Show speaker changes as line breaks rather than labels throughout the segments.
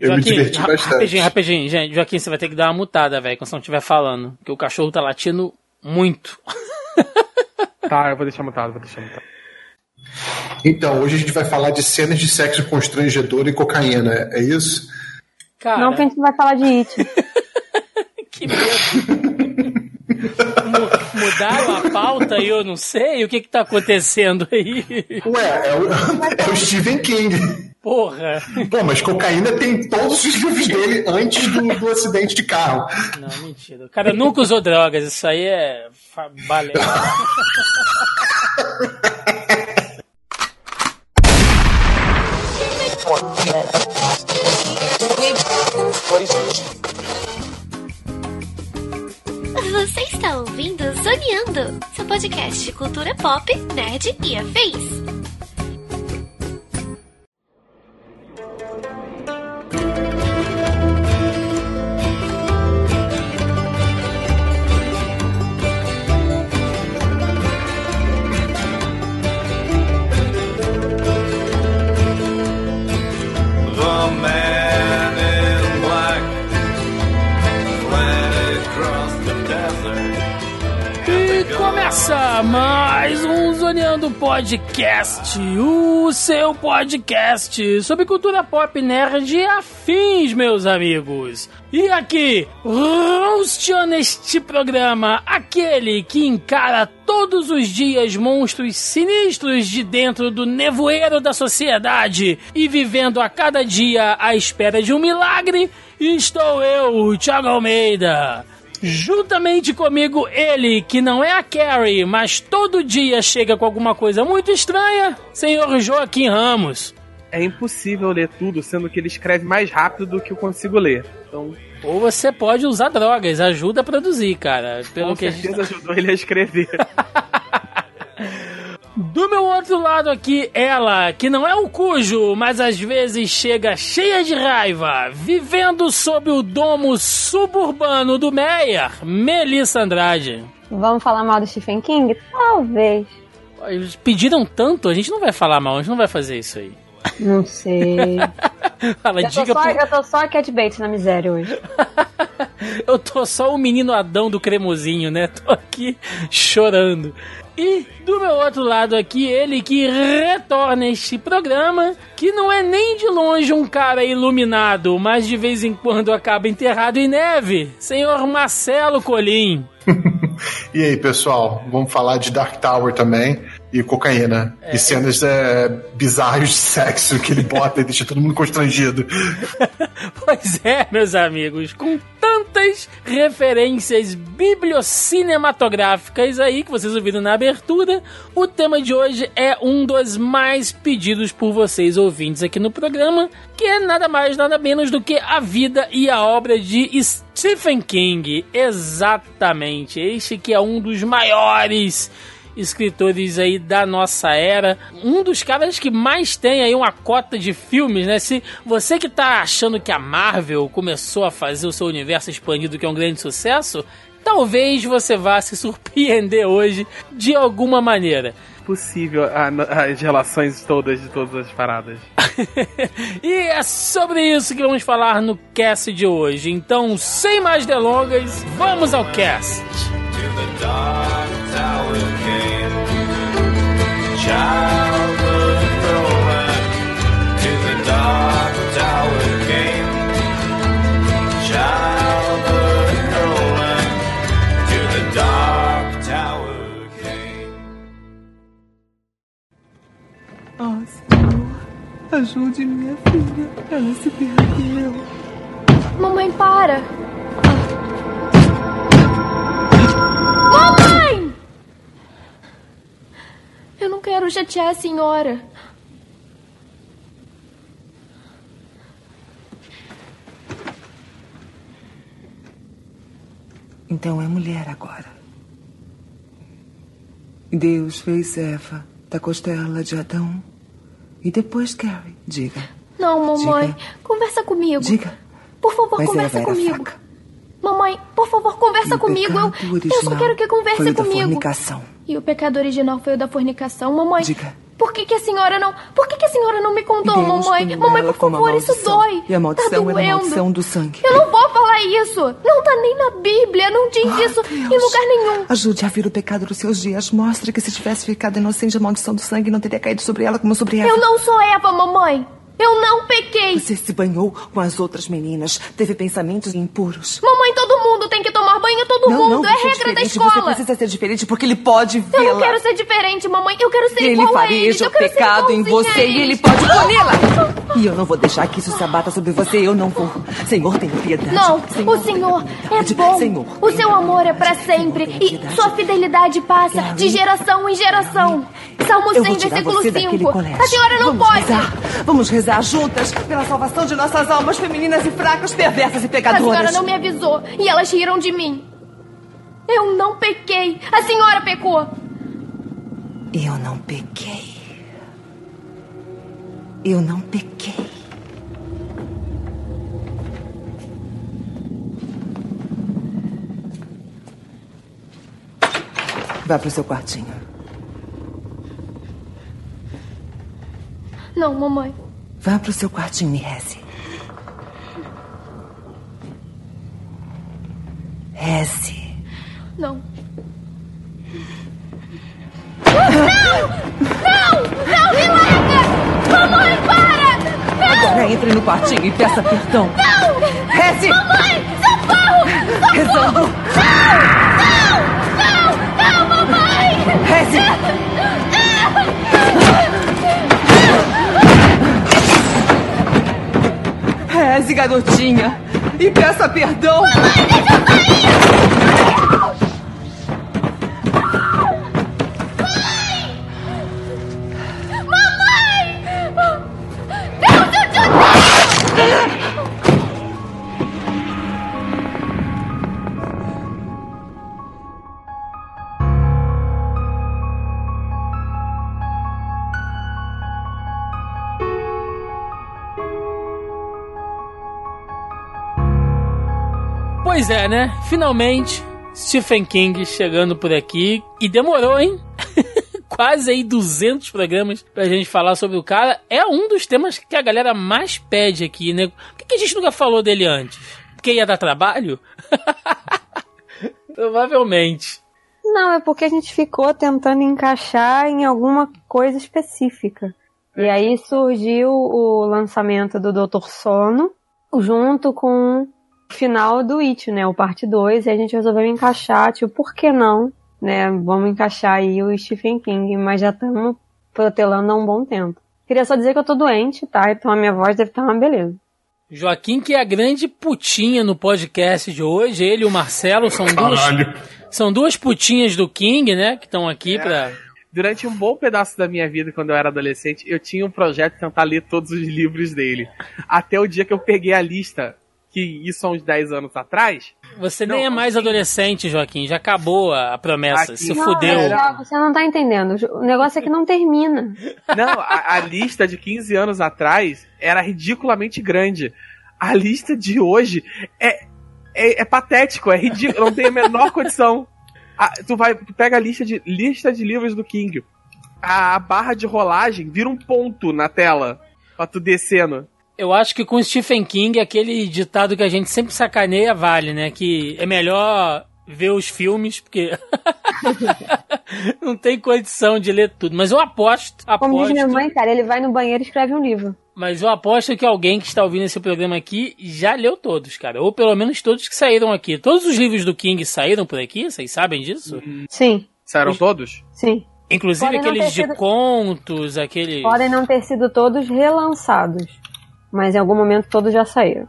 Eu
Joaquim,
me diverti
ra-
bastante.
Rapidinho, rapidinho, gente. Joaquim, você vai ter que dar uma mutada, velho, quando você não estiver falando. Porque o cachorro tá latindo muito.
Tá, eu vou deixar mutado, vou deixar mutado.
Então, hoje a gente vai falar de cenas de sexo constrangedor e cocaína, é isso?
Cara,
Não que a gente vai falar de It.
que medo. Mu- Mudaram a pauta e eu não sei o que que tá acontecendo aí.
Ué, é o, é o Stephen King.
Porra.
Pô, mas cocaína tem todos os livros dele antes do, do acidente de carro.
Não, mentira. O cara nunca usou drogas, isso aí é balé.
Você está ouvindo Zoneando, seu podcast de cultura pop, nerd e afins.
Começa mais um Zoneando Podcast, o seu podcast sobre cultura pop nerd e afins, meus amigos. E aqui, rosteando este programa, aquele que encara todos os dias monstros sinistros de dentro do nevoeiro da sociedade e vivendo a cada dia à espera de um milagre, estou eu, Thiago Almeida. Juntamente comigo, ele, que não é a Carrie, mas todo dia chega com alguma coisa muito estranha, senhor Joaquim Ramos.
É impossível ler tudo, sendo que ele escreve mais rápido do que eu consigo ler. Então,
Ou você pode usar drogas, ajuda a produzir, cara. Pelo
com
que a gente
certeza ajudou ele a escrever.
Do meu outro lado aqui, ela, que não é o cujo, mas às vezes chega cheia de raiva, vivendo sob o domo suburbano do Meyer, Melissa Andrade.
Vamos falar mal do Stephen King? Talvez.
Eles pediram tanto, a gente não vai falar mal, a gente não vai fazer isso aí.
Não sei.
Fala,
Eu tô,
diga
só,
pro...
eu tô só a Cat Bates na miséria hoje.
Eu tô só o menino Adão do cremosinho, né? Tô aqui chorando. E do meu outro lado aqui, ele que retorna este programa, que não é nem de longe um cara iluminado, mas de vez em quando acaba enterrado em neve, senhor Marcelo Colim.
E aí, pessoal, vamos falar de Dark Tower também e cocaína. E cenas é, bizarras de sexo que ele bota e deixa todo mundo constrangido.
Pois é, meus amigos, com tantas referências bibliocinematográficas aí que vocês ouviram na abertura, o tema de hoje é um dos mais pedidos por vocês ouvintes aqui no programa, que é nada mais nada menos do que a vida e a obra de Stephen King. Exatamente, este que é um dos maiores escritores aí da nossa era. Um dos caras que mais tem aí uma cota de filmes, né? Se você que tá achando que a Marvel começou a fazer o seu universo expandido, que é um grande sucesso, talvez você vá se surpreender hoje de alguma maneira.
Possível as relações todas de todas as paradas.
e é sobre isso que vamos falar no cast de hoje. Então, sem mais delongas, vamos ao cast.
To the dark tower came childhood throwback. To the dark tower came childhood throwback. To the dark tower came.
Senhor, ajude minha filha. Ela se perdeu.
Mamãe, para! Mamãe! Eu não quero chatear a senhora.
Então é mulher agora. Deus fez Eva da costela de Adão. E depois Carrie. Diga.
Não, mamãe.
Diga.
Conversa comigo.
Diga.
Por favor,
Mas
conversa
Eva era
comigo.
fraca.
Mamãe, por favor, conversa comigo. Eu, eu só quero que converse
foi o da
comigo.
fornicação.
E o pecado original foi o da fornicação. Mamãe,
Diga.
Por que, que a senhora não. Por que, que a senhora não me contou,
Deus
mamãe? Mamãe, por favor, isso dói.
E a maldição
tá
era a maldição do sangue.
Eu não vou falar isso. Não tá nem na Bíblia. Não diz
Ah,
isso em
Deus.
lugar nenhum.
Ajude a vir o pecado dos seus dias. Mostre que se tivesse ficado inocente, a maldição do sangue não teria caído sobre ela como sobre ela.
Eu não sou Eva, mamãe. Eu não pequei.
Você se banhou com as outras meninas. Teve pensamentos impuros.
Mamãe, todo mundo tem que tomar banho, todo
não,
mundo.
não,
é regra da
diferente. Você
escola.
precisa ser diferente porque ele pode
Eu
vê-la.
não quero ser diferente, mamãe. Eu quero ser
Ele
igual a eles.
fareja
Eu
o pecado em você
a
e ele pode puni-la. E eu não vou deixar que isso se abata sobre você. Eu não vou. Senhor, tenha piedade.
Não,
Senhor,
o Senhor é bom.
Senhor,
o seu amor é pra sempre. E sua fidelidade passa
Gary.
de geração em geração. Salmo
Eu
100,
vou tirar
versículo
você daquele
5.
colégio.
A senhora não
Vamos
pode.
Rezar. Vamos rezar juntas pela salvação de nossas almas femininas e fracas, perversas e
A
pecadoras.
senhora não me avisou e elas riram de mim. Eu não pequei. A senhora pecou.
Eu não pequei. Eu não pequei. Vá pro seu quartinho.
Não, mamãe.
Vá pro seu quartinho e reze. Reze.
Não. Não! Não! Não, me larga! Mamãe, para!
Agora entre no quartinho e peça perdão.
Não!
Reze!
Mamãe, socorro!
Rezando.
Não! Não! Não, mamãe!
Reze! Reze, garotinha. E peça perdão.
Pois é, né? Finalmente, Stephen King chegando por aqui. E demorou, hein? Quase aí 200 programas pra gente falar sobre o cara. É um dos temas que a galera mais pede aqui, né? Por que a gente nunca falou dele antes? Porque ia dar trabalho? Provavelmente.
Não, é porque a gente ficou tentando encaixar em alguma coisa específica. E aí surgiu o lançamento do Doutor Sono, junto com final do It, né? O parte 2, e a gente resolveu encaixar, tipo, por que não? Né? Vamos encaixar aí o Stephen King, mas já estamos protelando há um bom tempo. Queria só dizer que eu tô doente, tá? Então a minha voz deve estar uma beleza.
Joaquim, que é a grande putinha no podcast de hoje, ele e o Marcelo são duas, são duas putinhas do King, né? Que estão aqui
É.
pra.
Durante um bom pedaço da minha vida, quando eu era adolescente, eu tinha um projeto de tentar ler todos os livros dele. Até o dia que eu peguei a lista, que isso há uns 10 anos atrás.
Você
Não,
nem é mais
assim-
adolescente, Joaquim. Já acabou a promessa.
Aqui-
Se
Não,
fudeu.
era-
você não tá entendendo. O negócio é que não termina.
Não, a, a lista de 15 anos atrás era ridiculamente grande. A lista de hoje é, é, é patético, é ridículo, não tem a menor condição. Ah, tu vai, tu pega a lista de, lista de livros do King. A, a barra de rolagem vira um ponto na tela pra tu descendo.
Eu acho que com Stephen King, aquele ditado que a gente sempre sacaneia vale, né? Que é melhor ver os filmes, porque não tem condição de ler tudo. Mas eu aposto,
Como diz
aposto,
minha mãe, cara, ele vai no banheiro e escreve um livro.
mas eu aposto que alguém que está ouvindo esse programa aqui já leu todos, cara. Ou pelo menos todos que saíram aqui. Todos os livros do King saíram por aqui, vocês sabem disso?
Sim,
Saíram todos?
sim.
Inclusive
Podem
aqueles
ter
de
sido-
contos, aqueles.
Podem não ter sido todos relançados. Mas em algum momento todos já saíram.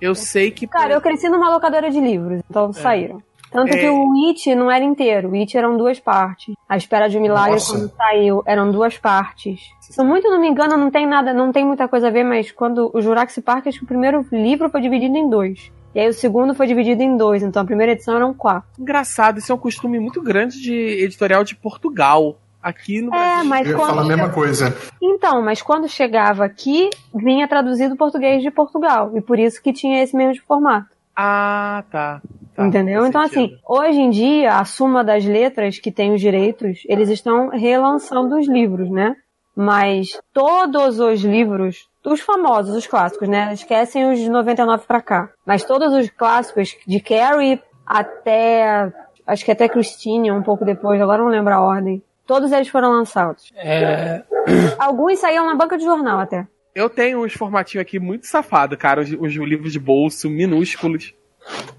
Eu sei que.
Cara, eu cresci numa locadora de livros, então saíram. Tanto
É.
que o It não era inteiro, o It eram duas partes. A Espera de um Milagre,
Nossa.
quando saiu, eram duas partes. Se eu muito não me engano, não tem nada, não tem muita coisa a ver, mas quando o Jurassic Park, acho que o primeiro livro foi dividido em dois. E aí o segundo foi dividido em dois, então a primeira edição eram quatro.
Engraçado, isso é um costume muito grande de editorial de Portugal. Aqui no
É,
Brasil.
mas
Eu ia
quando...
falar a mesma coisa.
Então, mas quando chegava aqui, vinha traduzido português de Portugal. E por isso que tinha esse mesmo formato.
Ah, tá. Tá,
entendeu? Então,
sentido.
assim, hoje em dia, a suma das letras que tem os direitos, eles estão relançando os livros, né? Mas todos os livros, os famosos, os clássicos, né? Esquecem os de 99 pra cá. Mas todos os clássicos, de Carrie até. Acho que até Christine, um pouco depois, agora não lembro a ordem. Todos eles foram lançados.
É,
Alguns saíam na banca de jornal até.
Eu tenho uns formatinhos aqui muito safado, cara. Os, os livros de bolso minúsculos.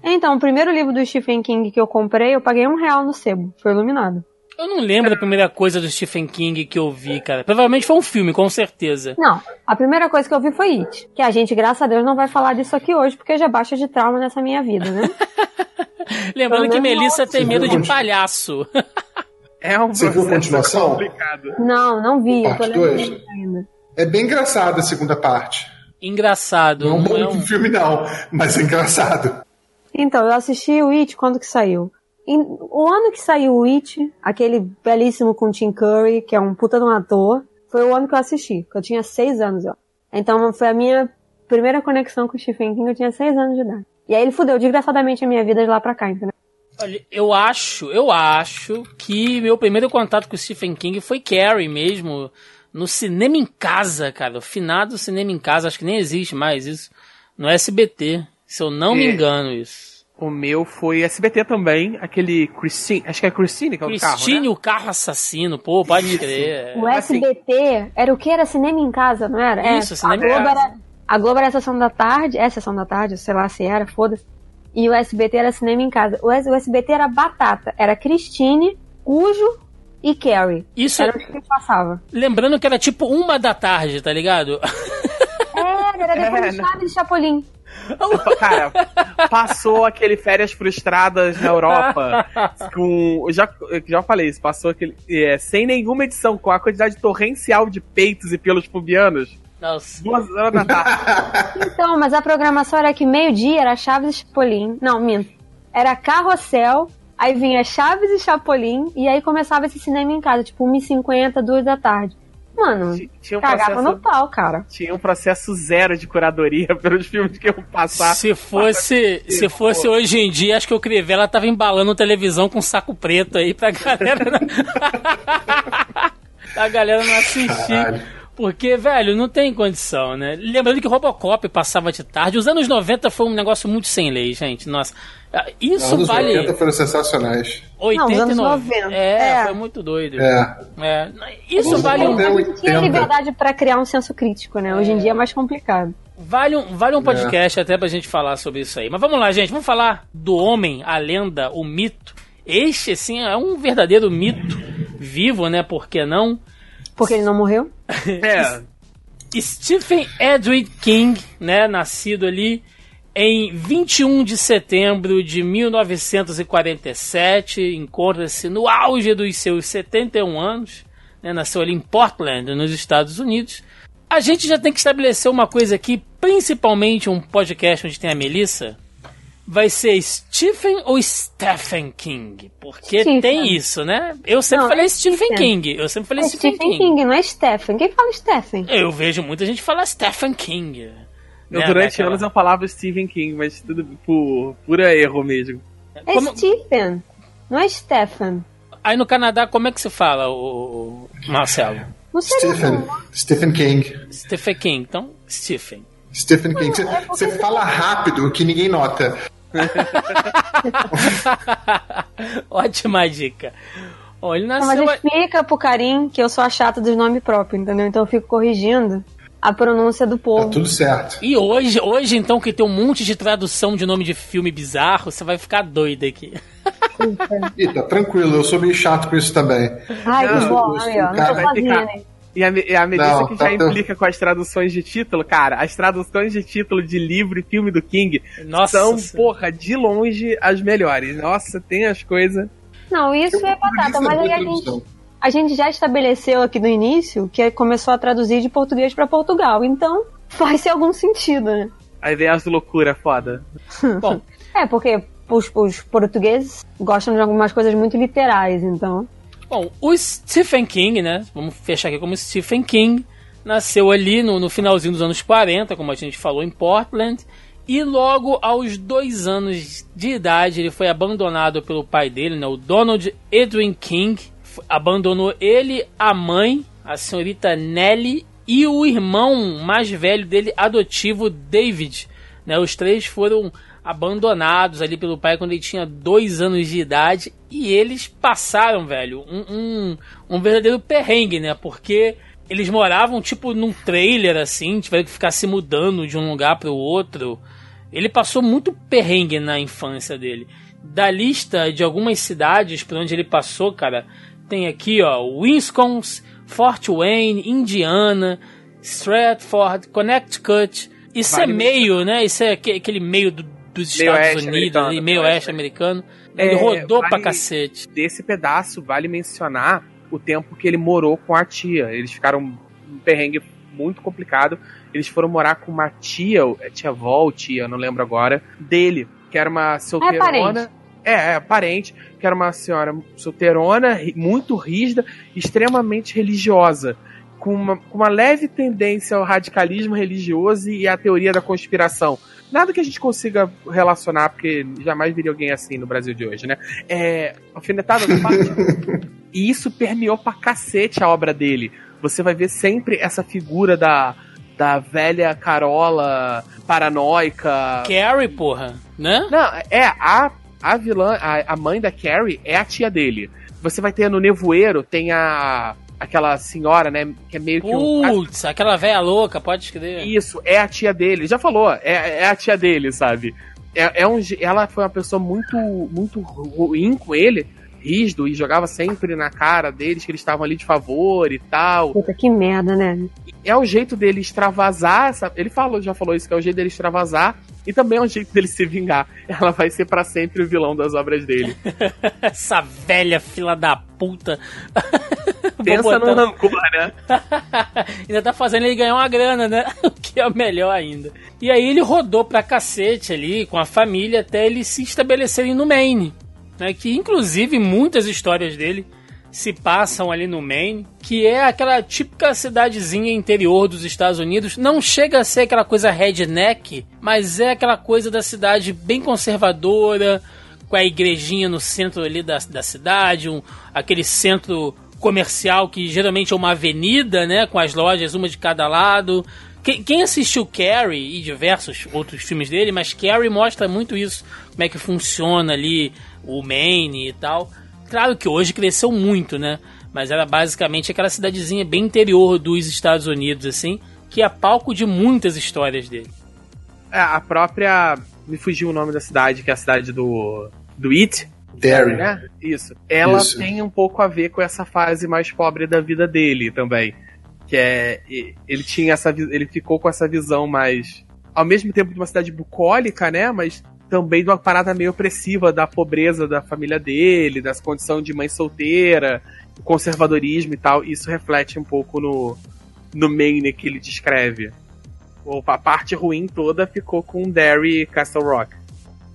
Então, o primeiro livro do Stephen King que eu comprei, eu paguei um real no sebo. Foi iluminado.
eu não lembro da primeira coisa do Stephen King que eu vi, cara. Provavelmente foi um filme, com certeza.
Não, a primeira coisa que eu vi foi It. Que a gente, graças a Deus, não vai falar disso aqui hoje, porque já baixa de trauma nessa minha vida, né?
Lembrando que Melissa tem medo de palhaço.
É um
Você viu a continuação?
complicado.
não, não vi, eu tô lendo ainda.
É bem engraçado a segunda parte.
Engraçado.
Não é um
Não é
bom
um...
filme, não, mas é engraçado.
Então, eu assisti o It quando que saiu. Em- o ano que saiu o It, aquele belíssimo com Tim Curry, que é um puta de um ator, foi o ano que eu assisti, que eu tinha seis anos, ó. Então foi a minha primeira conexão com o Stephen King, eu tinha seis anos de idade. E aí ele fudeu desgraçadamente a minha vida de lá pra cá, entendeu?
Olha, eu acho, eu acho que meu primeiro contato com o Stephen King foi Carrie mesmo, no cinema em casa, cara. O finado cinema em casa, acho que nem existe mais isso. No SBT, se eu não me
É.
engano isso.
O meu foi SBT também, aquele Christine, acho que é Christine que é o carro,
Christine,
né?
o carro assassino, pô, pode
Isso.
crer.
O
assim-
SBT era o que? Era cinema em casa, não era?
Isso,
é,
cinema
a
em
Globo
casa.
Era, a Globo era a sessão da tarde, é a sessão da tarde, sei lá se era, foda-se. E o SBT era cinema em casa. O, S- o SBT era batata. Era Christine, Cujo e Carrie.
Isso,
Era o que passava.
lembrando que era tipo uma da tarde, tá ligado?
Era, era depois
É,
de
né?
Chaves e Chapolin.
Cara, passou aquele férias frustradas na Europa com. eu Já, já falei isso, passou aquele. é, sem nenhuma edição, com a quantidade torrencial de peitos e pelos pubianos.
Nossa.
Duas horas da tarde.
Então, mas a programação era que meio-dia era Chaves e Chapolin. Não, minto. Era Carrossel, aí vinha Chaves e Chapolin, e aí começava esse cinema em casa, tipo 1h50, 2 da tarde. Mano,
Ti- Tinha um,
cagava
processo,
no pau, cara.
tinha um processo zero de curadoria pelos filmes que eu passar.
Se fosse, se fosse hoje em dia, acho que o Crivella tava embalando televisão com saco preto aí pra galera. pra galera não assistir.
Caralho.
Porque, velho, não tem condição, né? Lembrando que Robocop passava de tarde. Os anos 90 foi um negócio muito sem lei, gente. Nossa. Ah, Isso
Anos
vale
80 foram sensacionais.
80
Não, os anos
e 90.
90.
É,
É.
foi muito doido.
É.
É, Isso
Os
vale um,
90.
A gente tinha
80.
liberdade pra criar um senso crítico, né? Hoje em dia é mais complicado.
Vale um, vale um podcast até pra gente falar sobre isso aí. Mas vamos lá, gente. Vamos falar do homem, a lenda, o mito. Este, assim, é um verdadeiro mito vivo, né? Por que não?
Porque ele não morreu?
É.
Stephen Edwin King, né? Nascido ali em 21 de setembro de 1947. Encontra-se no auge dos seus 71 anos. Né, nasceu ali em Portland, nos Estados Unidos. A gente já tem que estabelecer uma coisa aqui, principalmente um podcast onde tem a Melissa. Vai ser Stephen ou Stephen King? Porque
Stephen.
tem isso, né? Eu sempre
Não,
falei
é
Stephen
Stephen.
King. Eu sempre falei
É
Stephen,
Stephen
King.
King. não é Stephen. Quem fala Stephen?
Eu vejo muita gente falar Stephen King.
Eu,
Né,
durante
daquela-
anos eu falava Stephen King, mas tudo por pura erro mesmo.
É
Como-
Stephen. Não é Stephen.
Aí no Canadá, como é que se fala, o Marcelo?
Não
Stephen.
não.
Stephen King.
Stephen King, então Stephen.
Stephen King. Você-
é
Você fala rápido que ninguém nota.
Ótima dica. Ó, ele
Não, mas
nasceu.
explica pro Karim que eu sou a chata dos nomes próprios, entendeu? Então eu fico corrigindo a pronúncia do
Tá
povo.
tudo certo.
E hoje, hoje, então, que tem um monte de tradução de nome de filme bizarro, você vai ficar doido aqui.
Ih, tá tranquilo, eu sou meio chato com isso também.
Ai, que
Não,
bom,
eu-
aí, ó. Não
cara,
E a, e a Melissa
Não,
que
tá
já
tão-
implica com as traduções de título, cara, as traduções de título de livro e filme do King
Nossa
são,
Senhora.
porra, de longe as melhores. Nossa, tem as coisas.
Não, isso é batata, mas aí a gente, a gente já estabeleceu aqui no início que começou a traduzir de português pra Portugal. Então faz algum sentido, né?
Aí vem as loucuras foda.
Bom,
É, porque os, os portugueses gostam de algumas coisas muito literais, então.
Bom, o Stephen King, né? Vamos fechar aqui como Stephen King. Nasceu ali no, no finalzinho dos anos 40, como a gente falou, em Portland. E logo aos dois anos de idade, ele foi abandonado pelo pai dele, né, o Donald Edwin King. Abandonou ele, a mãe a senhorita Nelly e o irmão mais velho dele, adotivo, David. Né, os três foram abandonados ali pelo pai quando ele tinha dois anos de idade e eles passaram, velho, um, um, um verdadeiro perrengue, né? Porque eles moravam tipo num trailer assim, tiveram que ficar se mudando de um lugar para o outro. Ele passou muito perrengue na infância dele. Da lista de algumas cidades por onde ele passou, cara, tem aqui, ó, Wisconsin, Fort Wayne, Indiana, Stratford, Connecticut. Isso
Vale
é meio, né? Isso é aque- aquele meio do- dos Estados Unidos,
americano,
ali, meio
meio
oeste americano. Ele
É,
rodou pra
vale-
cacete.
Desse pedaço, vale mencionar o tempo que ele morou com a tia. Eles ficaram um perrengue muito complicado. Eles foram morar com uma tia, é tia avó, ou tia, não lembro agora, dele, que era uma solteirona. É, é, parente, que era uma senhora solteirona, muito rígida, extremamente religiosa, com uma, com uma leve tendência ao radicalismo religioso e à teoria da conspiração. Nada que a gente consiga relacionar, porque jamais viria alguém assim no Brasil de hoje, né? É, alfinetada da parte. e isso permeou pra cacete a obra dele. Você vai ver sempre essa figura da, da velha Carola paranoica.
Carrie, porra, né?
Não, é, a, a vilã, a, a mãe da Carrie é a tia dele. Você vai ter no Nevoeiro, tem a. aquela senhora, né? Que é meio que um.
Putz, aquela velha louca, pode escrever.
Isso, é a tia dele. Já falou, é, é a tia dele, sabe? É, é um, ela foi uma pessoa muito, muito ruim com ele, rígido, e jogava sempre na cara deles que eles estavam ali de favor e tal.
Puta, que merda, né?
É o jeito dele extravasar, essa- ele falou, já falou isso, que é o jeito dele extravasar, e também é o jeito dele se vingar. Ela vai ser pra sempre o vilão das obras dele.
Essa velha fila da puta.
Pensa no rancor, né?
ainda tá fazendo ele ganhar uma grana, né? O que é o melhor ainda. E aí ele rodou pra cacete ali com a família até eles se estabelecerem no Maine. Né? Que inclusive muitas histórias dele se passam ali no Maine, que é aquela típica cidadezinha interior dos Estados Unidos. Não chega a ser aquela coisa redneck, mas é aquela coisa da cidade bem conservadora, com a igrejinha no centro ali da, da cidade, um, aquele centro comercial que geralmente é uma avenida, né, com as lojas uma de cada lado. Quem, quem assistiu Carrie e diversos outros filmes dele, mas Carrie mostra muito isso, como é que funciona ali o Maine e tal. Claro que hoje cresceu muito, né? Mas era basicamente aquela cidadezinha bem interior dos Estados Unidos, assim, que é palco de muitas histórias dele.
É, a própria. Me fugiu o nome da cidade, que é a cidade do. do It.
Derry.
né? Isso. Ela
Isso.
tem um pouco a ver com essa fase mais pobre da vida dele também. Que é. Ele tinha essa. Ele ficou com essa visão mais. Ao mesmo tempo de uma cidade bucólica, né? Mas também de uma parada meio opressiva da pobreza da família dele, das condições de mãe solteira, conservadorismo e tal. Isso reflete um pouco no, no Maine que ele descreve. A parte ruim toda ficou com Derry e Castle Rock.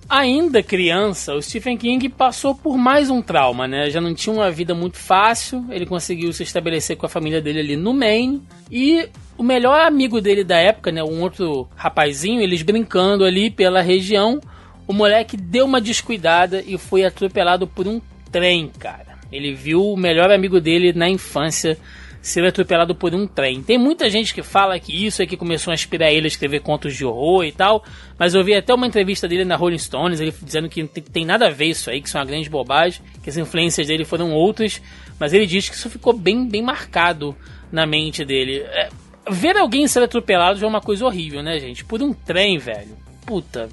Ainda criança, o Stephen King passou por mais um trauma, né? Já não tinha uma vida muito fácil, ele conseguiu se estabelecer com a família dele ali no Maine. E o melhor amigo dele da época, né? Um outro rapazinho, eles brincando ali pela região. O moleque deu uma descuidada e foi atropelado por um trem, cara. Ele viu o melhor amigo dele na infância ser atropelado por um trem. Tem muita gente que fala que isso é que começou a inspirar ele a escrever contos de horror e tal, mas eu vi até uma entrevista dele na Rolling Stones, ele dizendo que não tem, nada a ver isso aí, que isso é uma grande bobagem, que as influências dele foram outras, mas ele diz que isso ficou bem, bem marcado na mente dele. É, ver alguém ser atropelado já é uma coisa horrível, né, gente? Por um trem, velho. Puta,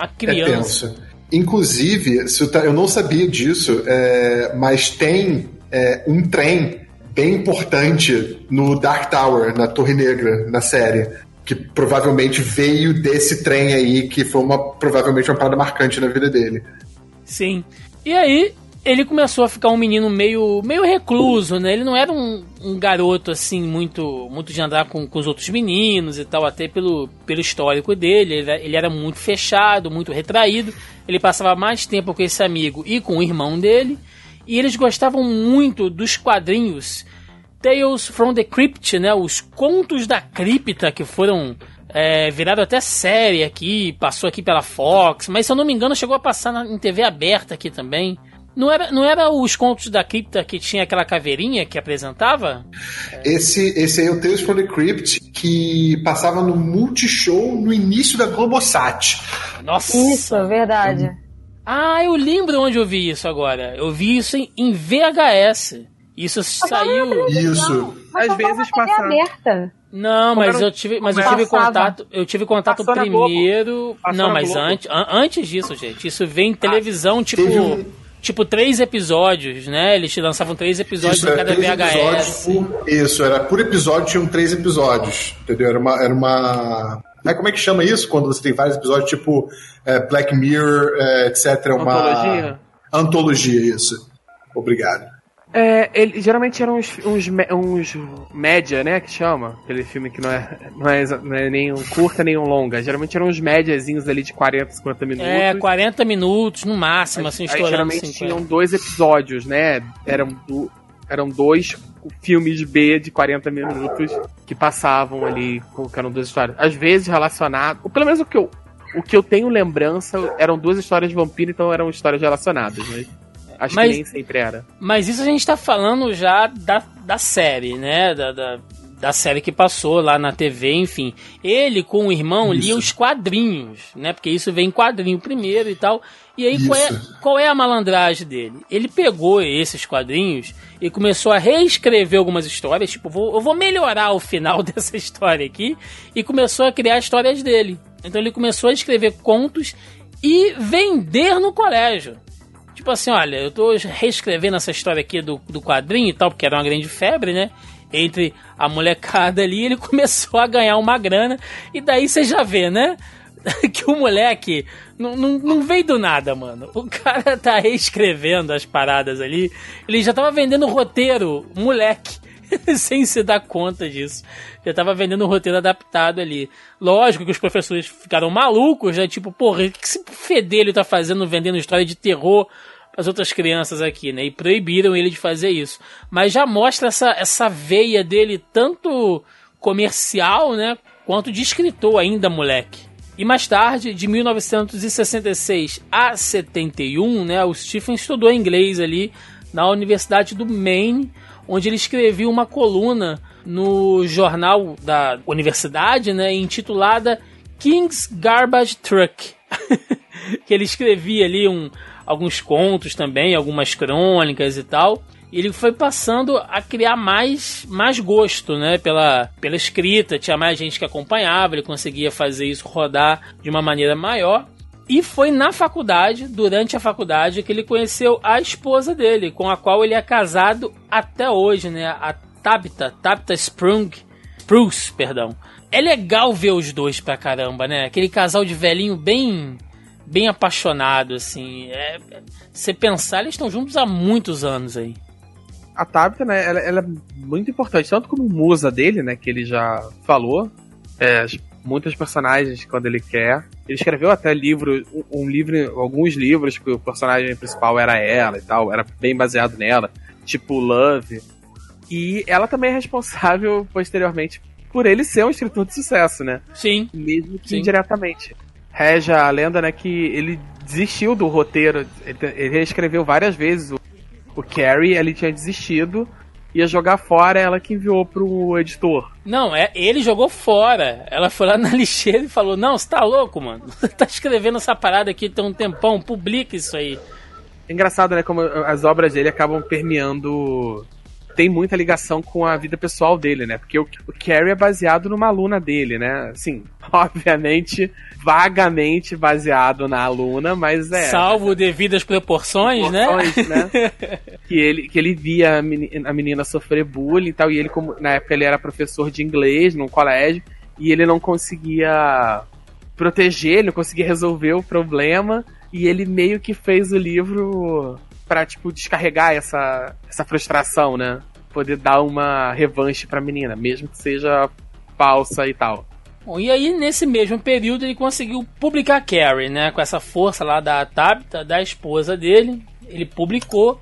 É
criança.
tenso. Inclusive, eu não sabia disso, é, mas tem é, um trem bem importante no Dark Tower, na Torre Negra, na série. Que provavelmente veio desse trem aí, que foi uma, provavelmente uma parada marcante na vida dele.
Sim. E aí, ele começou a ficar um menino meio, meio recluso, né? Ele não era um, um garoto, assim, muito muito de andar com, com os outros meninos e tal, até pelo, pelo histórico dele. Ele, ele era muito fechado, muito retraído. Ele passava mais tempo com esse amigo e com o irmão dele. E eles gostavam muito dos quadrinhos Tales from the Crypt, né? Os contos da cripta que foram é, até série aqui, passou aqui pela Fox, mas se eu não me engano chegou a passar na, em TV aberta aqui também. Não era, não era os contos da cripta que tinha aquela caveirinha que apresentava?
Esse, esse aí é o Tales from the Crypt, que passava no Multishow no início da Globosat.
Nossa!
Isso, é verdade.
Ah, eu lembro onde eu vi isso agora. Eu vi isso em, em VHS. Isso saiu.
Isso.
Mas
Às
passava
vezes
na TV
passa-
aberta.
Não, mas eu tive, mas eu tive contato, eu tive contato
Passou
primeiro. Não, mas antes, an- antes disso, gente. Isso vem em televisão, tipo,
teve
tipo três episódios, né? Eles te lançavam três episódios
Isso,
em
era
cada
três
VHS.
episódios por, isso, era por episódio, tinham três episódios. Entendeu? Era uma. Era uma ah, como é que chama isso quando você tem vários episódios, tipo é, Black Mirror, é, etc. é Uma,
Antologia?
Antologia, isso. Obrigado.
É, ele, geralmente eram uns, uns, uns média, né, que chama. Aquele filme que não é, não é, não é nem um curta nem um longa. Geralmente eram uns médiazinhos ali de 40, 50 minutos.
É, 40 minutos no máximo, assim,
Aí
estourando
geralmente
50.
tinham dois episódios, né? Eram, du- eram dois filmes B de 40 minutos que passavam ali, colocando duas histórias. Às vezes relacionadas, ou pelo menos o que eu, o que eu tenho lembrança eram duas histórias de vampiro, então eram histórias relacionadas, mas acho
Mas-
que nem sempre era.
Mas isso a gente tá falando já da, da série, né? Da, da, da série que passou lá na TV, enfim. Ele com o irmão lia os quadrinhos, né? Porque isso vem em quadrinho primeiro e tal. E aí, qual é,
Isso.
qual é a malandragem dele? Ele pegou esses quadrinhos e começou a reescrever algumas histórias. Tipo, vou, eu vou melhorar o final dessa história aqui. E começou a criar histórias dele. Então ele começou a escrever contos e vender no colégio. Tipo assim, olha, eu tô reescrevendo essa história aqui do, do quadrinho e tal, porque era uma grande febre, né? Entre a molecada ali, ele começou a ganhar uma grana, e daí você já vê, né? Que o moleque não, não, veio do nada, mano. O cara tá reescrevendo as paradas ali, ele já tava vendendo roteiro, moleque. sem se dar conta disso. Já tava vendendo um roteiro adaptado ali. Lógico que os professores ficaram malucos, né? Tipo, porra, que esse fedelho tá fazendo vendendo história de terror as outras crianças aqui, né? E proibiram ele de fazer isso. Mas já mostra essa, essa veia dele, tanto comercial, né? Quanto de escritor ainda, moleque. E mais tarde, de 1966 a 71, né? O Stephen estudou inglês ali na Universidade do Maine, onde ele escrevia uma coluna no jornal da universidade, né? Intitulada King's Garbage Truck. que ele escrevia ali um, alguns contos também, algumas crônicas e tal. E ele foi passando a criar mais, mais gosto, né, pela, pela escrita. Tinha mais gente que acompanhava, ele conseguia fazer isso rodar de uma maneira maior. E foi na faculdade, durante a faculdade, que ele conheceu a esposa dele, com a qual ele é casado até hoje, né, a Tabitha, Tabitha Sprung, Spruce, perdão. É legal ver os dois pra caramba, né? Aquele casal de velhinho bem bem apaixonado, assim. É, você pensar, eles estão juntos há muitos anos aí.
A Tabitha, né, ela, ela é muito importante, tanto como musa dele, né, que ele já falou. É, muitos personagens quando ele quer. Ele escreveu até livro, um, um livro, alguns livros que o personagem principal era ela e tal, era bem baseado nela, tipo Love. E ela também é responsável posteriormente por ele ser um escritor de sucesso, né?
Sim.
Mesmo que
Sim.
indiretamente. Rege a lenda, né, que ele desistiu do roteiro, ele, ele reescreveu várias vezes o, o Carrie, ele tinha desistido, ia jogar fora, ela que enviou pro editor.
Não, é, ele jogou fora. Ela foi lá na lixeira e falou: Não, você tá louco, mano? Você tá escrevendo essa parada aqui tem um tempão, publica isso aí.
É engraçado, né, como as obras dele acabam permeando... Tem muita ligação com a vida pessoal dele, né? Porque o, o Carrie é baseado numa aluna dele, né? Assim, obviamente, vagamente baseado na aluna, mas é...
Salvo devidas proporções, né?
proporções, né? que ele que ele via a meni- a menina sofrer bullying e tal, e ele como na época ele era professor de inglês num colégio e ele não conseguia proteger, ele não conseguia resolver o problema e ele meio que fez o livro pra tipo descarregar essa essa frustração, né? Poder dar uma revanche pra menina, mesmo que seja falsa e tal.
Bom, e aí, nesse mesmo período, ele conseguiu publicar Carrie, né? Com essa força lá da Tabitha, da esposa dele. Ele publicou.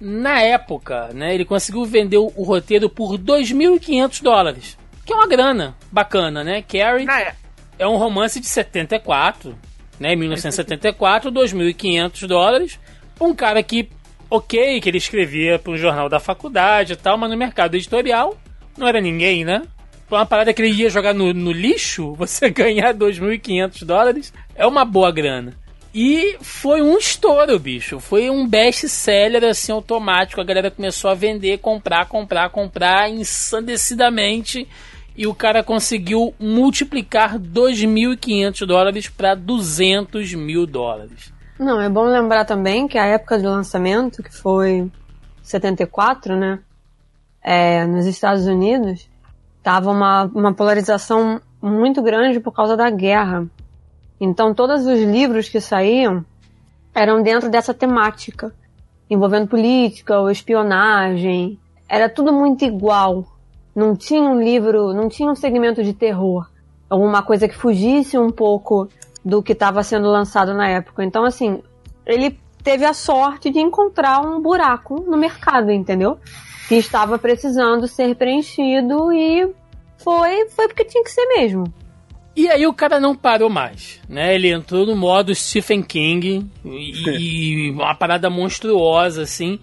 Na época, né? Ele conseguiu vender o, o roteiro por 2.500 dólares. Que é uma grana bacana, né? Carrie
é-
é um romance de 74, né? 1974, 2.500 dólares. Um cara que ok que ele escrevia para um jornal da faculdade e tal, mas no mercado editorial não era ninguém, né? Pra uma parada que ele ia jogar no, no lixo, você ganhar 2.500 dólares é uma boa grana. E foi um estouro, bicho. Foi um best-seller, assim, automático. A galera começou a vender, comprar, comprar, comprar ensandecidamente. E o cara conseguiu multiplicar 2.500 dólares para 200 mil dólares.
Não, é bom lembrar também que a época de lançamento, que foi 74, né? É, nos Estados Unidos, tava uma, uma polarização muito grande por causa da guerra. Então, todos os livros que saíam eram dentro dessa temática, envolvendo política ou espionagem. Era tudo muito igual. Não tinha um livro, não tinha um segmento de terror. Alguma coisa que fugisse um pouco do que estava sendo lançado na época. Então, assim, ele teve a sorte de encontrar um buraco no mercado, entendeu? Que estava precisando ser preenchido e foi, foi porque tinha que ser mesmo.
E aí o cara não parou mais, né? Ele entrou no modo Stephen King e, e uma parada monstruosa, assim.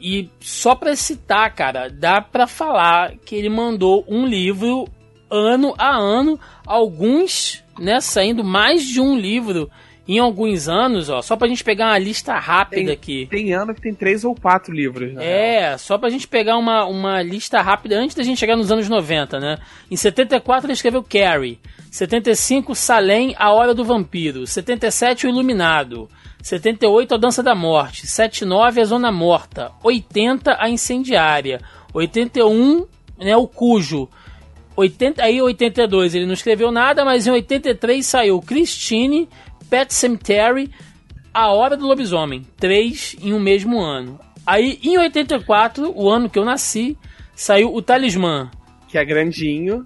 E só pra citar, cara, dá pra falar que ele mandou um livro ano a ano, alguns, né, saindo mais de um livro em alguns anos, ó, só pra gente pegar uma lista rápida
Tem,
aqui.
tem ano que tem três ou quatro livros, né?
É, só pra gente pegar uma, uma lista rápida antes da gente chegar nos anos 90, né? Em 74 ele escreveu Carrie. 75, Salem, A Hora do Vampiro. 77, O Iluminado. 78, A Dança da Morte. 79, A Zona Morta. 80, A Incendiária. 81, né, O Cujo. 80, aí 82 ele não escreveu nada, mas em 83 saiu Christine, Pet Cemetery, A Hora do Lobisomem. Três em um mesmo ano. Aí em 84, o ano que eu nasci, saiu O Talismã.
Que é grandinho.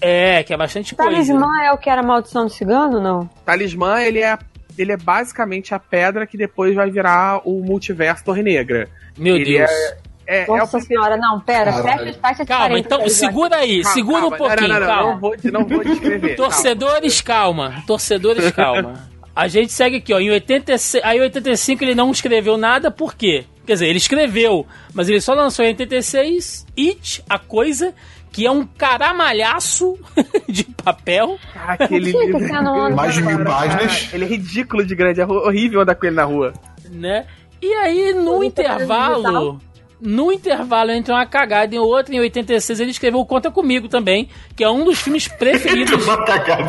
É, que é bastante coisa.
Talismã é o que era Maldição do Cigano, não?
Talismã, ele é, ele é basicamente a pedra que depois vai virar o multiverso Torre Negra.
Meu
Ele
Deus.
É, é o
Nossa senhora, não, pera,
Caralho.
fecha, fecha
Calma, então segura aí,
Calma,
segura um
calma.
pouquinho,
não, não, não,
calma.
Não vou, não vou descrever.
Torcedores, calma. Torcedores, calma. A gente segue aqui, ó. Em 86, aí em 85 ele não escreveu nada, por quê? Quer dizer, ele escreveu, mas ele só lançou em 86 It, a coisa, que é um caramalhaço de papel.
Calma. Aquele livro.
ano
Mais de mil páginas.
Ele é ridículo de grande, é ho- horrível andar com ele na rua.
né? E aí, no
Tudo
intervalo. No intervalo entre uma cagada e outra, em 86 ele escreveu Conta Comigo também, que é um dos filmes preferidos.
Uma cagada.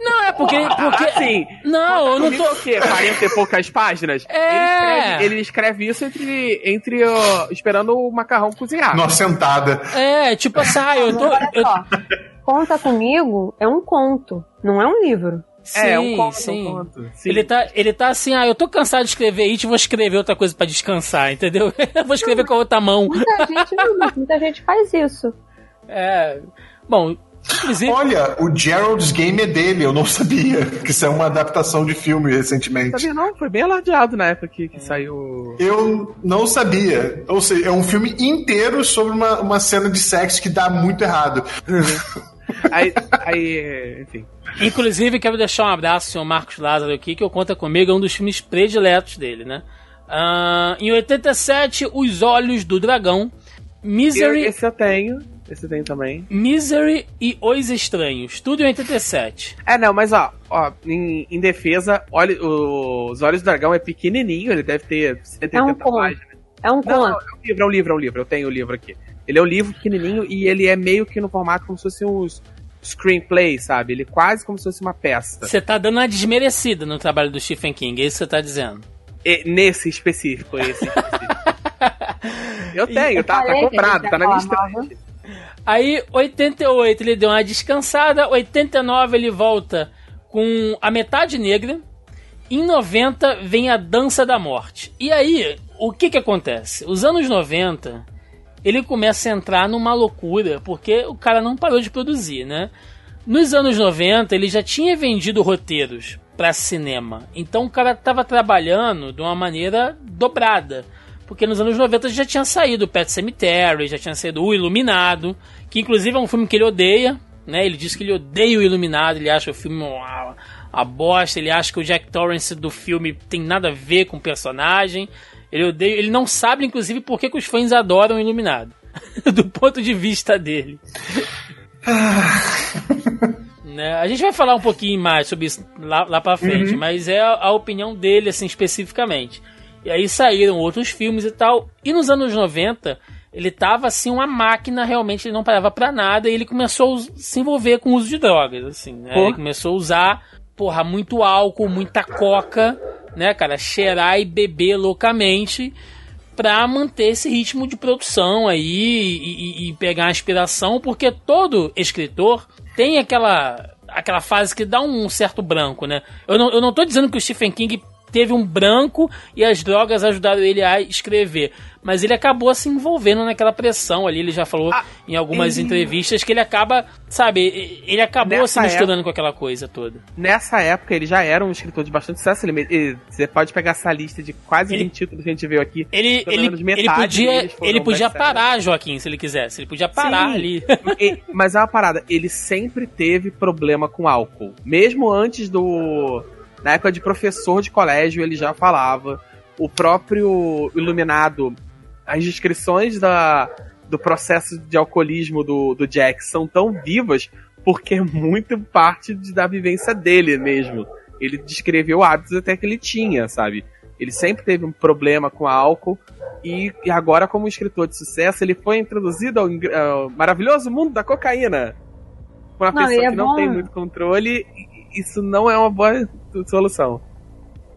não, é porque. porque
Assim,
não, eu não tô.
o quê? 40 e poucas páginas?
É.
Ele escreve, ele escreve isso entre, entre ó, esperando o macarrão cozinhar.
Numa sentada.
É, tipo assim, ah, eu tô. Eu-
Conta Comigo é um conto, não é um livro.
É, é um
Sim,
conto,
sim.
um conto. Sim.
Ele tá, ele tá assim, ah, eu tô cansado de escrever It, vou escrever outra coisa pra descansar, entendeu? Eu vou escrever com a outra mão.
Muita gente, não, muita gente faz isso.
É. Bom, inclusive.
Olha, o Gerald's Game é dele, eu não sabia. Que isso é uma adaptação de filme recentemente.
Sabia não? Foi bem alardeado na época que, que saiu.
Eu não sabia. Ou seja, é um filme inteiro sobre uma, uma cena de sexo que dá muito errado.
Aí, aí, enfim.
Inclusive, quero deixar um abraço ao senhor Marcos Lázaro aqui, que eu conta comigo, é um dos filmes prediletos dele, né? Ah, em 87, Os Olhos do Dragão,
Eu-
Misery,
esse eu tenho. Esse eu tenho também.
Misery e Os Estranhos, tudo em 87.
É, não, mas ó, ó em, em defesa, olha, os Olhos do Dragão é pequenininho, ele deve ter 180
É um
páginas.
É um conto.
não, é um livro, é um livro, é um livro. Eu tenho o livro aqui. Ele é um livro pequenininho e ele é meio que no formato como se fosse um screenplay, sabe? Ele é quase como se fosse uma peça.
Você tá dando uma desmerecida no trabalho do Stephen King, é isso que você tá dizendo.
E- nesse específico, esse específico. Eu tenho, tá, tá comprado,
gente
tá na minha estante.
Aí, 88 ele deu uma descansada, 89 ele volta com a metade negra, em 90 vem a Dança da Morte. E aí, o que que acontece? Os anos 90, ele começa a entrar numa loucura, porque o cara não parou de produzir, né? Nos anos 90, ele já tinha vendido roteiros para cinema. Então o cara estava trabalhando de uma maneira dobrada. Porque nos anos 90 já tinha saído Pet Cemetery, já tinha saído O Iluminado, que inclusive é um filme que ele odeia, né? Ele diz que ele odeia o Iluminado, ele acha o filme uma, uma bosta, ele acha que o Jack Torrance do filme tem nada a ver com o personagem. Ele odeia, ele não sabe, inclusive, por que, que os fãs adoram o Iluminado. Do ponto de vista dele. Né? A gente vai falar um pouquinho mais sobre isso lá, lá pra frente, mas é a, a opinião dele, assim, especificamente. E aí saíram outros filmes e tal. E nos anos 90, ele tava assim, uma máquina, realmente, ele não parava pra nada, e ele começou a se envolver com o uso de drogas, assim, né? Ele começou a usar, porra, muito álcool, muita coca, né, cara? Cheirar e beber loucamente pra manter esse ritmo de produção aí e, e- e pegar a inspiração, porque todo escritor tem aquela aquela fase que dá um certo branco, né? Eu não, eu não tô dizendo que o Stephen King teve um branco e as drogas ajudaram ele a escrever, mas ele acabou se envolvendo naquela pressão ali, ele já falou
Ah,
em algumas
ele-
entrevistas que ele acaba, sabe, ele acabou se
Nessa
misturando com aquela coisa toda.
Nessa época ele já era um escritor de bastante sucesso. Ele, ele- você pode pegar essa lista de quase
Ele-
20 títulos que a gente viu aqui.
Ele, ele,
metade
ele podia, ele podia parar, Joaquim, se ele quisesse. Ele podia parar
Sim.
ali.
Mas é uma parada, ele sempre teve problema com álcool. Mesmo antes do. Na época de professor de colégio, ele já falava. O próprio Iluminado, as descrições da, do processo de alcoolismo do, do Jack são tão vivas porque é muito parte de- da vivência dele mesmo. Ele descreveu hábitos até que ele tinha, sabe? Ele sempre teve um problema com álcool. E, e agora, como escritor de sucesso, ele foi introduzido ao, maravilhoso mundo da cocaína. Uma
Não,
pessoa
é
que não
bom-
tem muito controle, isso não é uma boa solução.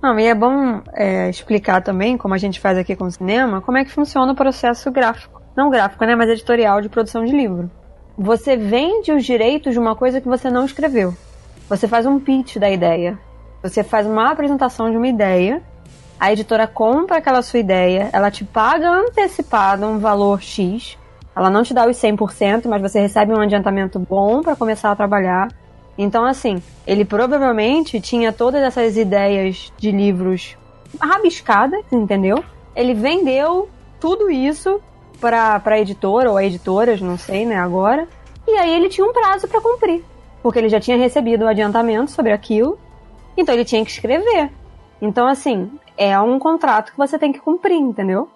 Não, e é bom é, explicar também, como a gente faz aqui com o cinema, como é que funciona o processo gráfico. Não gráfico, né? Mas editorial de produção de livro. Você vende os direitos de uma coisa que você não escreveu. Você faz um pitch da ideia. Você faz uma apresentação de uma ideia. A editora compra aquela sua ideia, ela te paga antecipado um valor X. Ela não te dá os 100%, mas você recebe um adiantamento bom para começar a trabalhar. Então, assim, ele provavelmente tinha todas essas ideias de livros rabiscadas, entendeu? Ele vendeu tudo isso pra, pra editora ou editoras, não sei, né, agora. E aí ele tinha um prazo pra cumprir. Porque ele já tinha recebido o adiantamento sobre aquilo. Então ele tinha que escrever. Então, assim, é um contrato que você tem que cumprir, entendeu?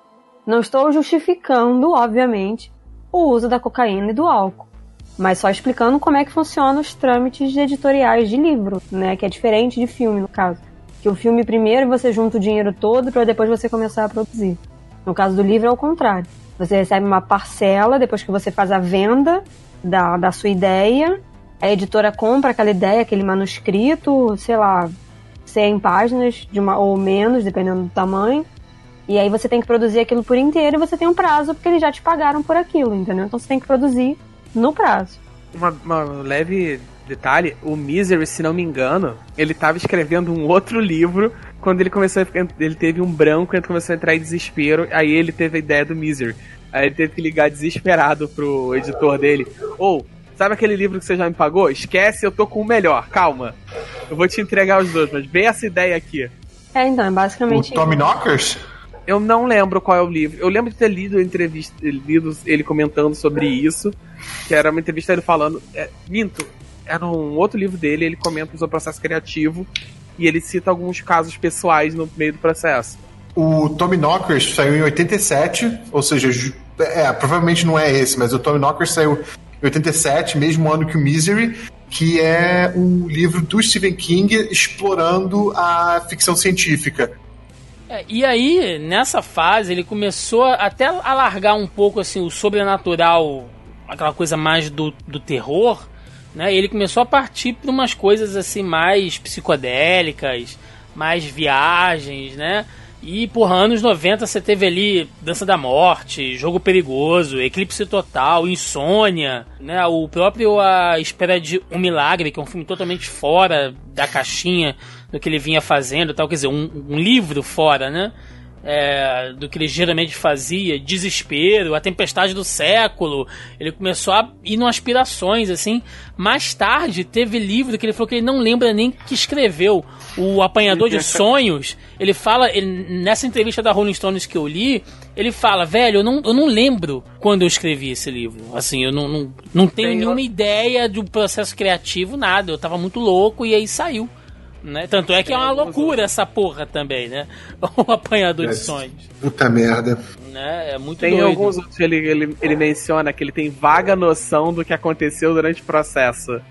Não estou justificando, obviamente, o uso da cocaína e do álcool mas só explicando como é que funcionam os trâmites editoriais de livro, né? Que é diferente de filme, no caso. Que o filme primeiro você junta o dinheiro todo para depois você começar a produzir. No caso do livro é o contrário. Você recebe uma parcela depois que você faz a venda da, da sua ideia. A editora compra aquela ideia, aquele manuscrito, sei lá, 100 páginas de uma, ou menos, dependendo do tamanho. E aí você tem que produzir aquilo por inteiro e você tem um prazo porque eles já te pagaram por aquilo, entendeu? Então você tem que produzir no prazo.
Uma, uma leve detalhe, o Misery, se não me engano, ele tava escrevendo um outro livro quando ele começou a ficar, ele teve um branco e começou a entrar em desespero, aí ele teve a ideia do Misery. Aí ele teve que ligar desesperado pro editor dele. Ou, sabe aquele livro que você já me pagou? Esquece, eu tô com o melhor, calma. Eu vou te entregar os dois, mas vê essa ideia aqui.
É, então, é
O
basicamente
Tommy Knockers?
Eu não lembro qual é o livro. Eu lembro de ter lido a entrevista, lido ele comentando sobre isso, que era uma entrevista dele falando. É, minto, era um outro livro dele, ele comenta sobre o processo criativo e ele cita alguns casos pessoais no meio do processo.
O Tommy Knockers saiu em 87, ou seja, é, provavelmente não é esse, mas o Tommy Knockers saiu em 87, mesmo ano que o Misery, que é um livro do Stephen King explorando a ficção científica.
É, e aí, nessa fase, ele começou até a largar um pouco assim o sobrenatural, aquela coisa mais do, do terror, né? Ele começou a partir para umas coisas assim mais psicodélicas, mais viagens, né? E por anos 90 você teve ali Dança da Morte, Jogo Perigoso, Eclipse Total, Insônia, né? O próprio A Espera de um Milagre, que é um filme totalmente fora da caixinha do que ele vinha fazendo, tal, quer dizer, um, um livro fora, né? É, do que ele geralmente fazia, Desespero, A Tempestade do Século. Ele começou a ir em aspirações, assim. Mais tarde, teve livro que ele falou que ele não lembra nem que escreveu. O Apanhador de Sonhos. Ele fala, ele- nessa entrevista da Rolling Stones que eu li, ele fala, velho, eu não, eu não lembro quando eu escrevi esse livro. Assim, eu não, não, não tenho nenhuma ideia do processo criativo, nada. Eu tava muito louco e aí saiu. Né? Tanto é que é uma loucura essa porra também, né? O apanhador de
É.
sonhos.
Puta merda.
Né? É muito
Tem
doido.
alguns outros que ele, ele, ele menciona que ele tem vaga noção do que aconteceu durante o processo.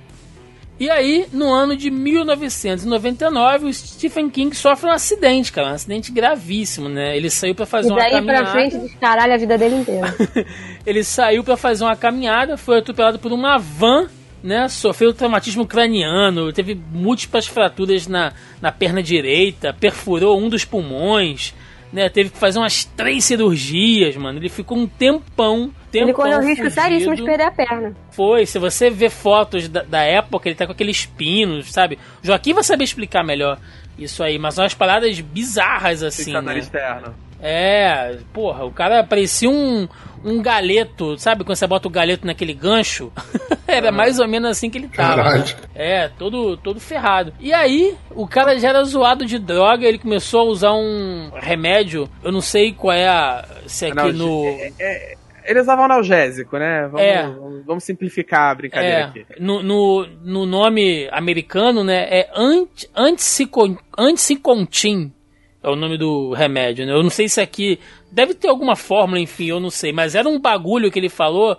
E aí, no ano de 1999, o Stephen King sofre um acidente, cara. Um acidente gravíssimo, né? Ele saiu pra fazer
E
uma
daí
caminhada.
pra frente descaralha a vida dele inteira.
Ele saiu pra fazer uma caminhada, foi atropelado por uma van, né? Sofreu traumatismo craniano, teve múltiplas fraturas na, na perna direita, perfurou um dos pulmões, né? Teve que fazer umas três cirurgias, mano. Ele ficou um tempão, tempão
Ele correu um risco
fugido.
seríssimo de perder a perna.
Foi, se você ver fotos da, da época, ele tá com aqueles pinos, sabe? O Joaquim vai saber explicar melhor isso aí, mas são umas paradas bizarras assim,
Fixador
né?
externo.
É, porra, o cara parecia um, um galeto, sabe quando você bota o galeto naquele gancho? era mais ou menos assim que ele tava.
Caralho.
É, todo, todo ferrado. E aí, o cara já era zoado de droga, ele começou a usar um remédio, eu não sei qual é a. Se é aqui
Analge-
no.
é- é- ele usava analgésico, né? Vamos,
É.
vamos- vamos simplificar a brincadeira
É,
aqui.
no, no, no nome americano, né, é anti, anticicon, anticontin, é o nome do remédio, né? Eu não sei se aqui deve ter alguma fórmula, enfim, eu não sei, mas era um bagulho que ele falou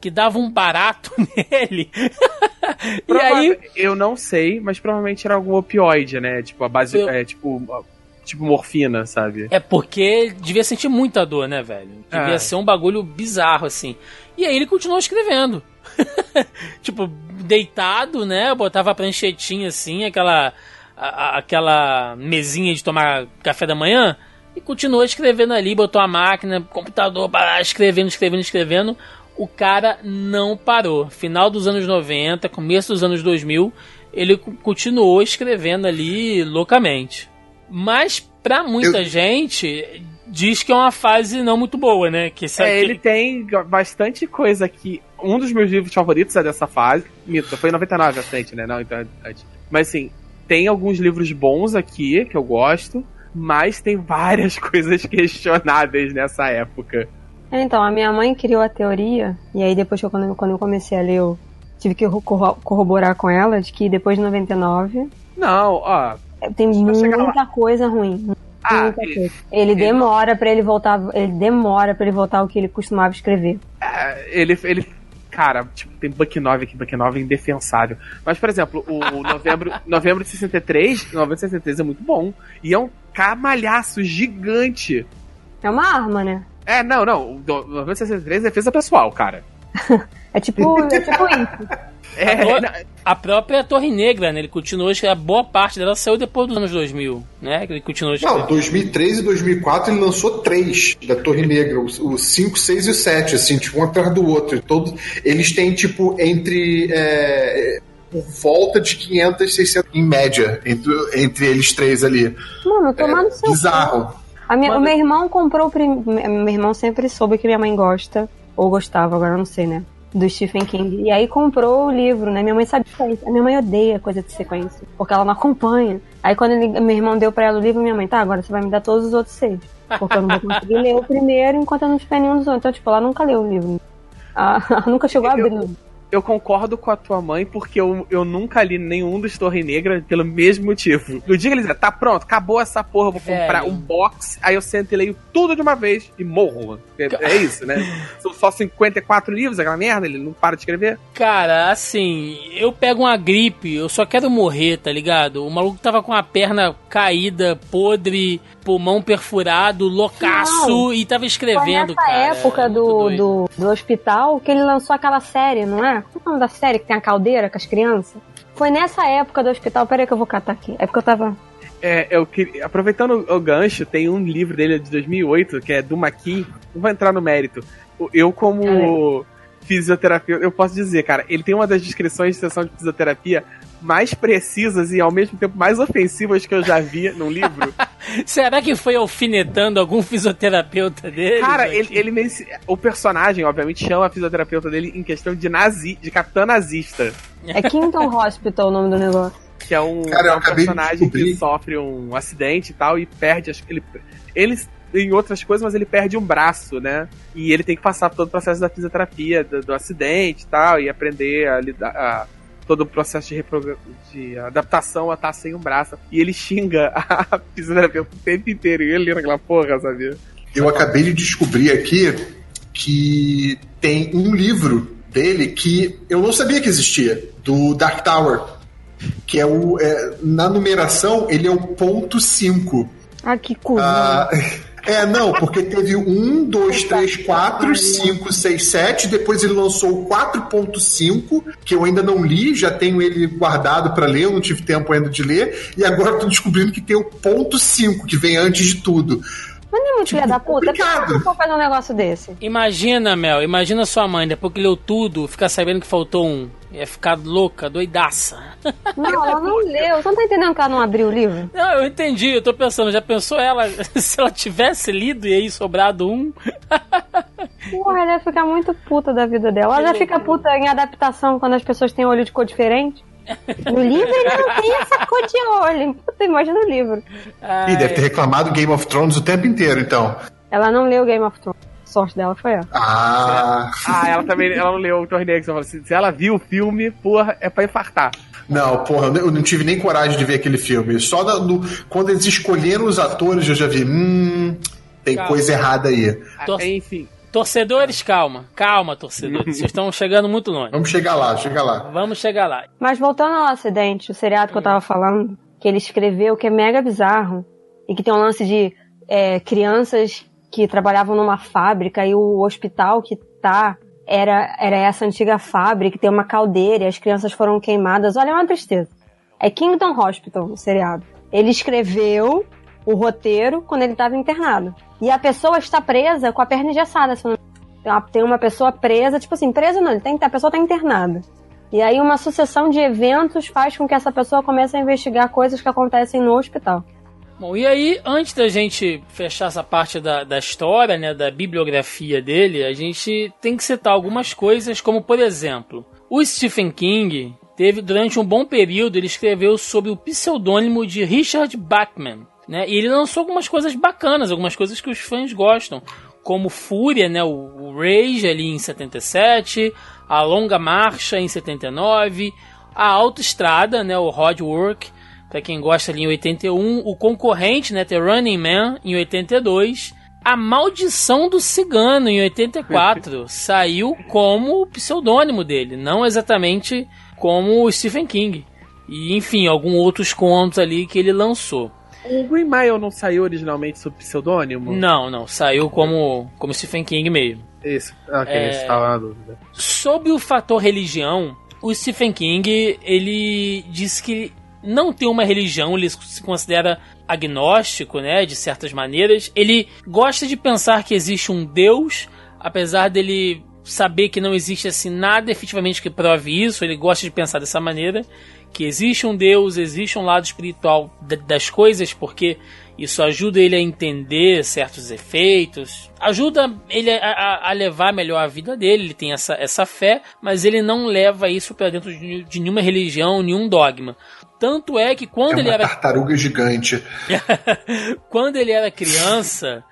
que dava um barato nele. e
Prova-
aí,
Eu não sei, mas provavelmente era algum opioide, né? Tipo, a base.
Eu-
É, tipo, tipo morfina, sabe?
é porque devia sentir muita dor, né, velho? Devia
É.
ser um bagulho bizarro assim. E aí ele continuou escrevendo. tipo, deitado, né? Botava a pranchetinha assim, aquela a- a- aquela mesinha de tomar café da manhã e continuou escrevendo ali, botou a máquina, computador, para escrevendo, escrevendo, escrevendo. O cara não parou. Final dos anos 90, começo dos anos 2000, ele co- continuou escrevendo ali loucamente. Mas pra muita
Eu-
gente diz que é uma fase não muito boa, né? Que
É,
aquele-
ele tem bastante coisa que. Um dos meus livros favoritos é dessa fase. Mito, foi em 99 a frente, né? Não, então é antes. Mas assim, tem alguns livros bons aqui que eu gosto, mas tem várias coisas questionáveis nessa época.
É, Então, a minha mãe criou a teoria, e aí depois que eu, quando, eu- quando eu comecei a ler, eu tive que corro- corroborar com ela de que depois de 99
Não, ó.
é, tem muita coisa ruim.
Ah,
muita
e-
coisa. Ele demora pra ele voltar, ele demora para ele voltar ao que ele costumava escrever.
é, ele, ele. Cara, tipo, tem Buck 9 aqui, Buck 9 é indefensável. Mas, por exemplo, o novembro, novembro de 63, novembro de 63 é muito bom. E é um camalhaço gigante.
É uma arma, né?
É, não, não. O novembro de 63 é defesa pessoal, cara.
É tipo, é tipo isso.
É,
A, a própria Torre Negra, né? Ele continuou, acho que a boa parte dela saiu depois dos anos 2000, né? Que ele continuou
Não, 2003 e 2004 ele lançou três da Torre Negra, o 5, 6 e o 7, assim, tipo, um atrás do outro. Todos, eles têm, tipo, entre. é, por volta de 500, 600 em média, entre, entre eles três ali.
Mano, tomar no seu cu.
Bizarro.
A minha-
Mano.
O meu irmão comprou o prim... Meu irmão sempre soube que minha mãe gosta, ou gostava, agora eu não sei, né? Do Stephen King. E aí comprou o livro, né? Minha mãe sabe sequência. A minha mãe odeia coisa de sequência, porque ela não acompanha. Aí quando ele- meu irmão deu pra ela o livro, minha mãe, tá, agora você vai me dar todos os outros seis. Porque eu não vou conseguir ler o primeiro enquanto eu não tiver nenhum dos outros. Então, tipo, ela nunca leu o livro. Ela, ela nunca chegou a abrir.
eu concordo com a tua mãe porque eu, eu nunca li nenhum dos Torre Negra pelo mesmo motivo. No dia que eles dizem, tá pronto, acabou essa porra, eu vou comprar
Velho.
um box, aí eu sento e leio tudo de uma vez e morro. É, é isso, né? São só 54 livros, aquela merda, ele não para de escrever.
Cara, assim, eu pego uma gripe, eu só quero morrer, tá ligado? O maluco tava com a perna caída, podre, pulmão perfurado, loucaço
Não.
e tava
Foi
escrevendo,
nessa
cara.
época do, do, do hospital que ele lançou aquela série, não é? Qual é o nome da série que tem a caldeira com as crianças? Foi nessa época do hospital. Peraí que eu vou catar aqui. É porque eu tava.
É, eu queria, aproveitando o, gancho, tem um livro dele de 2008, que é do Maqui, não vou entrar no mérito. Eu, como fisioterapeuta, eu posso dizer, cara, ele tem uma das descrições de sessão de fisioterapia mais precisas e ao mesmo tempo mais ofensivas que eu já vi num livro.
Será que foi alfinetando algum fisioterapeuta dele?
Cara, ele, ele menci- o personagem, obviamente, chama a fisioterapeuta dele em questão de nazi, de capitã nazista.
É Kington Hospital o nome do negócio.
Que é um,
Cara,
é um
acabei de
personagem que sofre um acidente e tal e perde. Acho que ele, ele em outras coisas, mas ele perde um braço, né? E ele tem que passar por todo o processo da fisioterapia, do, do acidente e tal, e aprender a lidar. A, todo o processo de, de adaptação a estar sem um braço. E ele xinga a fisioterapeuta o tempo inteiro. E ele lendo aquela porra, sabia?
Eu acabei de descobrir aqui que tem um livro dele que eu não sabia que existia, do Dark Tower. Que é o. é, na numeração, ele é o ponto 5.
Ah, que cuzão.
Ah, é, não, porque teve um, dois, três, quatro, cinco, seis, sete. Depois ele lançou o 4.5, que eu ainda não li, já tenho ele guardado para ler, eu não tive tempo ainda de ler. E agora tô descobrindo que tem o ponto 5, que vem antes de tudo.
Mas não é muito filha da puta? Por que
complicado.
eu vou fazer um negócio desse?
Imagina, Mel, imagina sua mãe, depois que leu tudo, ficar sabendo que faltou um. Ia ficar louca, doidaça.
Não, ela não leu. Você não tá entendendo que ela não abriu o livro?
Não, eu entendi, eu tô pensando, já pensou ela, se ela tivesse lido e aí sobrado um?
Porra, ela ia ficar muito puta da vida dela. Ela já fica puta em adaptação quando as pessoas têm olho de cor diferente. No livro ele não tem essa cor de olho. Puta, imagina o livro.
Ih, deve ter reclamado Game of Thrones o tempo inteiro, então.
Ela não leu Game of Thrones. Sorte dela foi essa.
Ah.
Ah, ela também ela não leu o Tornex. Eu falei assim, se ela viu o filme, porra, é pra infartar.
Não, porra, eu não tive nem coragem de ver aquele filme. Só da- no- quando eles escolheram os atores, eu já vi, hum, tem
Calma.
coisa errada aí.
Tor-
Enfim.
Torcedores, calma, calma, torcedores. Vocês estão chegando muito longe.
Vamos chegar lá, chega lá.
Vamos chegar lá.
Mas voltando ao acidente, o seriado que eu tava falando, que ele escreveu, que é mega bizarro, e que tem um lance de é, crianças que trabalhavam numa fábrica e o hospital que tá era, era essa antiga fábrica, tem uma caldeira e as crianças foram queimadas. Olha, é uma tristeza. É Kingdom Hospital, o seriado. Ele escreveu o roteiro quando ele estava internado. E a pessoa está presa com a perna engessada. Tem uma pessoa presa, tipo assim, presa não, ele tem, a pessoa está internada. E aí uma sucessão de eventos faz com que essa pessoa comece a investigar coisas que acontecem no hospital.
Bom, e aí, antes da gente fechar essa parte da, da história, né, da bibliografia dele, a gente tem que citar algumas coisas, como por exemplo, o Stephen King teve, durante um bom período, ele escreveu sobre o pseudônimo de Richard Bachman, né, e ele lançou algumas coisas bacanas, algumas coisas que os fãs gostam, como Fúria, né, o, Rage ali em 77, a Longa Marcha em 79, a Autoestrada, né, o Hard Pra quem gosta ali em 81, o concorrente, né, The Running Man em 82, A Maldição do Cigano em 84 saiu como o pseudônimo dele, não exatamente como o Stephen King. E enfim, alguns outros contos ali que ele lançou.
O Green Mile não saiu originalmente sob pseudônimo?
Não, não, saiu como como Stephen King mesmo.
Isso, ok,
É.
estava na dúvida.
Sobre o fator religião, o Stephen King, ele disse que não tem uma religião, ele se considera agnóstico, né, de certas maneiras. Ele gosta de pensar que existe um Deus, apesar dele saber que não existe assim nada efetivamente que prove isso, ele gosta de pensar dessa maneira, que existe um Deus, existe um lado espiritual da- das coisas, porque isso ajuda ele a entender certos efeitos, ajuda ele a, a- a levar melhor a vida dele, ele tem essa, essa fé, mas ele não leva isso para dentro de, de nenhuma religião, nenhum dogma. Tanto é que quando
É
ele era
tartaruga gigante.
quando ele era criança,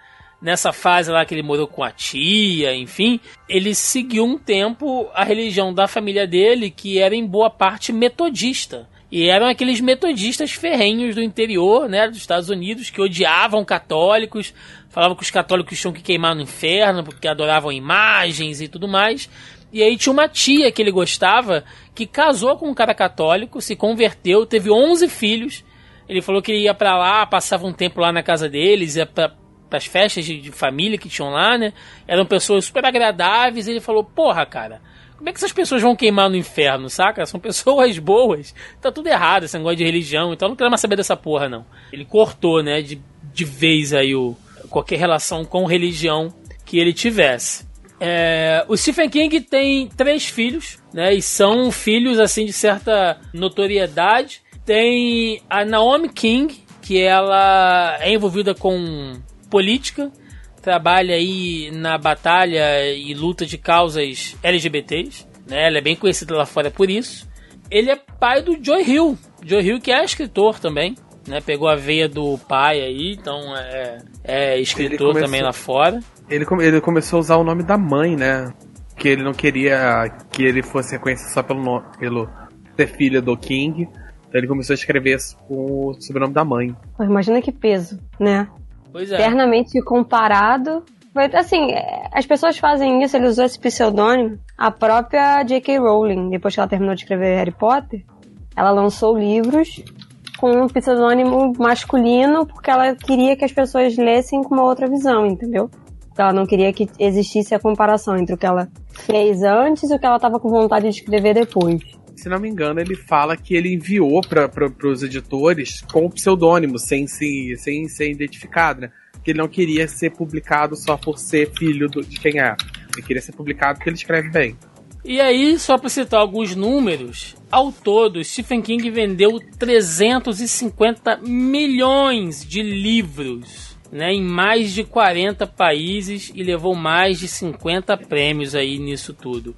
nessa fase lá que ele morou com a tia, enfim, ele seguiu um tempo a religião da família dele, que era em boa parte metodista. E eram aqueles metodistas ferrenhos do interior, né, dos Estados Unidos, que odiavam católicos, falavam que os católicos tinham que queimar no inferno porque adoravam imagens e tudo mais. E aí tinha uma tia que ele gostava que casou com um cara católico, se converteu, teve 11 filhos. Ele falou que ele ia pra lá, passava um tempo lá na casa deles, ia pra, pras festas de, de família que tinham lá, né? Eram pessoas super agradáveis. Ele falou: Porra, cara, como é que essas pessoas vão queimar no inferno, saca? São pessoas boas. Tá tudo errado esse negócio de religião, então eu não quero mais saber dessa porra, não. Ele cortou, né, de, de vez aí o, qualquer relação com religião que ele tivesse. É, o Stephen King tem três filhos, né? E são filhos assim de certa notoriedade. Tem a Naomi King, que ela é envolvida com política, trabalha aí na batalha e luta de causas LGBTs, né? Ela é bem conhecida lá fora por isso. Ele é pai do Joy Hill, Joy Hill que é escritor também, né? Pegou a veia do pai aí, então é, é escritor também lá fora.
Ele, come- ele começou a usar o nome da mãe, né? Que ele não queria que ele fosse reconhecido só pelo nome. Pelo... ter filho do King. Então ele começou a escrever com o sobrenome da mãe.
Pô, Imagina que peso, né?
Pois é.
Eternamente comparado. Assim, é, as pessoas fazem isso, ele usou esse pseudônimo. A própria J.K. Rowling, depois que ela terminou de escrever Harry Potter, ela lançou livros com um pseudônimo masculino porque ela queria que as pessoas lessem com uma outra visão, entendeu? Porque ela não queria que existisse a comparação entre o que ela fez antes e o que ela estava com vontade de escrever depois.
Se não me engano, ele fala que ele enviou para os editores com pseudônimo, sem, se, sem ser identificado, né? Que ele não queria ser publicado só por ser filho do- de quem é. Ele queria ser publicado porque ele escreve bem.
E aí, só para citar alguns números, ao todo, Stephen King vendeu 350 milhões de livros, né, em mais de 40 países e levou mais de 50 prêmios aí nisso tudo.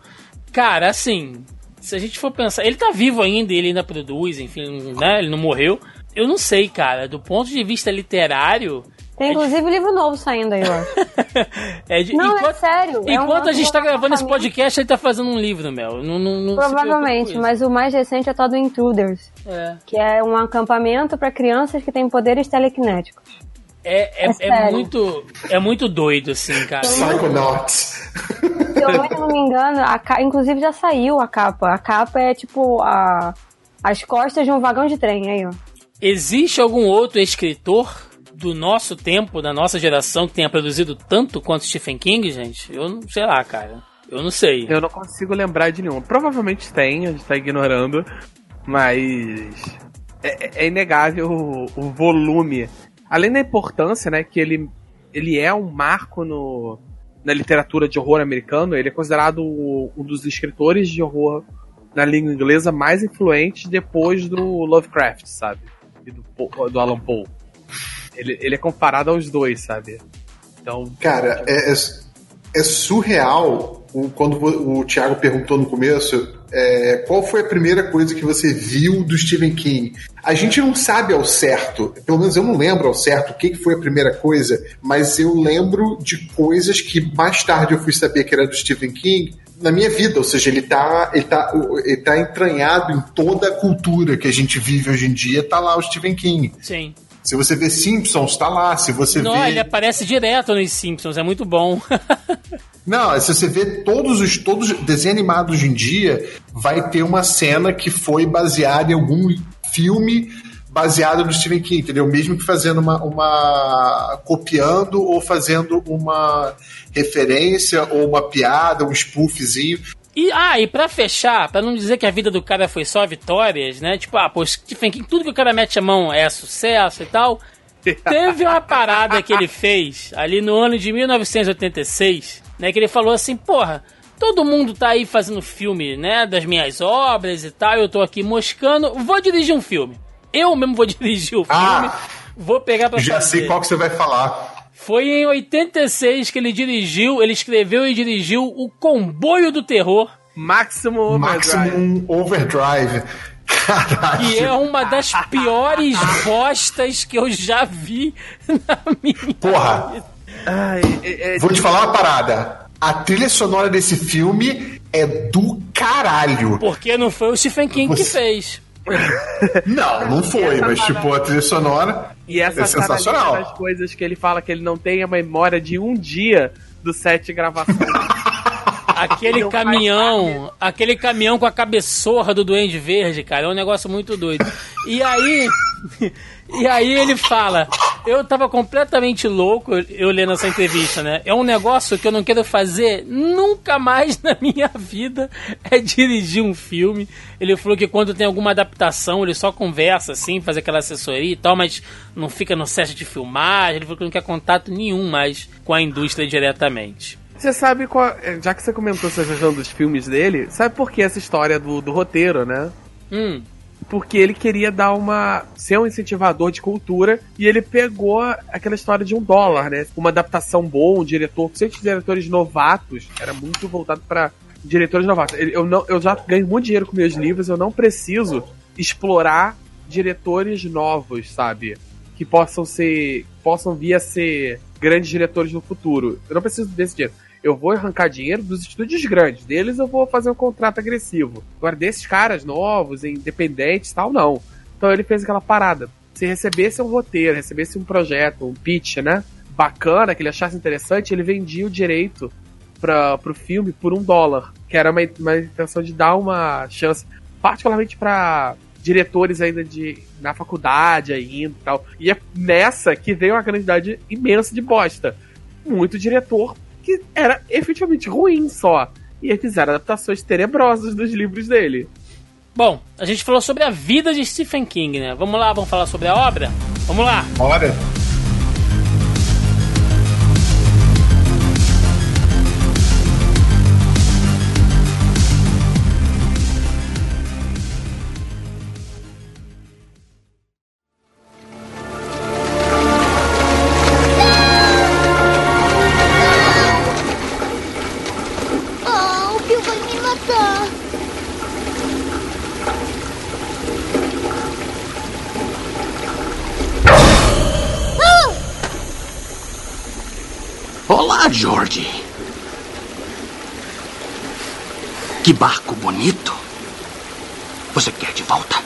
Cara, assim, se a gente for pensar, ele tá vivo ainda, ele ainda produz, enfim, né, ele não morreu. Eu não sei, cara, do ponto de vista literário,
Tem inclusive livro novo saindo aí, acho.
é de,
Não, é
enquanto,
sério. é um
enquanto a gente tá gravando esse podcast, ele tá fazendo um livro, Mel. Não, não, não
Provavelmente, mas o mais recente é tal do Intruders.
É.
que é um acampamento para crianças que têm poderes telequinéticos.
É, é,
É
é muito, é muito doido, assim, cara.
Psychonauts.
Se eu muito não me engano, a ca... inclusive já saiu a capa. A capa é tipo a... as costas de um vagão de trem, aí, ó.
Existe algum outro escritor do nosso tempo, da nossa geração, que tenha produzido tanto quanto Stephen King, gente? Eu não sei lá, cara. Eu não sei.
Eu não consigo lembrar de nenhum. Provavelmente tem, a gente tá ignorando, mas é, é inegável o, o volume. Além da importância, né, que ele, ele é um marco no, na literatura de horror americano, ele é considerado um dos escritores de horror na língua inglesa mais influentes depois do Lovecraft, sabe? E do, do Alan Poe. Ele, ele é comparado aos dois, sabe? Então,
Cara, é, é, é surreal o- quando o Thiago perguntou no começo é, qual foi a primeira coisa que você viu do Stephen King. A gente não sabe ao certo, pelo menos eu não lembro ao certo o que, que foi a primeira coisa, mas eu lembro de coisas que mais tarde eu fui saber que era do Stephen King na minha vida, ou seja, ele tá, ele tá, ele tá entranhado em toda a cultura que a gente vive hoje em dia, tá lá o Stephen King.
Sim.
Se você vê Simpsons, tá lá. Se você
Não,
vê.
ele aparece direto nos Simpsons, é muito bom.
Não, se você vê todos os todos os desenhos animados hoje em dia, vai ter uma cena que foi baseada em algum filme baseado no Stephen King, entendeu? Mesmo que fazendo uma, uma copiando ou fazendo uma referência ou uma piada, um spoofzinho.
E, ah, e pra fechar, pra não dizer que a vida do cara foi só vitórias, né? Tipo, ah, pô, Stephen King, tudo que o cara mete a mão é sucesso e tal. Teve uma parada que ele fez ali no ano de 1986, né? Que ele falou assim, porra, todo mundo tá aí fazendo filme, né? Das minhas obras e tal, eu tô aqui moscando, vou dirigir um filme. Eu mesmo vou dirigir o filme,
Ah,
vou pegar pra
Já
fazer.
sei qual que você vai falar.
Foi em 86 que ele dirigiu, ele escreveu e dirigiu O Comboio do Terror,
Maximum Overdrive.
Maximum Overdrive. Caralho.
que é uma das piores bostas que eu já vi na minha
Porra,
Ai, é- é-
vou te falar uma parada. A trilha sonora desse filme é do caralho.
Porque não foi o Stephen King que
Você-
fez.
Não, não foi, mas tipo, a trilha sonora
E essa
é sensacional.
das coisas que ele fala que ele não tem a memória de um dia do set de gravação.
Aquele caminhão, aquele caminhão com a cabeçorra do Duende Verde, cara, é um negócio muito doido. E aí, e aí ele fala, eu tava completamente louco, eu, lendo essa entrevista, né? É um negócio que eu não quero fazer nunca mais na minha vida, é dirigir um filme. Ele falou que quando tem alguma adaptação, ele só conversa assim, faz aquela assessoria e tal, mas não fica no set de filmagem, ele falou que não quer contato nenhum mais com a indústria diretamente.
Você sabe qual. Já que você comentou essa questão dos filmes dele, sabe por que essa história do, do roteiro, né?
Hum,
Porque ele queria dar uma. ser um incentivador de cultura e ele pegou aquela história de um dólar, né? Uma adaptação boa, um diretor. Sempre diretores novatos era muito voltado para diretores novatos. Eu, não, eu já ganho muito dinheiro com meus livros, eu não preciso explorar diretores novos, sabe? Que possam ser. possam vir a ser grandes diretores no futuro. Eu não preciso desse dinheiro. Eu vou arrancar dinheiro dos estúdios grandes. Deles eu vou fazer um contrato agressivo. Agora, desses caras novos, independentes e tal, não. Então ele fez aquela parada. Se recebesse um roteiro, recebesse um projeto, um pitch, né? Bacana, que ele achasse interessante, ele vendia o direito para pro filme por um dólar. Que era uma, uma intenção de dar uma chance, particularmente para diretores ainda de na faculdade ainda e tal. E é nessa que veio uma quantidade imensa de bosta. Muito diretor que era efetivamente ruim só. E aí fizeram adaptações tenebrosas dos livros dele.
Bom, a gente falou sobre a vida de Stephen King, né? Vamos lá, vamos falar sobre a obra? Vamos lá.
Bora.
Que barco bonito. Você quer de volta?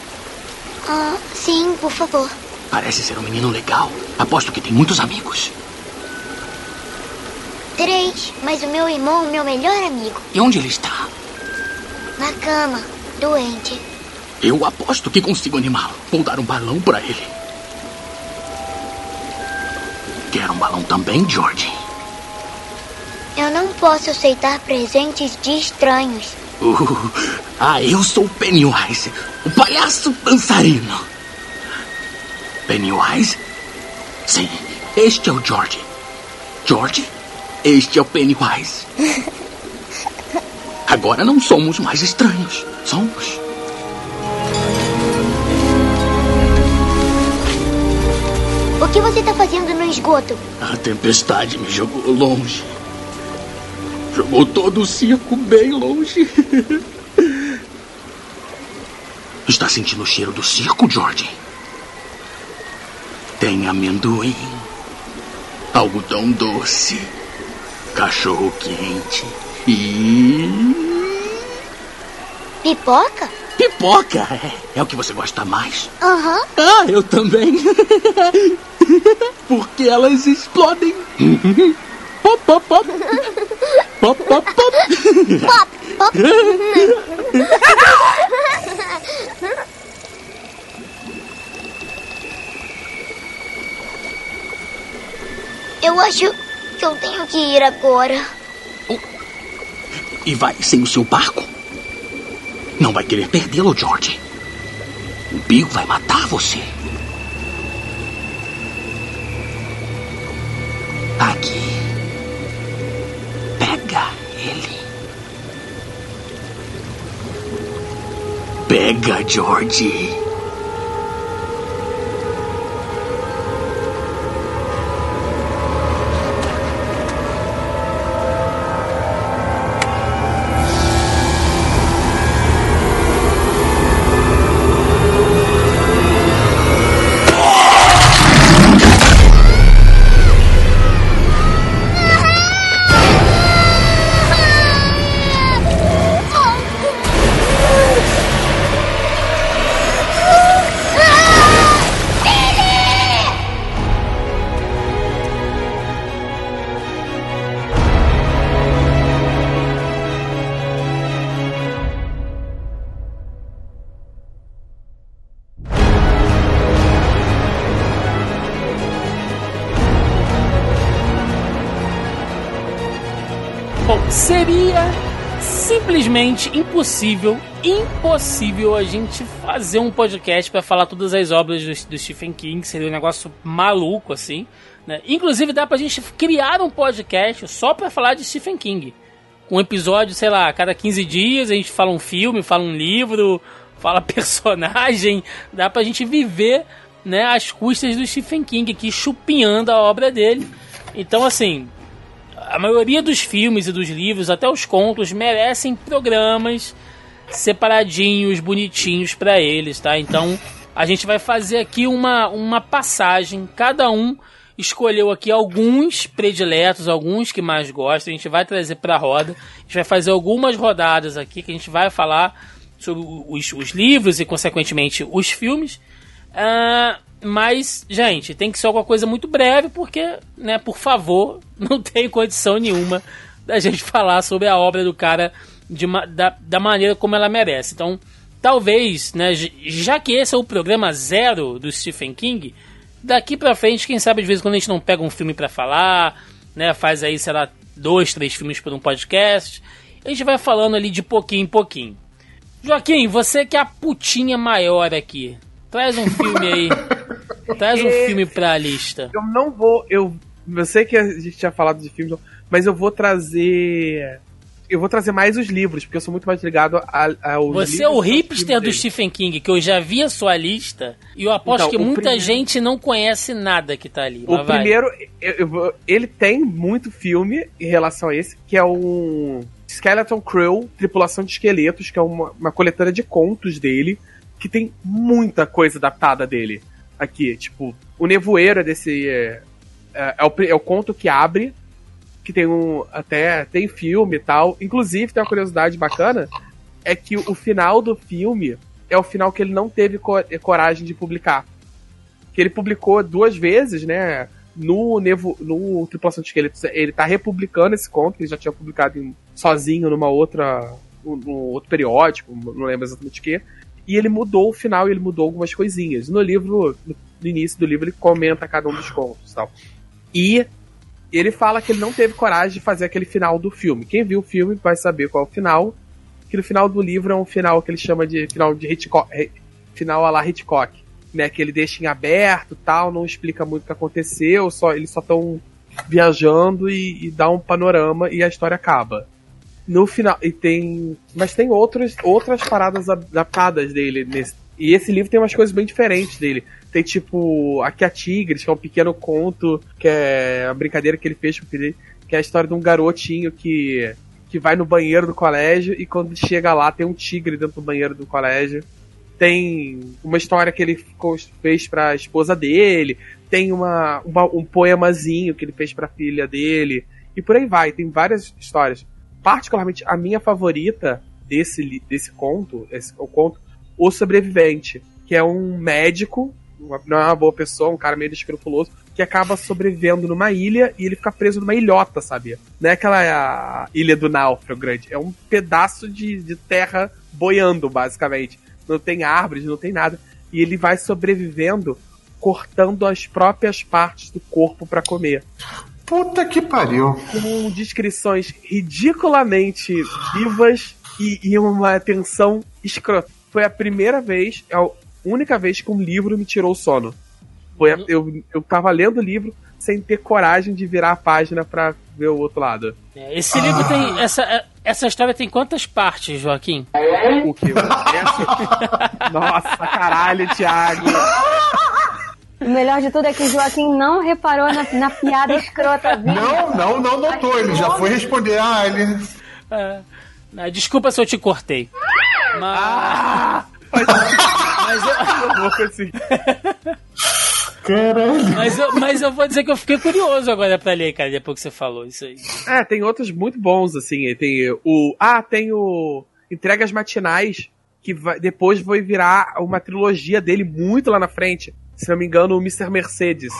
Ah, sim, por favor.
Parece ser um menino legal. Aposto que tem muitos amigos.
Três, mas o meu irmão é o meu melhor amigo.
E onde ele está?
Na cama, doente.
Eu aposto que consigo animá-lo. Vou dar um balão para ele. Quer um balão também, George?
Eu não posso aceitar presentes de estranhos.
Uh, ah, eu sou Pennywise, o palhaço dançarino. Pennywise? Sim, este é o George. George, este é o Pennywise. Agora não somos mais estranhos. Somos.
O que você tá fazendo no esgoto?
A tempestade me jogou longe. Jogou todo o circo bem longe. Está sentindo o cheiro do circo, George? Tem amendoim, algodão doce, cachorro quente e.
Pipoca?
Pipoca! É, é o que você gosta mais.
Aham.
Ah, eu também. Porque elas explodem. Pop, pop, pop. Pop, pop, pop.
Pop, pop. Eu acho que eu tenho que ir agora.
E vai sem o seu barco? Não vai querer perdê-lo, George. O Bill vai matar você. Aqui. Pega ele. Pega, George.
Simplesmente impossível, impossível a gente fazer um podcast para falar todas as obras do, do Stephen King. Seria um negócio maluco, assim. Né? Inclusive, dá pra gente criar um podcast só para falar de Stephen King. Um episódio, sei lá, a cada 15 dias a gente fala um filme, fala um livro, fala personagem. Dá pra gente viver né, às custas do Stephen King aqui, chupinhando a obra dele. Então, assim, a maioria dos filmes e dos livros, até os contos, merecem programas separadinhos, bonitinhos para eles, tá? Então a gente vai fazer aqui uma, uma passagem, cada um escolheu aqui alguns prediletos, alguns que mais gostam. A gente vai trazer pra roda. A gente vai fazer algumas rodadas aqui que a gente vai falar sobre os, os livros e, consequentemente, os filmes. Ah, mas, gente, tem que ser alguma coisa muito breve, porque, né, por favor, não tem condição nenhuma da gente falar sobre a obra do cara de, da, da maneira como ela merece. Então, talvez, né, já que esse é o programa zero do Stephen King, daqui pra frente, quem sabe de vez em quando a gente não pega um filme pra falar, né, faz aí, sei lá, dois, três filmes por um podcast, a gente vai falando ali de pouquinho em pouquinho. Joaquim, você que é a putinha maior aqui, traz um filme aí, traz um filme pra lista.
Eu não vou. Eu, eu sei que a gente tinha falado de filmes, mas eu vou trazer. Eu vou trazer mais os livros, porque eu sou muito mais ligado a- aos
Você é o hipster do
dele.
Stephen King, que eu já vi a sua lista e eu aposto
Então,
que muita
primeiro-
gente não conhece nada que tá ali.
O
vai.
primeiro, eu- eu ele tem muito filme em relação a esse, que é o Skeleton Crew, Tripulação de Esqueletos, que é uma, uma coletânea de contos dele, que tem muita coisa adaptada dele aqui. Tipo, o Nevoeiro é desse. É, é, é o, é o conto que abre, que tem um. Até tem filme e tal. Inclusive, tem uma curiosidade bacana: é que o final do filme é o final que ele não teve co- coragem de publicar que ele publicou duas vezes, né? No Nevo, no Tripulação de Esqueletos, ele tá republicando esse conto, que ele já tinha publicado em- sozinho numa outra. num outro periódico, não lembro exatamente o que. E ele mudou o final e ele mudou algumas coisinhas. No livro, no, início do livro, ele comenta cada um dos contos e tal. E ele fala que ele não teve coragem de fazer aquele final do filme. Quem viu o filme vai saber qual é o final. Que no final do livro é um final que ele chama de final de Hitchcock, final a la Hitchcock né, que ele deixa em aberto tal, não explica muito o que aconteceu, só eles só estão viajando e, e dá um panorama e a história acaba. No final, e tem. Mas tem outros, outras paradas adaptadas dele nesse. E esse livro tem umas coisas bem diferentes dele. Tem tipo Aqui a Tigres, que é um pequeno conto, que é a brincadeira que ele fez com o filho que é a história de um garotinho que, que vai no banheiro do colégio e quando chega lá tem um tigre dentro do banheiro do colégio tem uma história que ele fez pra esposa dele, tem uma, uma- um poemazinho que ele fez pra filha dele, e por aí vai, tem várias histórias. Particularmente, a minha favorita desse, desse conto, esse, o conto, O Sobrevivente, que é um médico, uma- não é uma boa pessoa, um cara meio escrupuloso, que acaba sobrevivendo numa ilha e ele fica preso numa ilhota, sabia? Não é aquela ilha do náufrago grande, é um pedaço de, de terra boiando, basicamente não tem árvores, não tem nada. E ele vai sobrevivendo cortando as próprias partes do corpo para comer.
Puta que pariu.
Com descrições ridiculamente vivas e, e uma tensão escrota. Foi a primeira vez, é a única vez que um livro me tirou o sono. Foi a- eu, eu tava lendo o livro sem ter coragem de virar a página para ver o outro lado.
É, Esse livro tem. Essa, essa história tem quantas partes, Joaquim?
O que? Nossa, caralho, Thiago.
O melhor de tudo é que o Joaquim não reparou na, na piada escrota. viu?
Não, não, não notou. Ele já foi responder. Ah, ele.
É, né, desculpa se eu te cortei. Mas. mas, eu,
Eu vou conseguir.
Caralho.
mas, eu, mas eu vou dizer que eu fiquei curioso agora pra ler, cara, depois que você falou isso aí.
É, tem outros muito bons, assim. Tem o. Ah, tem o. Entregas Matinais, que vai, depois vai virar uma trilogia dele muito lá na frente. Se não me engano, o Mr. Mercedes.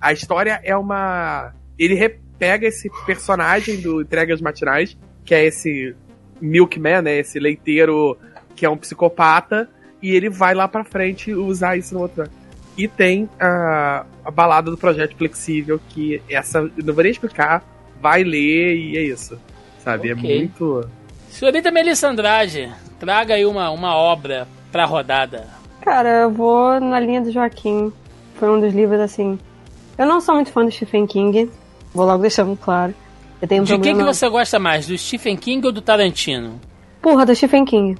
A história é uma. Ele repega esse personagem do Entregas Matinais, que é esse Milkman, né? Esse leiteiro que é um psicopata, e ele vai lá pra frente usar isso no outro. E tem a, a balada do Projeto Flexível, que essa eu não vou nem explicar, vai ler e é isso. Sabe?
Ok.
É muito.
Senhorita Melissa Andrade, traga aí uma, uma obra pra rodada.
Cara, eu vou na linha do Joaquim. Foi um dos livros assim. Eu não sou muito fã do Stephen King. Vou logo deixando claro. Eu tenho um
De quem que você gosta mais, do Stephen King ou do Tarantino?
Porra, do Stephen King.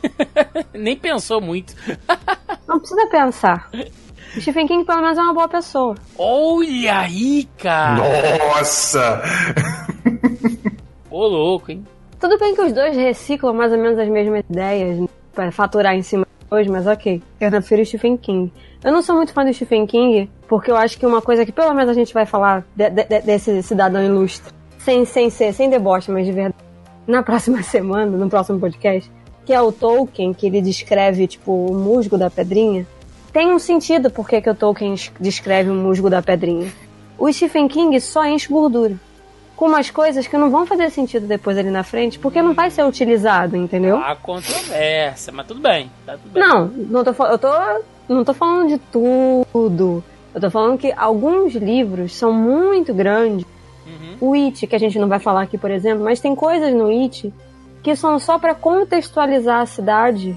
Nem pensou muito.
Não precisa pensar. O Stephen King, pelo menos, é uma boa pessoa.
Olha aí, cara!
Nossa!
Ô louco, hein?
Tudo bem que os dois reciclam mais ou menos as mesmas ideias para faturar em cima hoje, mas ok. Eu prefiro Stephen King. Eu não sou muito fã do Stephen King, porque eu acho que uma coisa que pelo menos a gente vai falar de- de- de- desse cidadão ilustre, sem, sem ser, sem deboche, mas de verdade, na próxima semana, no próximo podcast, que é o Tolkien, que ele descreve, tipo, o musgo da pedrinha, tem um sentido por que o Tolkien es- descreve o musgo da pedrinha. O Stephen King só enche gordura. Com umas coisas que não vão fazer sentido depois ali na frente, porque não vai ser utilizado, entendeu?
Há controvérsia, mas tudo bem. Tá tudo bem.
Não, não tô, eu tô, não tô falando de tudo. Eu tô falando que alguns livros são muito grandes. O It, que a gente não vai falar aqui, por exemplo, mas tem coisas no It que são só para contextualizar a cidade,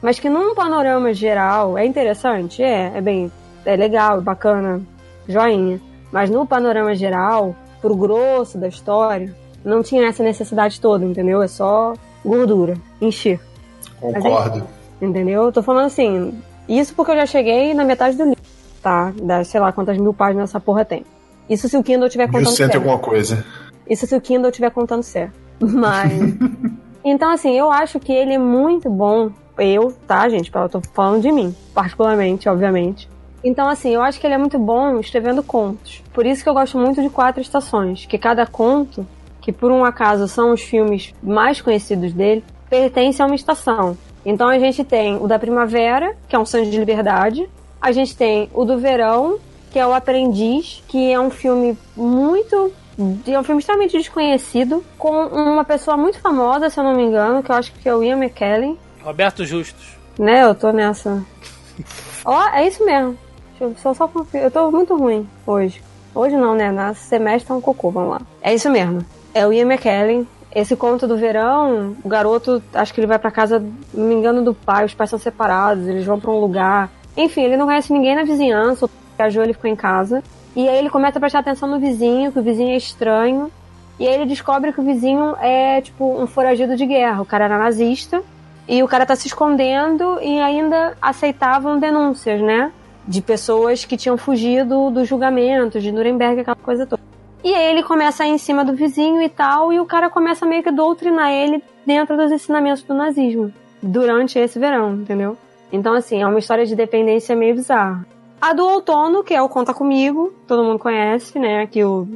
mas que num panorama geral é interessante, é, é bem, é legal, bacana, joinha. Mas no panorama geral, pro grosso da história, não tinha essa necessidade toda, entendeu? É só gordura, encher.
Concordo.
Entendeu? Eu tô falando assim, isso porque eu já cheguei na metade do livro, tá? Das, sei lá quantas mil páginas essa porra tem. Isso se o Kindle tiver contando certo.
alguma coisa.
Isso se o Kindle tiver contando certo. Mas. então, assim, eu acho que ele é muito bom. Eu, tá, gente? Eu tô falando de mim, particularmente, obviamente. Então, assim, eu acho que ele é muito bom escrevendo contos. Por isso que eu gosto muito de Quatro Estações. Que cada conto, que por um acaso são os filmes mais conhecidos dele, pertence a uma estação. Então a gente tem o da primavera, que é um sonho de liberdade. A gente tem o do verão, que é o Aprendiz, que é um filme muito. É um filme extremamente desconhecido, com uma pessoa muito famosa, se eu não me engano, que eu acho que é o Ian McKellen.
Roberto Justus.
Né, eu tô nessa. Ó, é isso mesmo. Eu só, só. Eu tô muito ruim hoje. Hoje não, né? Na semestre é um cocô, vamos lá. É isso mesmo. É o Ian McKellen. Esse conto do verão, o garoto, acho que ele vai pra casa, não me engano, do pai, os pais são separados, eles vão pra um lugar. Enfim, ele não conhece ninguém na vizinhança, viajou, ele ficou em casa. E aí ele começa a prestar atenção no vizinho, que o vizinho é estranho. E aí ele descobre que o vizinho é, tipo, um foragido de guerra. O cara era nazista. E o cara tá se escondendo e ainda aceitavam denúncias, né? De pessoas que tinham fugido dos julgamentos, de Nuremberg, aquela coisa toda. E aí ele começa a ir em cima do vizinho e tal, e o cara começa meio que doutrinar ele dentro dos ensinamentos do nazismo. Durante esse verão, entendeu? Então, assim, é uma história de dependência meio bizarra. A do outono, que é o Conta Comigo, todo mundo conhece, né? Que o,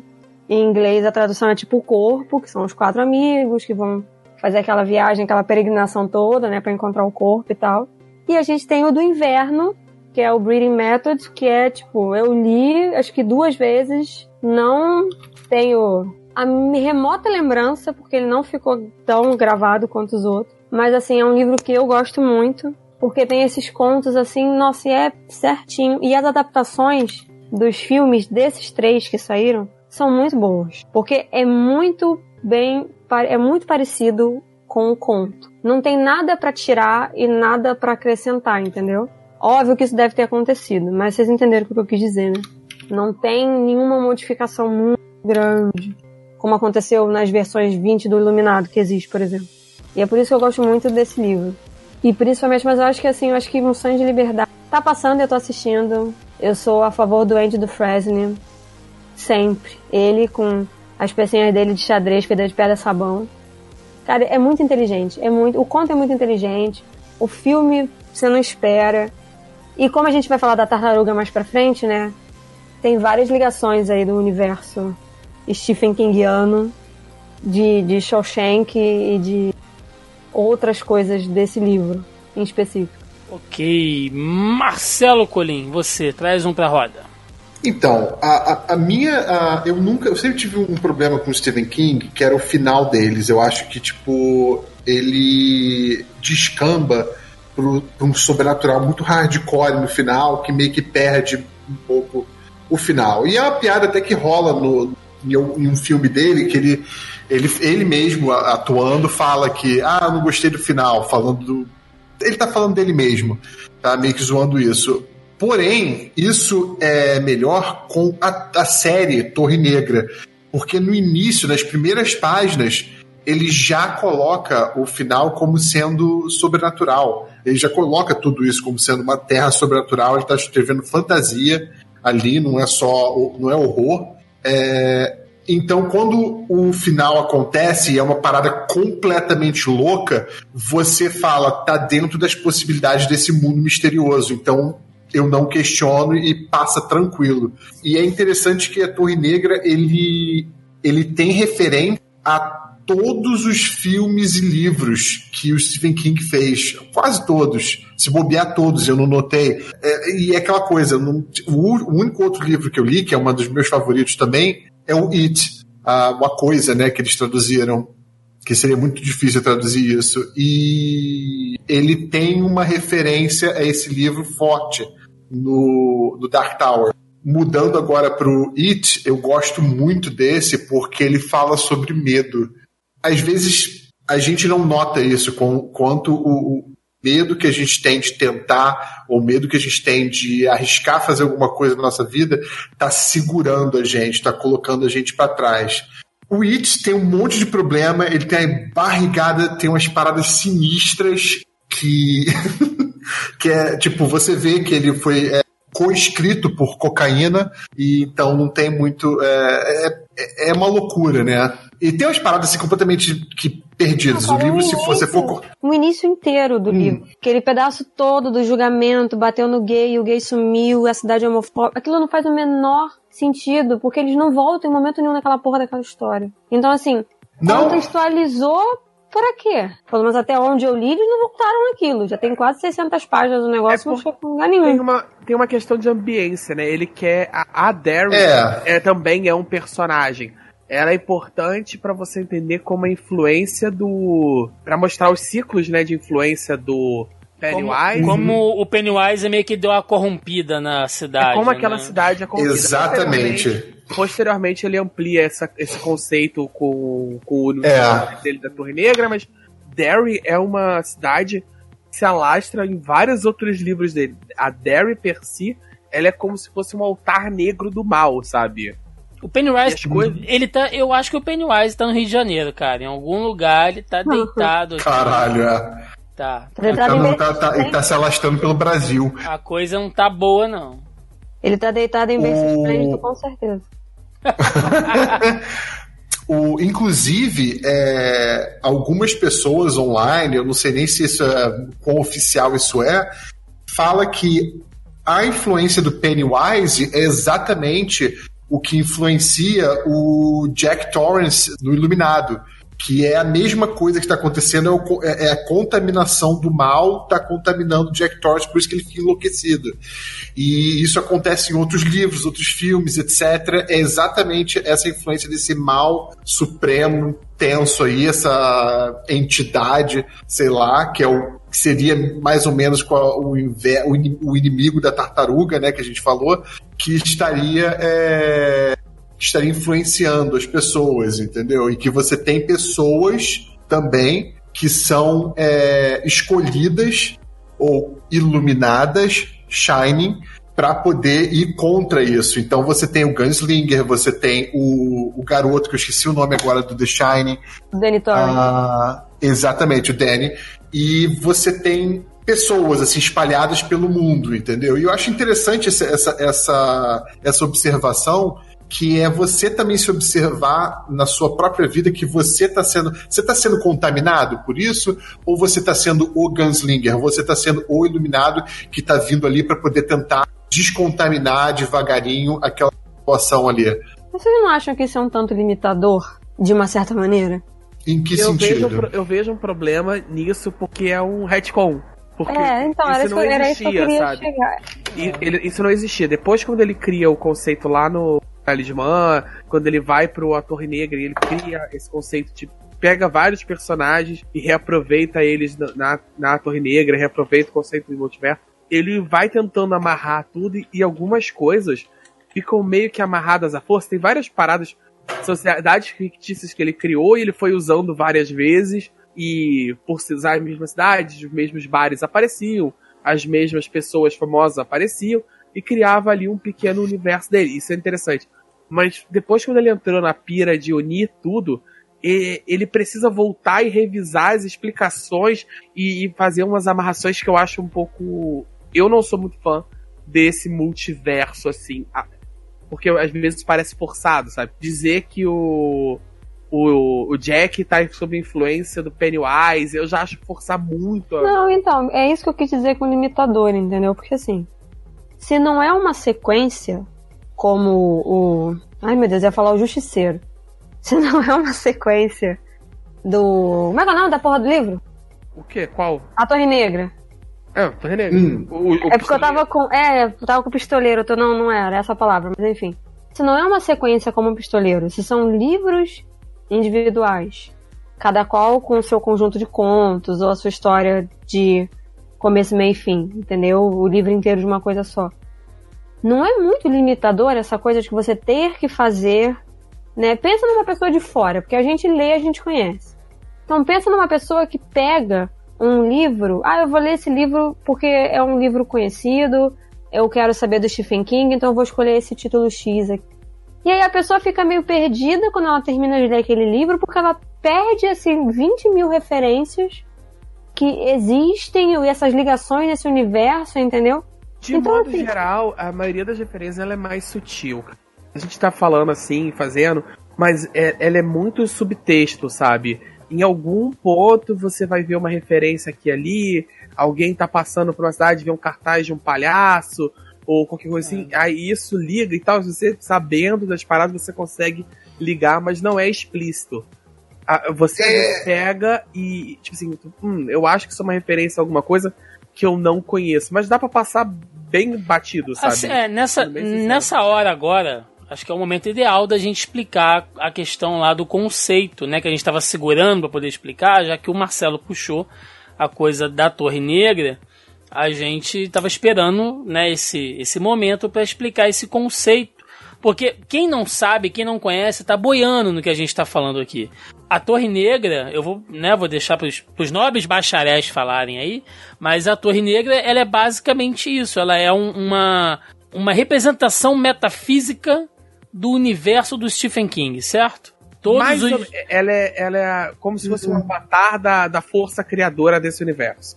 em inglês a tradução é tipo o corpo, que são os quatro amigos que vão fazer aquela viagem, aquela peregrinação toda, né? Pra encontrar o corpo e tal. E a gente tem o do inverno, que é o Breeding Method, que é tipo, eu li acho que duas vezes, não tenho a remota lembrança, porque ele não ficou tão gravado quanto os outros. Mas assim, é um livro que eu gosto muito, porque tem esses contos assim, nossa, e é certinho. E as adaptações dos filmes desses três que saíram são muito boas, porque é muito bem, é muito parecido com o conto. Não tem nada para tirar e nada para acrescentar, entendeu? Óbvio que isso deve ter acontecido, mas vocês entenderam o que eu quis dizer, né? Não tem nenhuma modificação muito grande, como aconteceu nas versões 20 do Iluminado que existe, por exemplo. E é por isso que eu gosto muito desse livro. E principalmente, mas eu acho que assim, eu acho que um sonho de liberdade tá passando, eu tô assistindo. Eu sou a favor do Andy do Fresney. Sempre. Ele com as pecinhas dele de xadrez, pedra de pedra sabão. Cara, é muito inteligente. É muito, o conto é muito inteligente. O filme você não espera. E como a gente vai falar da tartaruga mais pra frente, né? Tem várias ligações aí do universo Stephen Kingiano, de, de Shawshank e de outras coisas desse livro em específico.
Ok. Marcelo Colim, você traz um pra roda.
Então, a, a, a minha. a- eu nunca. Eu sempre tive um problema com o Stephen King, que era o final deles. Eu acho que, tipo, ele descamba pro, pra um sobrenatural muito hardcore no final, que meio que perde um pouco o final. E é uma piada até que rola no, em, um- filme dele, que ele, ele, ele mesmo atuando fala que, ah, não gostei do final, falando do. Ele tá falando dele mesmo, tá meio que zoando isso. Porém, isso é melhor com a, a série Torre Negra, porque no início, nas primeiras páginas, ele já coloca o final como sendo sobrenatural. Ele já coloca tudo isso como sendo uma terra sobrenatural. Ele está escrevendo fantasia ali, não é só não é horror. É, Então, quando o final acontece e é uma parada completamente louca, você fala, tá dentro das possibilidades desse mundo misterioso. Então, eu não questiono e passa tranquilo. E é interessante que a Torre Negra, ele, ele tem referência a todos os filmes e livros que o Stephen King fez. Quase todos. Se bobear todos, eu não notei. É, e é aquela coisa, não, o, o, único outro livro que eu li, que é um dos meus favoritos também, é o It. Uma coisa, né, que eles traduziram. Que seria muito difícil traduzir isso. E ele tem uma referência a esse livro forte no, no Dark Tower mudando agora pro It, eu gosto muito desse porque ele fala sobre medo às vezes a gente não nota isso com, quanto o, o medo que a gente tem de tentar, ou medo que a gente tem de arriscar fazer alguma coisa na nossa vida, está segurando a gente, está colocando a gente para trás. O It tem um monte de problema, ele tem barrigada, tem umas paradas sinistras que. que é tipo, você vê que ele foi é, co-escrito por cocaína, e então não tem muito. É, é, é uma loucura, né? E tem umas paradas assim completamente que perdidas. o livro, se fosse for.
O início inteiro do
Hum.
livro. Aquele pedaço todo do julgamento, bateu no gay, o gay sumiu, a cidade é homofóbica. Aquilo não faz o menor sentido, porque eles não voltam em momento nenhum naquela porra daquela história. Então, assim,
Não.
contextualizou para quê? Pelo menos até onde eu li, eles não voltaram naquilo. Já tem quase 600 páginas do negócio,
É
não
por-
chegou a lugar nenhum.
Tem uma, tem uma questão de ambiência, né? Ele quer. A, a Darren
É.
é, também é um personagem. Ela é importante pra você entender como a influência do. Pra mostrar os ciclos, né, de influência do
Como,
Pennywise.
como o Pennywise meio que deu uma corrompida na cidade.
É como aquela
né?
cidade é corrompida.
Exatamente.
Posteriormente, ele amplia essa- esse conceito com, com o
É.
dele da Torre Negra, mas Derry é uma cidade que se alastra em vários outros livros dele. A Derry per si, ela é como se fosse um altar negro do mal, sabe?
O Pennywise,
as coisas-
ele tá. Eu acho que o Pennywise tá no Rio de Janeiro, cara. Em algum lugar ele tá deitado. aqui.
Caralho, é.
Tá.
Ele tá,
Tá, não,
deitado-
tá, tá, ele tá se alastrando pelo Brasil.
A coisa não tá boa, não.
Ele tá deitado em berço
O-
com certeza.
O, inclusive, é, algumas pessoas online, eu não sei nem se isso é quão oficial isso é, fala que a influência do Pennywise é exatamente o que influencia o Jack Torrance no Iluminado. Que é a mesma coisa que está acontecendo, é, o é- é a contaminação do mal está contaminando Jack Torrance, por isso que ele fica enlouquecido. E isso acontece em outros livros, outros filmes, etc. É exatamente essa influência desse mal supremo, tenso aí, essa entidade, sei lá, que é o que seria mais ou menos o, o inimigo da tartaruga, né, que a gente falou, que estaria é, que estaria influenciando as pessoas, entendeu? E que você tem pessoas também que são é, escolhidas ou iluminadas, shining, para poder ir contra isso. Então você tem o Gunslinger, você tem o, o garoto, que eu esqueci o nome agora do The Shining,
Danny Torrance.
ah, exatamente, o Danny. E você tem pessoas assim espalhadas pelo mundo, entendeu? E eu acho interessante essa, essa, essa, essa observação que é você também se observar na sua própria vida que você está sendo você está sendo contaminado por isso ou você está sendo o gunslinger você está sendo o iluminado que está vindo ali para poder tentar descontaminar devagarinho aquela situação ali
Mas vocês não acham que isso é um tanto limitador, de uma certa maneira?
em que
eu, vejo,
sentido
um pro- eu vejo um problema nisso porque é um retcon. Porque
é, então, era isso,
não
que- era isso que eu
existia,
queria
sabe? E ele- isso não existia. Depois, quando ele cria o conceito lá no Talismã, quando ele vai pro A Torre Negra e ele cria esse conceito de pega vários personagens e reaproveita eles na, na, na Torre Negra, reaproveita o conceito do multiverso, ele vai tentando amarrar tudo e, e algumas coisas ficam meio que amarradas à força. Tem várias paradas, sociedades fictícias que ele criou e ele foi usando várias vezes e por se usar as mesmas cidades, os mesmos bares apareciam, as mesmas pessoas famosas apareciam e criava ali um pequeno universo dele. Isso é interessante. Mas depois, quando ele entrou na pira de unir tudo, ele precisa voltar e revisar as explicações e, fazer umas amarrações que eu acho um pouco. Eu não sou muito fã desse multiverso assim. Porque às vezes parece forçado, sabe? Dizer que o o, o Jack tá sob influência do Pennywise, eu já acho forçar muito.
Não, então, é isso que eu quis dizer com limitador, entendeu? Porque assim, se não é uma sequência como o. Ai meu Deus, eu ia falar o Justiceiro. Se não é uma sequência do. Como é que é o nome da porra do livro?
O quê? Qual?
A Torre Negra.
É, Torre Negra.
Hum.
O- o
É porque eu
pistoleiro.
tava com. É, eu tava com pistoleiro, eu tô, não, não era essa a palavra, mas enfim. Se não é uma sequência como um pistoleiro, se são livros individuais, cada qual com o seu conjunto de contos ou a sua história de começo, meio e fim, entendeu? O livro inteiro de uma coisa só. Não é muito limitador essa coisa de que você ter que fazer, né? Pensa numa pessoa de fora, porque a gente lê, a gente conhece. Então pensa numa pessoa que pega um livro, ah, eu vou ler esse livro porque é um livro conhecido, eu quero saber do Stephen King, então eu vou escolher esse título X aqui. E aí a pessoa fica meio perdida quando ela termina de ler aquele livro, porque ela perde, assim, 20 mil referências que existem e essas ligações nesse universo, entendeu?
De
Então,
modo
assim-
geral, a maioria das referências ela é mais sutil. A gente tá falando assim, fazendo, mas é- ela é muito subtexto, sabe? Em algum ponto você vai ver uma referência aqui e ali, alguém tá passando por uma cidade, vê um cartaz de um palhaço, ou qualquer coisa assim, aí isso liga e tal. Você sabendo das paradas, você consegue ligar, mas não é explícito. Você
É.
pega e, tipo assim, hum, eu acho que isso é uma referência a alguma coisa que eu não conheço, mas dá pra passar bem batido, sabe?
Assim, é, nessa, nessa hora agora, acho que é o momento ideal da gente explicar a questão lá do conceito, né? Que a gente estava segurando para poder explicar, já que o Marcelo puxou a coisa da Torre Negra, a gente estava esperando, né, esse, esse momento para explicar esse conceito. Porque quem não sabe, quem não conhece, tá boiando no que a gente está falando aqui. A Torre Negra, eu vou, né, vou deixar para os nobres bacharéis falarem aí, mas a Torre Negra, ela é basicamente isso. Ela é um- uma, uma representação metafísica do universo do Stephen King, certo? Todos
Mais
os...
ela, é, ela é como se fosse um avatar da, da força criadora desse universo.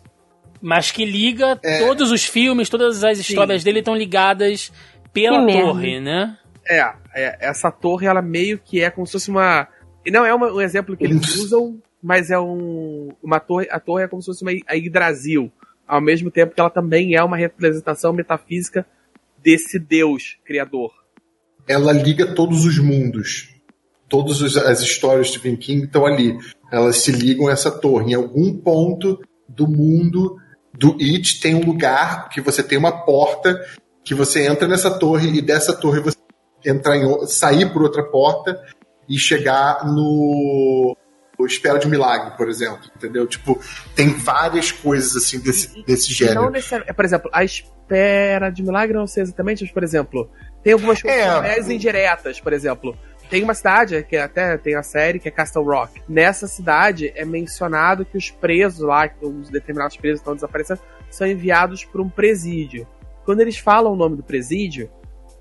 Mas que liga
É.
todos os filmes, todas as histórias dele estão ligadas pela
Que
torre, né?
É, é, essa torre, ela meio que é como se fosse uma. Não é uma- um exemplo que eles usam, mas é um. Uma torre. A torre é como se fosse uma a Yggdrasil. Ao mesmo tempo que ela também é uma representação metafísica desse Deus criador.
ela liga todos os mundos. Todas as histórias de Stephen King estão ali. Elas se ligam a essa torre. Em algum ponto do mundo do It tem um lugar que você tem uma porta que você entra nessa torre e dessa torre você entrar em, sair por outra porta e chegar no no Espera de um Milagre, por exemplo. Entendeu? Tipo, tem várias coisas assim desse, desse
Não
gênero.
necessariamente. Por exemplo, a espera de milagre, não sei exatamente, mas, por exemplo, tem algumas coisas
É.
mais indiretas, por exemplo. Tem uma cidade, que até tem a série, que é Castle Rock. Nessa cidade é mencionado que os presos lá, que os determinados presos estão desaparecendo, são enviados para um presídio. Quando eles falam o nome do presídio,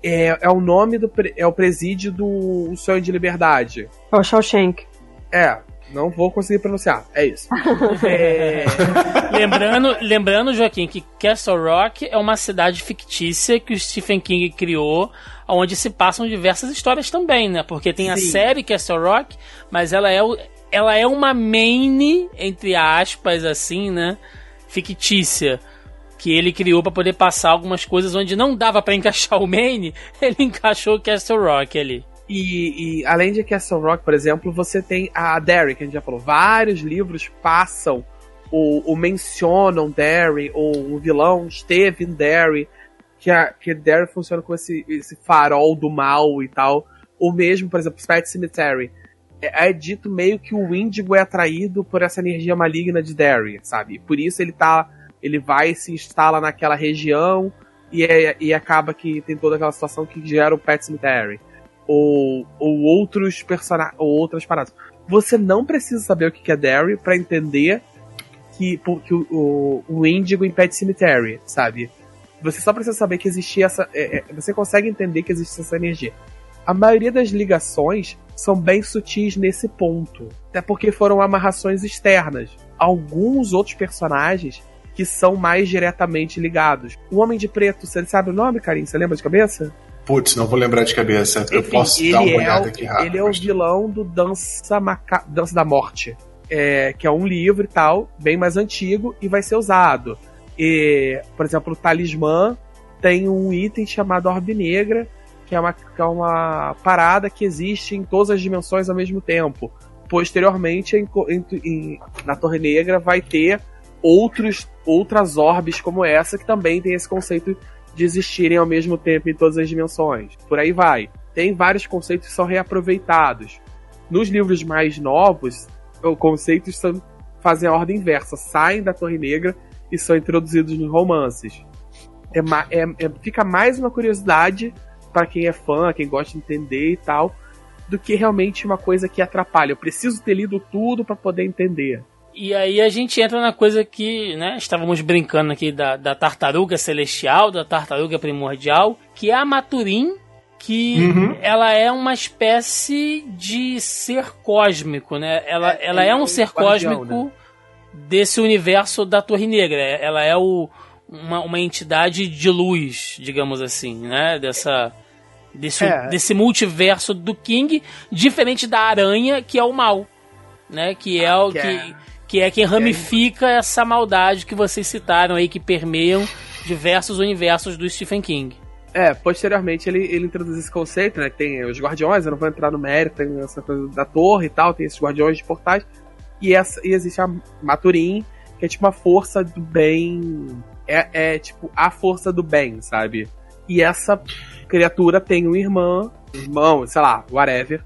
é, é o nome do é o presídio do Sonho de Liberdade.
É o Shawshank.
É, não vou conseguir pronunciar. É isso. É,
lembrando, lembrando, Joaquim, que Castle Rock é uma cidade fictícia que o Stephen King criou, onde se passam diversas histórias também, né? Porque tem a
Sim.
série Castle Rock, mas ela é, o- ela é uma main, entre aspas, assim, né? Fictícia. Que ele criou pra poder passar algumas coisas onde não dava pra encaixar o main, ele encaixou o Castle Rock ali.
E, e além de Castle Rock, por exemplo, você tem a Derry, que a gente já falou. Vários livros passam ou, ou mencionam Derry, ou o vilão esteve em Derry, que, a, que Derry funciona com esse, esse farol do mal e tal. Ou mesmo, por exemplo, Pet Cemetery. É, é dito meio que o Índigo é atraído por essa energia maligna de Derry, sabe? Por isso ele tá. Ele vai se instala naquela região e, é- e acaba que tem toda aquela situação que gera o Pet Cemetery ou, ou outros personagens ou outras paradas. Você não precisa saber o que é Derry pra entender que, que o, o, o Índigo em Pet Cemetery, sabe? Você só precisa saber que existia essa. é, é, você consegue entender que existe essa energia. A maioria das ligações são bem sutis nesse ponto. Até porque foram amarrações externas. Alguns outros personagens que são mais diretamente ligados. O Homem de Preto, você sabe o nome, Karim? Você lembra de cabeça?
Putz, não vou lembrar de cabeça. eu
Enfim,
posso
ele
dar uma
é
olhada
o-
aqui rápido.
Ele é o vilão do Dança, Maca... Dança da Morte, é, que é um livro e tal, bem mais antigo, e vai ser usado. E, por exemplo, o Talismã tem um item chamado Orbe Negra, que é, uma, que é uma parada que existe em todas as dimensões ao mesmo tempo. Posteriormente, em- em- na Torre Negra, vai ter outros, outras orbes como essa, que também tem esse conceito de existirem ao mesmo tempo em todas as dimensões. Por aí vai. Tem vários conceitos que são reaproveitados. Nos livros mais novos, os conceitos são, fazem a ordem inversa, saem da Torre Negra e são introduzidos nos romances. É, é- é- fica mais uma curiosidade para quem é fã, quem gosta de entender e tal, do que realmente uma coisa que atrapalha. Eu preciso ter lido tudo para poder entender.
E aí a gente entra na coisa que, né, estávamos brincando aqui da, da tartaruga celestial, da tartaruga primordial, que é a Maturin, que
Uhum.
ela é uma espécie de ser cósmico, né? Ela é, ela é, um ser
guardião,
cósmico
né?
desse universo da Torre Negra. Ela é o, uma, uma entidade de luz, digamos assim, né? Dessa, desse,
É.
desse multiverso do King, diferente da aranha, que é o mal, né? Que é o
que
que,
é-
que quem ramifica essa maldade que vocês citaram aí, que permeiam diversos universos do Stephen King.
É, posteriormente ele, ele introduz esse conceito, né? Que tem os guardiões, eu não vou entrar no mérito, tem essa coisa da torre e tal, tem esses guardiões de portais. E, essa, e existe a Maturin, que é tipo uma força do bem. É, é tipo a força do bem, sabe? E essa criatura tem um irmão, irmão, sei lá, whatever.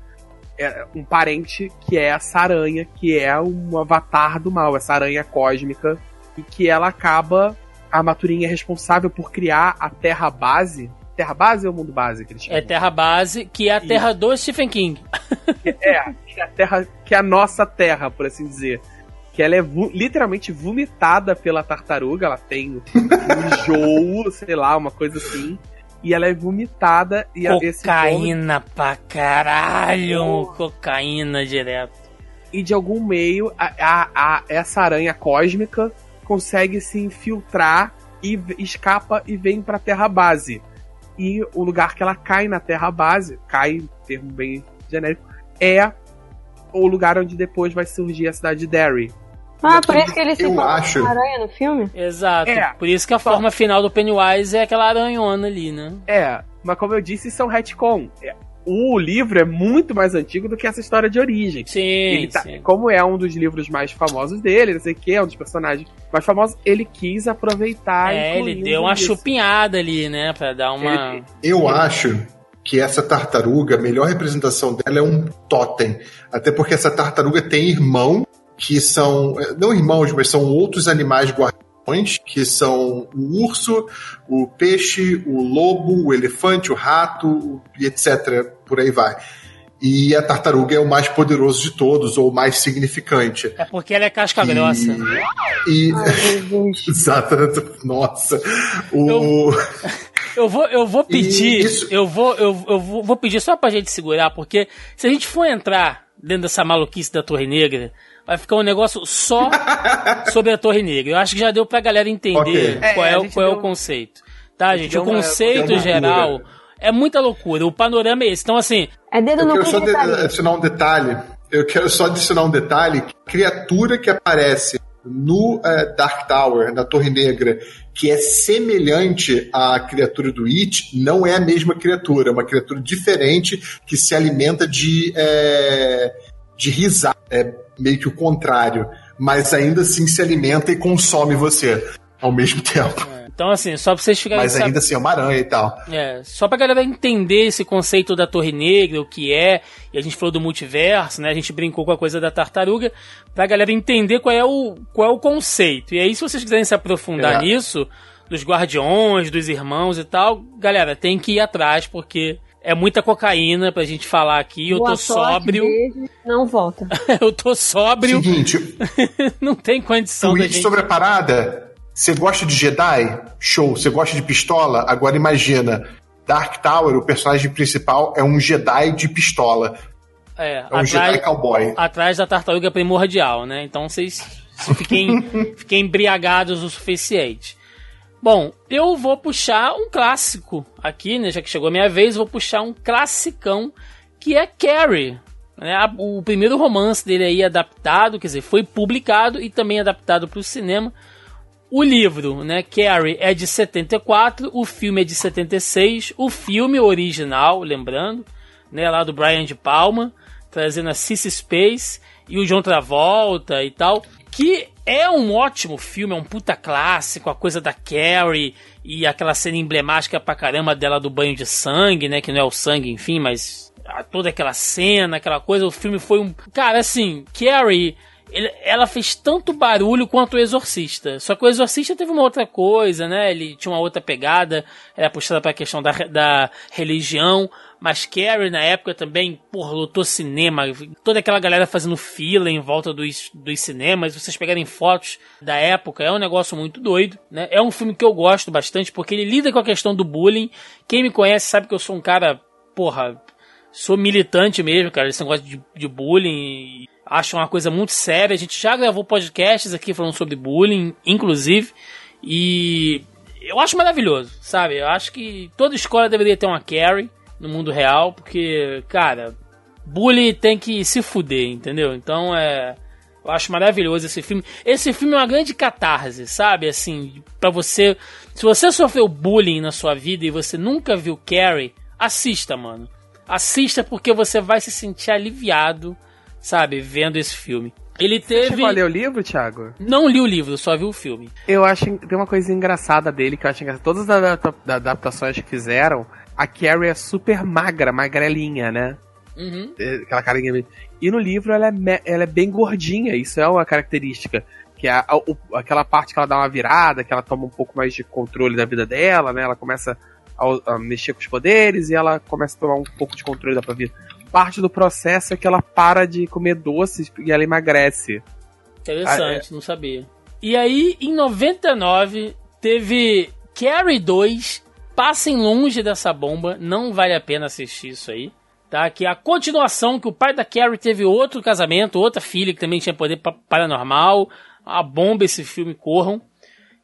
É um parente que é essa aranha, que é um avatar do mal, essa aranha cósmica. E que ela acaba. A Maturin é responsável por criar a Terra Base. Terra Base ou Mundo Base que eles chamam?
É Terra Base, que é a terra do Stephen King.
É, que é a Terra, que é a nossa Terra, por assim dizer. Que ela é vu- literalmente vomitada pela tartaruga, ela tem um enjoo, sei lá, uma coisa assim. E ela é vomitada e a- esse vômito-
Cocaína pra caralho! Cocaína direto.
e de algum meio a, a- a- essa aranha cósmica consegue se infiltrar e escapa e vem pra Terra Base. E o lugar que ela cai na Terra Base, cai, termo bem genérico, é o lugar onde depois vai surgir a cidade de Derry.
Ah, por isso que ele se
acho-
uma aranha no filme?
Exato.
É.
Por isso que a forma final do Pennywise é aquela aranhona ali, né?
É, mas como eu disse, isso é um retcon. É, O livro é muito mais antigo do que essa história de origem.
Sim,
Ele tá-
sim.
como é um dos livros mais famosos dele, não sei o que, é um dos personagens mais famosos, ele quis aproveitar
É, ele deu uma
isso.
chupinhada ali, né? Pra dar uma.
Ele-
Eu acho que essa tartaruga, a melhor representação dela é um totem. Até porque essa tartaruga tem irmão, que são. Não irmãos, mas são outros animais guardiões, que são o urso, o peixe, o lobo, o elefante, o rato, e etc. Por aí vai. E a tartaruga é o mais poderoso de todos, ou o mais significante.
É porque ela é casca grossa.
E.
Ai, Jesus.
Exato, nossa. O.
Eu vou, eu vou pedir,
isso-
eu vou, eu, eu vou, vou pedir só pra gente segurar, porque se a gente for entrar dentro dessa maluquice da Torre Negra, vai ficar um negócio só sobre a Torre Negra. Eu acho que já deu pra galera entender
Ok.
qual, é,
É,
o- é o
deu-
conceito. Tá,
gente
gente?
deu
O conceito
deu uma
geral é muita loucura. O panorama é esse. Então, assim,
É dedo
Eu
no
quero só
de
adicionar um detalhe. Eu quero só adicionar um detalhe. Criatura que aparece no eh, Dark Tower, na Torre Negra, que é semelhante à criatura do It, não é a mesma criatura. É uma criatura diferente que se alimenta de, eh, de risada. É meio que o contrário. Mas ainda assim se alimenta e consome você ao mesmo tempo.
então assim, só pra vocês ficarem
Mas ainda assim é uma aranha e tal.
É, só pra galera entender esse conceito da Torre Negra, o que é, e a gente falou do multiverso, né? A gente brincou com a coisa da tartaruga, pra galera entender qual é o, qual é o conceito. E aí, se vocês quiserem se aprofundar
É.
nisso, dos guardiões, dos irmãos e tal, galera, tem que ir atrás, porque é muita cocaína pra gente falar aqui. Eu
Boa
tô
sorte,
sóbrio,
beijo, Não volta.
eu tô sóbrio,
Seguinte,
não tem condição da
tweet
gente.
sobre a parada. Você gosta de Jedi? Show. Você gosta de pistola? Agora imagina. Dark Tower, o personagem principal, é um Jedi de pistola.
É,
É um Jedi cowboy.
atrás da tartaruga primordial, né? Então vocês fiquem, fiquem embriagados o suficiente. Bom, eu vou puxar um clássico aqui, né? Já que chegou a minha vez, vou puxar um classicão que é Carrie. Né? O primeiro romance dele aí adaptado, quer dizer, foi publicado e também adaptado para o cinema. O livro, né, Carrie, é de 74, o filme é de 76, o filme original, lembrando, né, lá do Brian de Palma, trazendo a Cissy Space e o John Travolta e tal, que é um ótimo filme, é um puta clássico, a coisa da Carrie e aquela cena emblemática pra caramba dela do banho de sangue, né, que não é o sangue, enfim, mas a- toda aquela cena, aquela coisa, o filme foi um... Cara, assim, Carrie... ela fez tanto barulho quanto o Exorcista. Só que o Exorcista teve uma outra coisa, né? Ele tinha uma outra pegada, era puxada pra questão da, da religião. Mas Carrie, na época, também, porra, lutou cinema. Toda aquela galera fazendo fila em volta dos, dos cinemas. Vocês pegarem fotos da época, é um negócio muito doido, né? É um filme que eu gosto bastante, porque ele lida com a questão do bullying. Quem me conhece sabe que eu sou um cara, porra, sou militante mesmo, cara, esse negócio de, de bullying. Acho uma coisa muito séria. A gente já gravou podcasts aqui falando sobre bullying, inclusive. E eu acho maravilhoso, sabe? Eu acho que toda escola deveria ter uma Carrie no mundo real, porque, cara, bullying tem que se fuder, entendeu? Então é. Eu acho maravilhoso esse filme. Esse filme é uma grande catarse, sabe? Assim, pra você. Se você sofreu bullying na sua vida e você nunca viu Carrie, assista, mano. Assista porque você vai se sentir aliviado, sabe? Vendo esse filme. Ele teve.
Chegou a ler o livro, Thiago?
Não li o livro, só vi o filme.
Eu acho que tem uma coisa engraçada dele que eu acho engraçada. Todas as adapta- da- adaptações que fizeram, a Carrie é super magra, magrelinha, né?
Uhum.
É, Aquela carinha. E no livro ela é, me- ela é bem gordinha, isso é uma característica. Que é a- a- o- aquela parte que ela dá uma virada, que ela toma um pouco mais de controle da vida dela, né? Ela começa a, a mexer com os poderes e ela começa a tomar um pouco de controle da própria vida. Parte do processo é que ela para de comer doces e ela emagrece.
Interessante, não sabia. E aí, em 99, teve Carrie 2. Passem longe dessa bomba, não vale a pena assistir isso aí. Tá? Que a continuação que o pai da Carrie teve outro casamento, outra filha que também tinha poder pa- paranormal. A bomba esse filme, corram.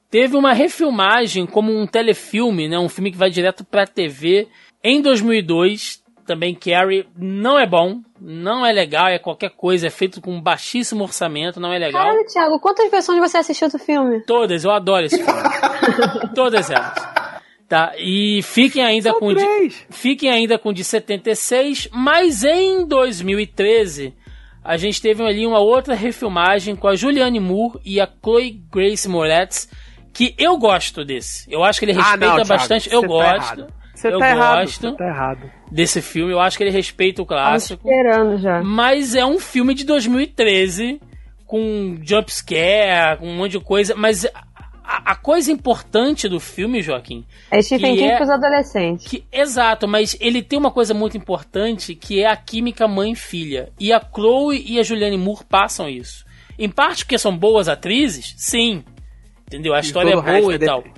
Teve uma refilmagem como um telefilme, né? Um filme que vai direto pra TV em 2002. Também Carrie não é bom, não é legal, é qualquer coisa, é feito com baixíssimo orçamento, não é legal.
Caralho, Thiago, quantas versões você assistiu do filme?
Todas, eu adoro esse filme. Todas elas. Tá, e fiquem ainda com o de, fiquem ainda com de 76, mas em 2013 a gente teve ali uma outra refilmagem com a Julianne Moore e a Chloe Grace Moretz, que eu gosto desse. Eu acho que ele
Ah,
respeita
não, Thiago,
bastante,
você
eu
tá
gosto.
errado. Você
eu
tá errado.
gosto
Você tá errado.
desse filme, eu acho que ele respeita o
Tava
clássico.
esperando já.
Mas é um filme de 2013 com jump scare, com um monte de coisa, mas a, a coisa importante do filme, Joaquim,
É Stephen
Que
King
é-
pros adolescentes.
que exato, mas ele tem uma coisa muito importante que é a química mãe e filha. E a Chloe e a Julianne Moore passam isso. Em parte porque são boas atrizes, sim. Entendeu? A história é boa
é
e tal.
dep-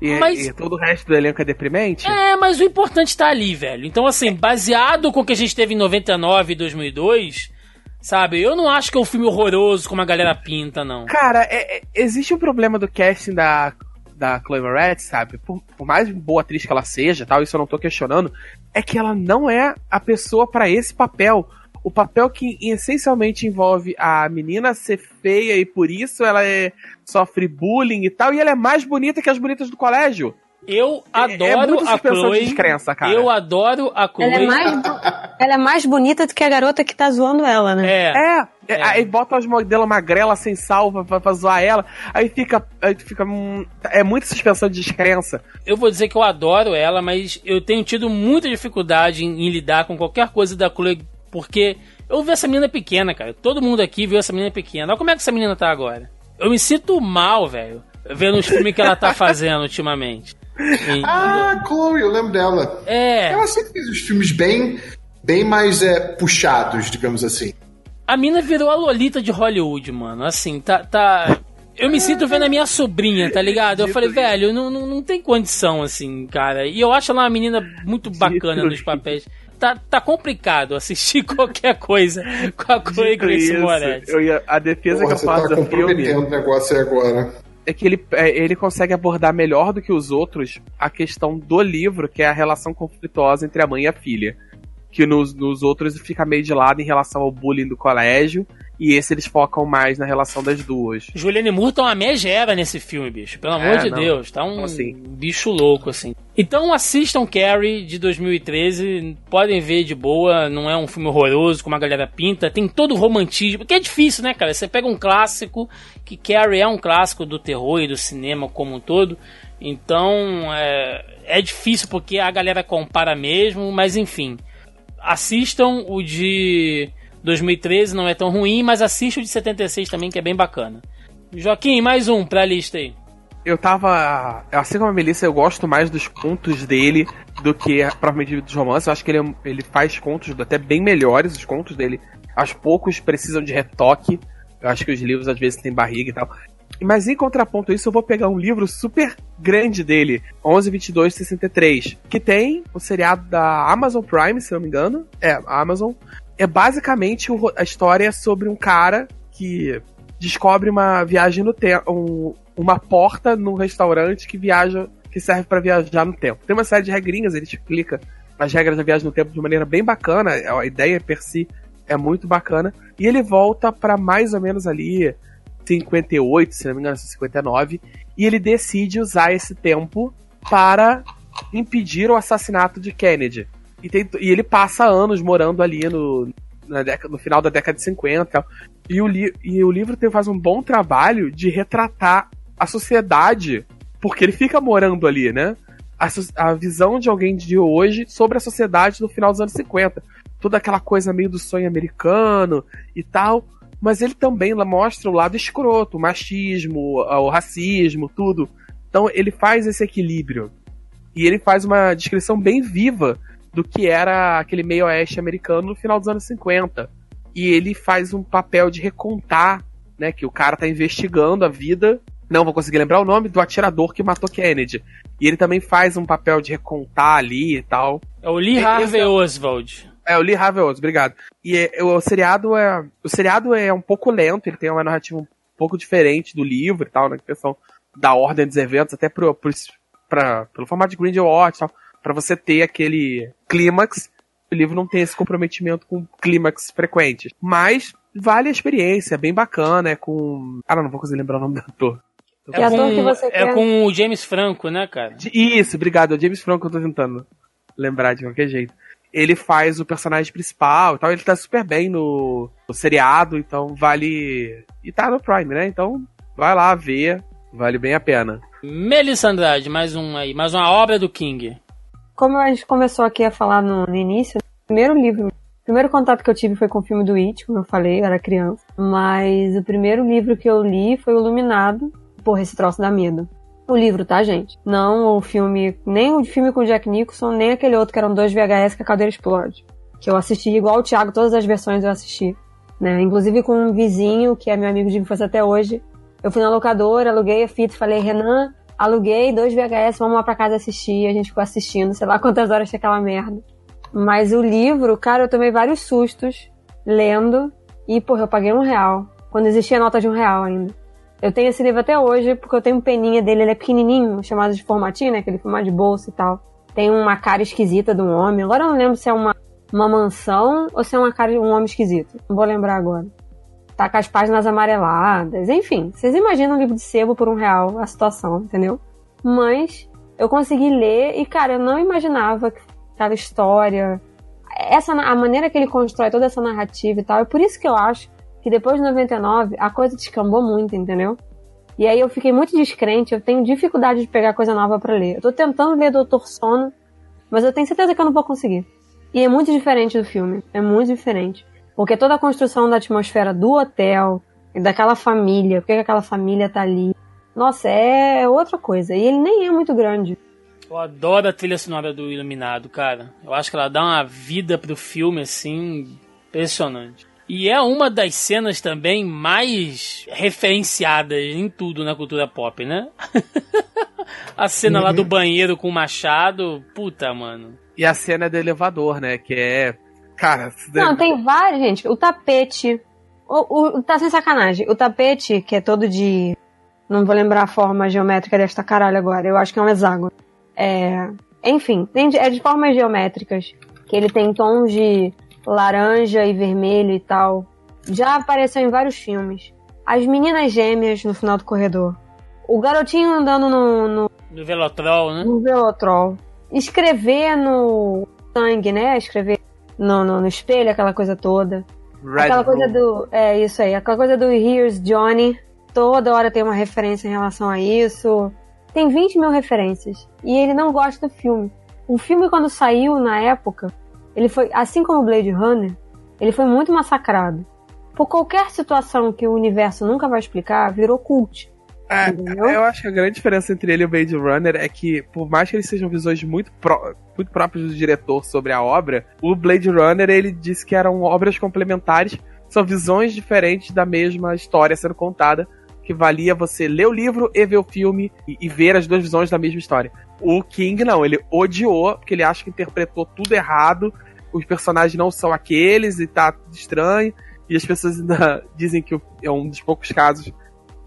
E,
Mas-
e todo o resto do elenco é deprimente?
É, mas o importante tá ali, velho. Então, assim, baseado com o que a gente teve em 99 e 2002, sabe? Eu não acho que é um filme horroroso como a galera pinta, não.
Cara, é- é- existe um problema do casting da, da Chloe Moretz, sabe? Por, por mais boa atriz que ela seja, tal, isso eu não tô questionando, é que ela não é a pessoa pra esse papel. O papel que essencialmente envolve a menina ser feia e por isso ela é- sofre bullying e tal, e ela é mais bonita que as bonitas do colégio.
Eu
É- é
adoro
muita
a
suspensão de
Chloe.
descrença, cara.
Eu adoro a Chloe.
Ela é, mais, ela é mais bonita do que a garota que tá zoando ela, né?
É.
É, é,
É.
aí bota umas modelos magrela sem salva pra, pra zoar ela, aí fica. Aí fica hum, é muita suspensão de descrença.
Eu vou dizer que eu adoro ela, mas eu tenho tido muita dificuldade em, em lidar com qualquer coisa da Chloe, porque eu vi essa menina pequena, cara. Todo mundo aqui viu essa menina pequena. Olha como é que essa menina tá agora. Eu me sinto mal, velho, vendo os filmes que ela tá fazendo ultimamente. Entendeu?
Ah, Chloe, eu lembro dela.
É.
Ela sempre fez os filmes bem, bem mais é, puxados, digamos assim.
A mina virou a Lolita de Hollywood, mano. Assim, tá. tá... Eu me sinto vendo a minha sobrinha, tá ligado? Eu falei, velho, não, não, não tem condição, assim, cara. E eu acho ela uma menina muito bacana nos papéis. Tá, tá complicado assistir qualquer coisa com a Chloe Grace Moretz.
eu ia, a defesa
Porra,
que eu
você
faço
tá
do filme.
comprometendo o negócio aí agora.
É que ele, é, ele consegue abordar melhor do que os outros a questão do livro, que é a relação conflituosa entre a mãe e a filha. Que nos, nos outros fica meio de lado em relação ao bullying do colégio, e esse eles focam mais na relação das duas.
Juliane Moore tá uma megera nesse filme, bicho. Pelo amor
É,
de
não.
Deus. Tá um
Assim.
bicho louco, assim. Então assistam Carrie de 2013. Podem ver de boa. Não é um filme horroroso, como a galera pinta. Tem todo o romantismo. Que é difícil, né, cara? Você pega um clássico, que Carrie é um clássico do terror e do cinema como um todo. Então é, é difícil porque a galera compara mesmo. Mas enfim. Assistam o de 2013, não é tão ruim, mas assista o de 76 também, que é bem bacana. Joaquim, mais um pra lista aí.
Eu tava. Assim como a Melissa, eu gosto mais dos contos dele do que propriamente dos romances. Eu acho que ele, é- ele faz contos até bem melhores. Os contos dele, aos poucos, precisam de retoque. Eu acho que os livros às vezes têm barriga e tal. Mas em contraponto a isso, eu vou pegar um livro super grande dele, 112263, que tem o seriado da Amazon Prime, se não me engano. É, Amazon. É basicamente a história sobre um cara que descobre uma viagem no tempo, uma porta num restaurante que viaja, que serve pra viajar no tempo. Tem uma série de regrinhas, ele explica as regras da viagem no tempo de maneira bem bacana, a ideia per si é muito bacana, e ele volta pra mais ou menos ali 58, se não me engano, 59, e ele decide usar esse tempo para impedir o assassinato de Kennedy. E, tem- e ele passa anos morando ali no, década, no final da década de 50 e o, li, e o livro tem, faz um bom trabalho de retratar a sociedade, porque ele fica morando ali, né? A, a visão de alguém de hoje sobre a sociedade no final dos anos 50. Toda aquela coisa meio do sonho americano e tal. Mas ele também mostra o lado escroto, o machismo, o racismo, tudo. Então ele faz esse equilíbrio. E ele faz uma descrição bem viva do que era aquele meio oeste americano no final dos anos 50. E ele faz um papel de recontar, né, que o cara tá investigando a vida, não vou conseguir lembrar o nome do atirador que matou Kennedy. E ele também faz um papel de recontar ali e tal.
É o Lee
É,
Harvey
é-
Oswald.
É, o Lee Harvey Oswald, obrigado. E é, o, o seriado é. O seriado é um pouco lento, ele tem uma narrativa um pouco diferente do livro e tal, na questão da ordem dos eventos, até pro, pro, pra, pelo formato de Grindelwald e tal, pra você ter aquele clímax. O livro não tem esse comprometimento com clímax frequentes. Mas vale a experiência, é bem bacana, é com. Ah, não, não vou conseguir lembrar o nome do ator.
Ator que você
é
quer?
com o James Franco, né, cara?
De- Isso, obrigado. É o James Franco que eu tô tentando lembrar de qualquer jeito. Ele faz o personagem principal e tal. Ele tá super bem no, no seriado, então vale. E tá no Prime, né? Então vai lá ver. Vale bem a pena.
Melissa Andrade, mais um aí. Mais uma obra do King.
Como a gente começou aqui a falar no, no início, o primeiro livro, o primeiro contato que eu tive foi com o filme do It, como eu falei, eu era criança. Mas o primeiro livro que eu li foi o Iluminado. Porra, esse troço dá medo. O livro, tá, gente? Não o filme, nem o filme com o Jack Nicholson, nem aquele outro que eram dois VHS que a cadeira explode. Que eu assisti igual o Thiago, todas as versões eu assisti. Né? Inclusive com um vizinho, que é meu amigo de infância até hoje. Eu fui na locadora, aluguei a fita e falei, Renan, aluguei dois VHS, vamos lá pra casa assistir. A gente ficou assistindo, sei lá quantas horas tinha aquela merda. Mas o livro, cara, eu tomei vários sustos lendo. E, porra, eu paguei um real. Quando existia nota de um real ainda. Eu tenho esse livro até hoje, porque eu tenho um peninha dele, ele é pequenininho, chamado de formatinho, né? Aquele formato de bolsa e tal. Tem uma cara esquisita de um homem. Agora eu não lembro se é uma, uma mansão ou se é uma cara de um homem esquisito. Não vou lembrar agora. Tá com as páginas amareladas. Enfim, vocês imaginam um livro de sebo por um real, a situação, entendeu? Mas eu consegui ler e, cara, eu não imaginava que aquela história, essa a maneira que ele constrói toda essa narrativa e tal. É por isso que eu acho que depois de 99 a coisa descambou muito, entendeu? E aí eu fiquei muito descrente, eu tenho dificuldade de pegar coisa nova pra ler. Eu tô tentando ler Doutor Sono, mas eu tenho certeza que eu não vou conseguir. E é muito diferente do filme, é muito diferente. Porque toda a construção da atmosfera do hotel, e daquela família, porque que aquela família tá ali. Nossa, é outra coisa. E ele nem é muito grande.
Eu adoro a trilha sonora do Iluminado, cara. Eu acho que ela dá uma vida pro filme, assim, impressionante. E é uma das cenas também mais referenciadas em tudo na cultura pop, né? a cena lá do banheiro com o machado, puta, mano.
E a cena do elevador, né? Que é. Cara,
Não, tem vários, gente. O tapete. O, o- tá sem sacanagem. O tapete, que é todo de. Não vou lembrar a forma geométrica desta caralho agora. Eu acho que é um hexágono. É, enfim, tem de- é de formas geométricas. Que ele tem tons de laranja e vermelho e tal. Já apareceu em vários filmes. As meninas gêmeas no final do corredor. O garotinho andando no, no,
Do Velotrol, né?
no velotrol. Escrever no sangue, né? Escrever no, no, no espelho, aquela coisa toda.
Red
aquela coisa
Room.
do. É isso aí. Aquela coisa do Here's Johnny. Toda hora tem uma referência em relação a isso. Tem 20 mil referências. E ele não gosta do filme. O filme, quando saiu na época, ele foi, assim como o Blade Runner, ele foi muito massacrado. Por qualquer situação que o universo nunca vai explicar, virou cult.
É, eu acho que a grande diferença entre ele e o Blade Runner é que, por mais que eles sejam visões muito, pró- muito próprias do diretor sobre a obra, o Blade Runner ele disse que eram obras complementares, são visões diferentes da mesma história sendo contada, que valia você ler o livro e ver o filme e, e ver as duas visões da mesma história. O King não, ele odiou, porque ele acha que interpretou tudo errado, os personagens não são aqueles e tá tudo estranho, e as pessoas ainda dizem que é um dos poucos casos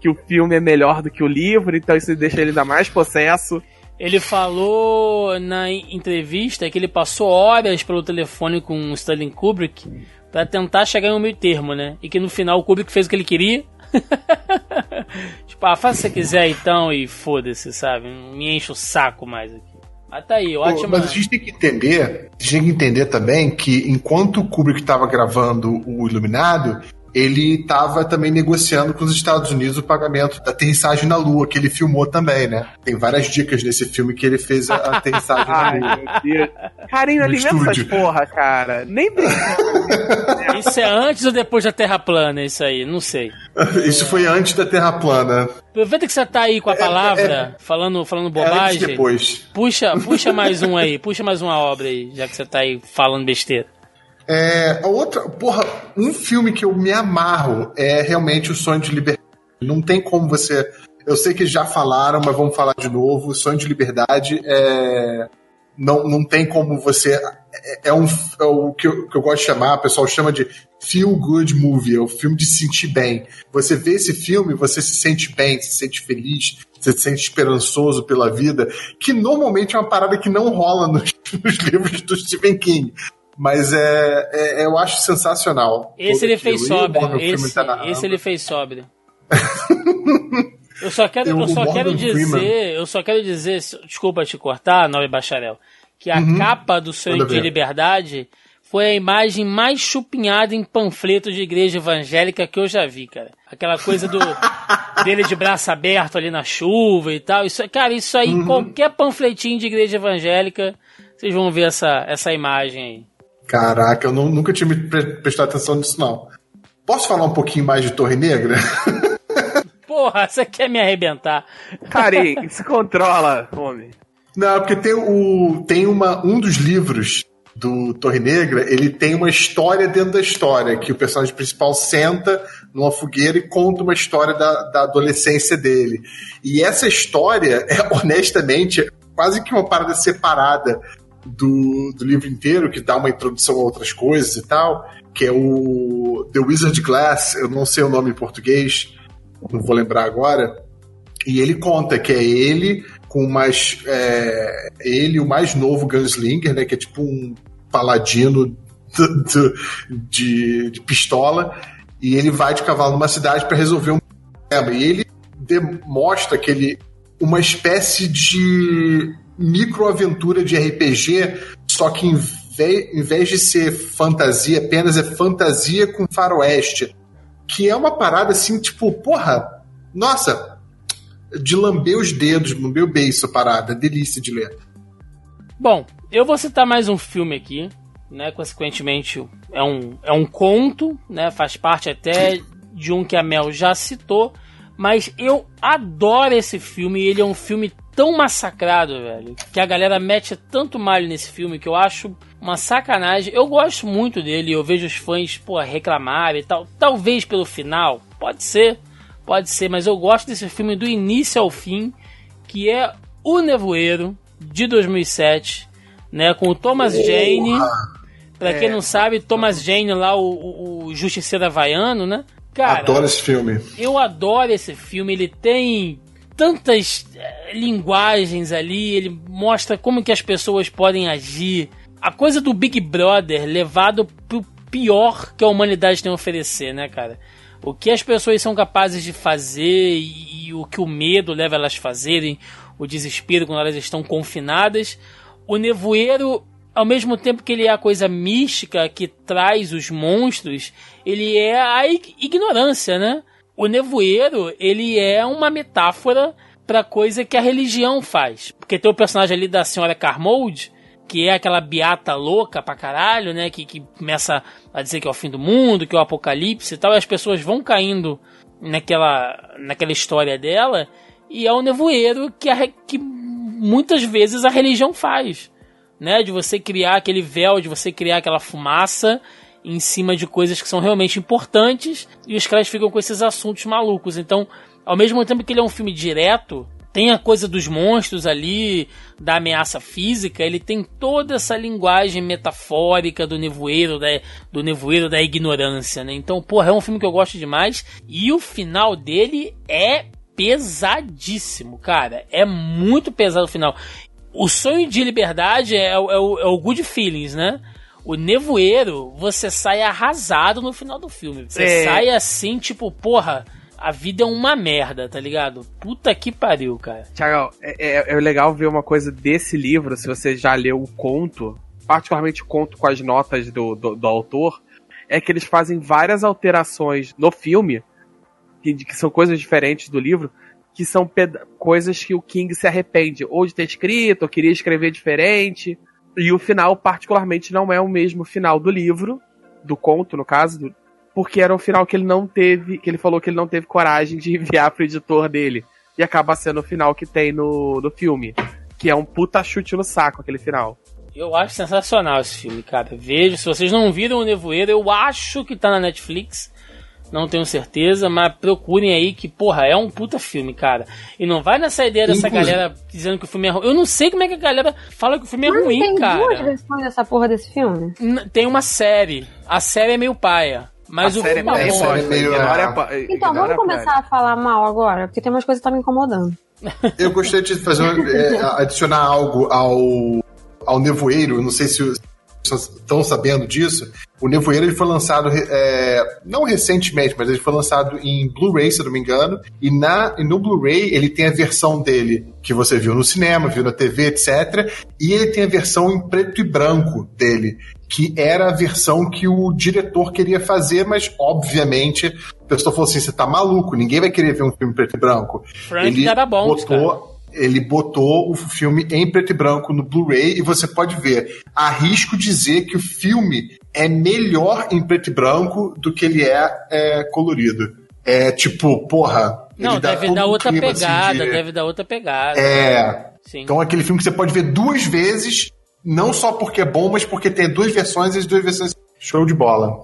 que o filme é melhor do que o livro, então isso deixa ele ainda mais possesso.
Ele falou na en- entrevista que ele passou horas pelo telefone com o Stanley Kubrick pra tentar chegar em um meio termo, né? E que no final o Kubrick fez o que ele queria. tipo, ah, faz o que você quiser então e foda-se, sabe? Não me enche o saco mais aqui. Mas tá aí, ótimo.
Mas a gente tem que entender, a gente tem que entender também que enquanto o Kubrick estava gravando o Iluminado, ele estava também negociando com os Estados Unidos o pagamento da aterrissagem na Lua, que ele filmou também, né? Tem várias dicas nesse filme que ele fez a aterrissagem na
Ai,
Lua.
Carinho, alimenta essas porra, cara. Nem brinca.
Isso é antes ou depois da Terra plana, isso aí? Não sei.
Isso foi antes da Terra plana.
Aproveita que você tá aí com a palavra, falando, falando
É
bobagem.
depois.
Puxa, puxa mais um aí, puxa mais uma obra aí, já que você tá aí falando besteira.
É, a outra, porra, um filme que eu me amarro é realmente o Sonho de Liberdade. Não tem como você. Eu sei que já falaram, mas vamos falar de novo. O Sonho de Liberdade é. Não, não tem como você. É, é um, é o que eu, que eu gosto de chamar, o pessoal chama de feel good movie, é o filme de se sentir bem. Você vê esse filme, você se sente bem, se sente feliz, você se sente esperançoso pela vida, que normalmente é uma parada que não rola nos, nos livros do Stephen King. Mas é, é- eu acho sensacional.
Esse
Todo
ele fez sóbrio. Esse,
tá
esse ele fez sóbrio. Eu só quero,
Eu-
só quero dizer,
Freeman.
eu só quero dizer, desculpa te cortar, Nobre Bacharel, que a capa do Sonho
Manda
de. Liberdade foi a imagem mais chupinhada em panfleto de igreja evangélica que eu já vi, cara. Aquela coisa do dele de braço aberto ali na chuva e tal. Isso, cara, isso aí,
Uhum.
qualquer panfletinho de igreja evangélica, vocês vão ver essa, essa imagem aí.
Caraca, eu nu- nunca tinha me pre- prestado atenção nisso, não. Posso falar um pouquinho mais de Torre Negra?
Porra, você quer me arrebentar?
Carinho, se controla, homem.
Não, porque tem, o, tem uma, um dos livros do Torre Negra, ele tem uma história dentro da história, que o personagem principal senta numa fogueira e conta uma história da, da adolescência dele. E essa história é, honestamente, quase que uma parada separada do, do livro inteiro, que dá uma introdução a outras coisas e tal, que é o The Wizard Glass, eu não sei o nome em português, não vou lembrar agora, e ele conta que é ele com mais. É, ele, o mais novo Gunslinger, né? Que é tipo um paladino do- de, de pistola. E ele vai de cavalo numa cidade para resolver um problema. E ele demonstra que ele. Uma espécie de microaventura de RPG, só que em vez, em vez de ser fantasia apenas, é fantasia com faroeste. Que é uma parada assim, tipo, porra, nossa, de lamber os dedos, lamber o beiço a parada, delícia de ler.
Bom, eu vou citar mais um filme aqui, né? Consequentemente, é um, é um conto, né? Faz parte até de um que a Mel já citou, mas eu adoro esse filme ele é um filme tão massacrado, velho, que a galera mete tanto malho nesse filme que eu acho uma sacanagem. Eu gosto muito dele, eu vejo os fãs, pô, reclamarem e tal. Talvez pelo final, pode ser, pode ser, mas eu gosto desse filme do início ao fim, que é O Nevoeiro, de 2007, né, com o Thomas Jane. Pra quem não sabe, Thomas Jane lá, o, o, o justiceiro havaiano, né? Cara,
Adoro esse filme.
eu adoro esse filme. Ele tem tantas eh, linguagens ali. Ele mostra como que as pessoas podem agir. A coisa do Big Brother levado pro pior que a humanidade tem a oferecer, né, cara? O que as pessoas são capazes de fazer e, e o que o medo leva elas a fazerem, o desespero quando elas estão confinadas. O nevoeiro, ao mesmo tempo que ele é a coisa mística que traz os monstros, ele é a ig- ignorância, né? O nevoeiro, ele é uma metáfora pra coisa que a religião faz. Porque tem o personagem ali da senhora Carmold, que é aquela beata louca pra caralho, né? Que, que começa a dizer que é o fim do mundo, que é o apocalipse e tal, e as pessoas vão caindo naquela, naquela história dela, e é o nevoeiro que, a, que muitas vezes a religião faz, né? De você criar aquele véu, de você criar aquela fumaça em cima de coisas que são realmente importantes, e os caras ficam com esses assuntos malucos. Então, ao mesmo tempo que ele é um filme direto, tem a coisa dos monstros ali, da ameaça física, ele tem toda essa linguagem metafórica do nevoeiro, da, do nevoeiro da ignorância, né? Então, porra, é um filme que eu gosto demais. E o final dele é pesadíssimo, cara. É muito pesado o final. O sonho de liberdade é, o- é o, é o good feelings, né? O nevoeiro, você sai arrasado no final do filme. Você
É.
sai assim, tipo, porra, a vida é uma merda, tá ligado? Puta que pariu, cara.
Tiago, é, é- é legal ver uma coisa desse livro, se você já leu o conto, particularmente o conto com as notas do, do, do autor, é que eles fazem várias alterações no filme, que, que são coisas diferentes do livro, que são coisas que o King se arrepende, ou de ter escrito, ou queria escrever diferente. E o final, particularmente, não é o mesmo final do livro, do conto, no caso, do- porque era um final que ele não teve, que ele falou que ele não teve coragem de enviar pro editor dele. E acaba sendo o final que tem no, no filme. Que é um puta chute no saco aquele final.
Eu acho sensacional esse filme, cara. Vejo, se vocês não viram o Nevoeiro, eu acho que tá na Netflix. Não tenho certeza, mas procurem aí que, porra, é um puta filme, cara. E não vai nessa ideia dessa
Inclusive-
galera dizendo que o filme é ruim. Eu não sei como é que a galera fala que o filme é
Mas
ruim,
tem duas
cara.
versões dessa porra desse filme.
N- Tem uma série. A série é meio paia. Mas
a
o
série
filme
é
é
bem
bom.
série é meio-
Ignora a pa-
Então,
ignora
vamos começar a falar mal agora, porque tem umas coisas que tá me incomodando.
Eu gostaria de fazer uma- é, adicionar algo ao, ao Nevoeiro. Não sei se estão sabendo disso. O Nevoeiro ele foi lançado, é, não recentemente, mas ele foi lançado em Blu-ray, se eu não me engano. E, na, e no Blu-ray ele tem a versão dele que você viu no cinema, viu na TV, etc. E ele tem a versão em preto e branco dele. Que era a versão que o diretor queria fazer, mas obviamente a pessoa falou assim: você tá maluco, ninguém vai querer ver um filme preto e branco.
Frank Darabont,
botou, ele botou o filme em preto e branco no Blu-ray e você pode ver. Arrisco dizer que o filme é melhor em preto e branco do que ele é, é colorido. É tipo, porra.
Não, deve dar outra
clima, assim,
pegada,
de-
deve dar outra pegada.
É.
Sim.
Então é aquele filme que você pode ver duas vezes, não só porque é bom, mas porque tem duas versões e as duas versões show de bola.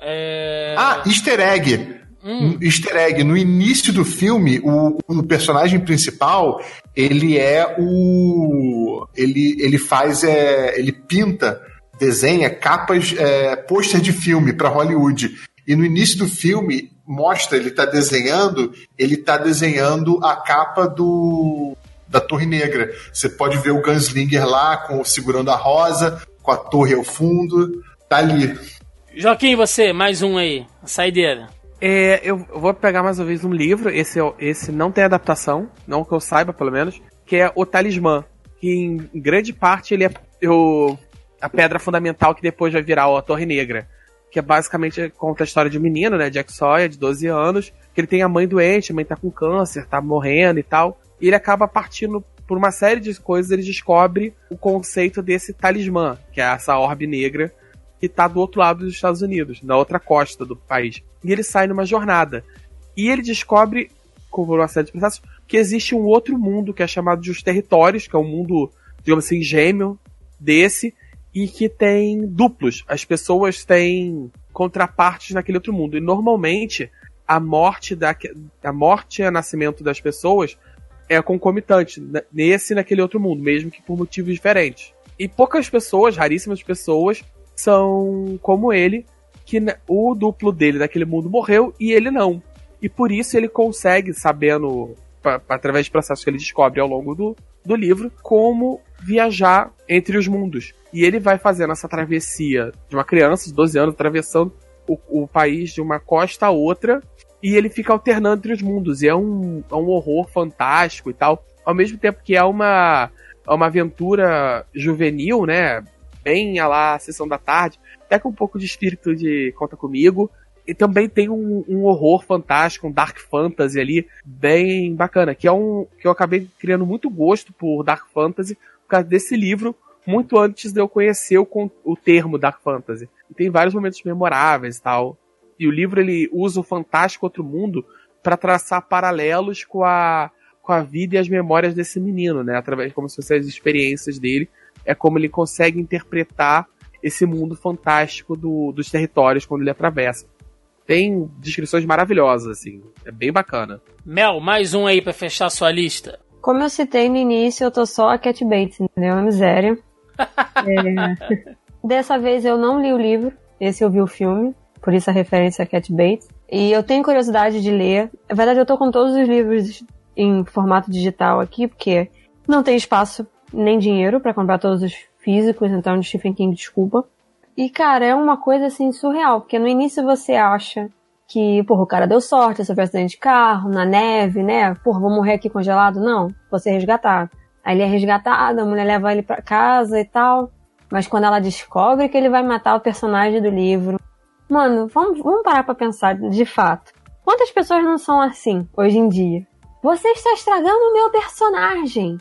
É...
Ah, easter egg.
Hum.
Um Easter egg. No início do filme, o, o personagem principal, ele é o. Ele, ele faz. É, ele pinta, desenha capas, é, pôster de filme para Hollywood. E no início do filme, mostra, ele tá desenhando, ele tá desenhando a capa do. Da Torre Negra. Você pode ver o Gunslinger lá, com, segurando a rosa, com a torre ao fundo. Tá ali.
Joaquim, você, mais um aí. A saideira.
É, eu vou pegar mais uma vez um livro, esse, é esse não tem adaptação, não que eu saiba pelo menos, que é O Talismã, que em grande parte ele é o, a pedra fundamental que depois vai virar a Torre Negra, que é basicamente conta a história de um menino, né, Jack Sawyer, de 12 anos, que ele tem a mãe doente, a mãe tá com câncer, tá morrendo e tal, e ele acaba partindo por uma série de coisas, ele descobre o conceito desse talismã, que é essa orbe negra, que tá do outro lado dos Estados Unidos, na outra costa do país. E ele sai numa jornada. E ele descobre, por uma série de processos, que existe um outro mundo que é chamado de os territórios, que é um mundo, digamos assim, gêmeo desse, e que tem duplos. As pessoas têm contrapartes naquele outro mundo. E normalmente a morte da a morte e o nascimento das pessoas é concomitante nesse e naquele outro mundo, mesmo que por motivos diferentes. E poucas pessoas, raríssimas pessoas, são como ele, que o duplo dele daquele mundo morreu e ele não. E por isso ele consegue, sabendo, pa- através de processos que ele descobre ao longo do, do livro, como viajar entre os mundos. E ele vai fazendo essa travessia de uma criança de 12 anos, atravessando o, o país de uma costa a outra, e ele fica alternando entre os mundos. E é um, é um horror fantástico e tal. Ao mesmo tempo que é uma, é uma aventura juvenil, né? Bem a lá, sessão da tarde. Até com um pouco de espírito de Conta Comigo. E também tem um, um horror fantástico, um dark fantasy ali, bem bacana. Que é um. que eu acabei criando muito gosto por dark fantasy por causa desse livro, muito antes de eu conhecer o, o termo dark fantasy. E tem vários momentos memoráveis e tal. E o livro ele usa o fantástico outro mundo para traçar paralelos com a com a vida e as memórias desse menino, né? Através como se fossem as experiências dele, é como ele consegue interpretar esse mundo fantástico do- dos territórios quando ele atravessa. Tem descrições maravilhosas, assim. É bem bacana.
Mel, mais um aí pra fechar sua lista.
Como eu citei no início, eu tô só a Cat Bates, entendeu? Na miséria. É, Dessa vez eu não li o livro, esse eu vi o filme, por isso a referência a Cat Bates. E eu tenho curiosidade de ler. Na verdade, eu tô com todos os livros em formato digital aqui, porque não tem espaço nem dinheiro pra comprar todos os físicos, então de Stephen King, desculpa. E, cara, é uma coisa assim surreal, porque no início você acha que, porra, o cara deu sorte, sofreu acidente de carro, na neve, né? Porra, vou morrer aqui congelado. Não, você é resgatado. Aí ele é resgatado, a mulher leva ele pra casa e tal. Mas quando ela descobre que ele vai matar o personagem do livro. Mano, vamos, vamos parar pra pensar de fato. Quantas pessoas não são assim hoje em dia? Você está estragando o meu personagem.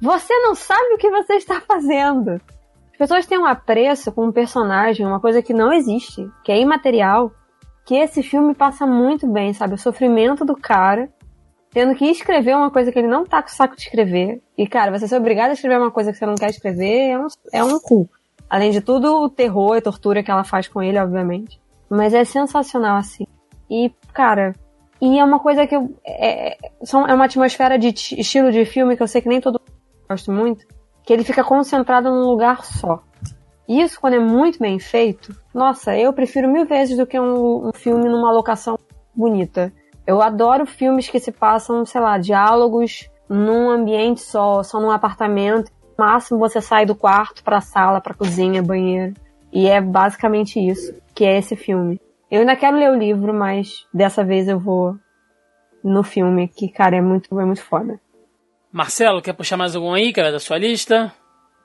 Você não sabe o que você está fazendo. As pessoas têm um apreço com um personagem, uma coisa que não existe, que é imaterial, que esse filme passa muito bem, sabe? O sofrimento do cara, tendo que escrever uma coisa que ele não tá com saco de escrever. E, cara, você ser obrigado a escrever uma coisa que você não quer escrever é um, é um cu. Além de tudo, o terror e tortura que ela faz com ele, obviamente. Mas é sensacional, assim. E, cara, e é uma coisa que eu. É, são- é uma atmosfera de ti- estilo de filme que eu sei que nem todo mundo gosta muito, que ele fica concentrado num lugar só. Isso, quando é muito bem feito, nossa, eu prefiro mil vezes do que um, um filme numa locação bonita. Eu adoro filmes que se passam, sei lá, diálogos num ambiente só, só num apartamento. No máximo você sai do quarto pra sala, pra cozinha, banheiro. E é basicamente isso, que é esse filme. Eu ainda quero ler o livro, mas dessa vez eu vou no filme, que, cara, é muito, é muito foda.
Marcelo, quer puxar mais algum aí, cara, da sua lista?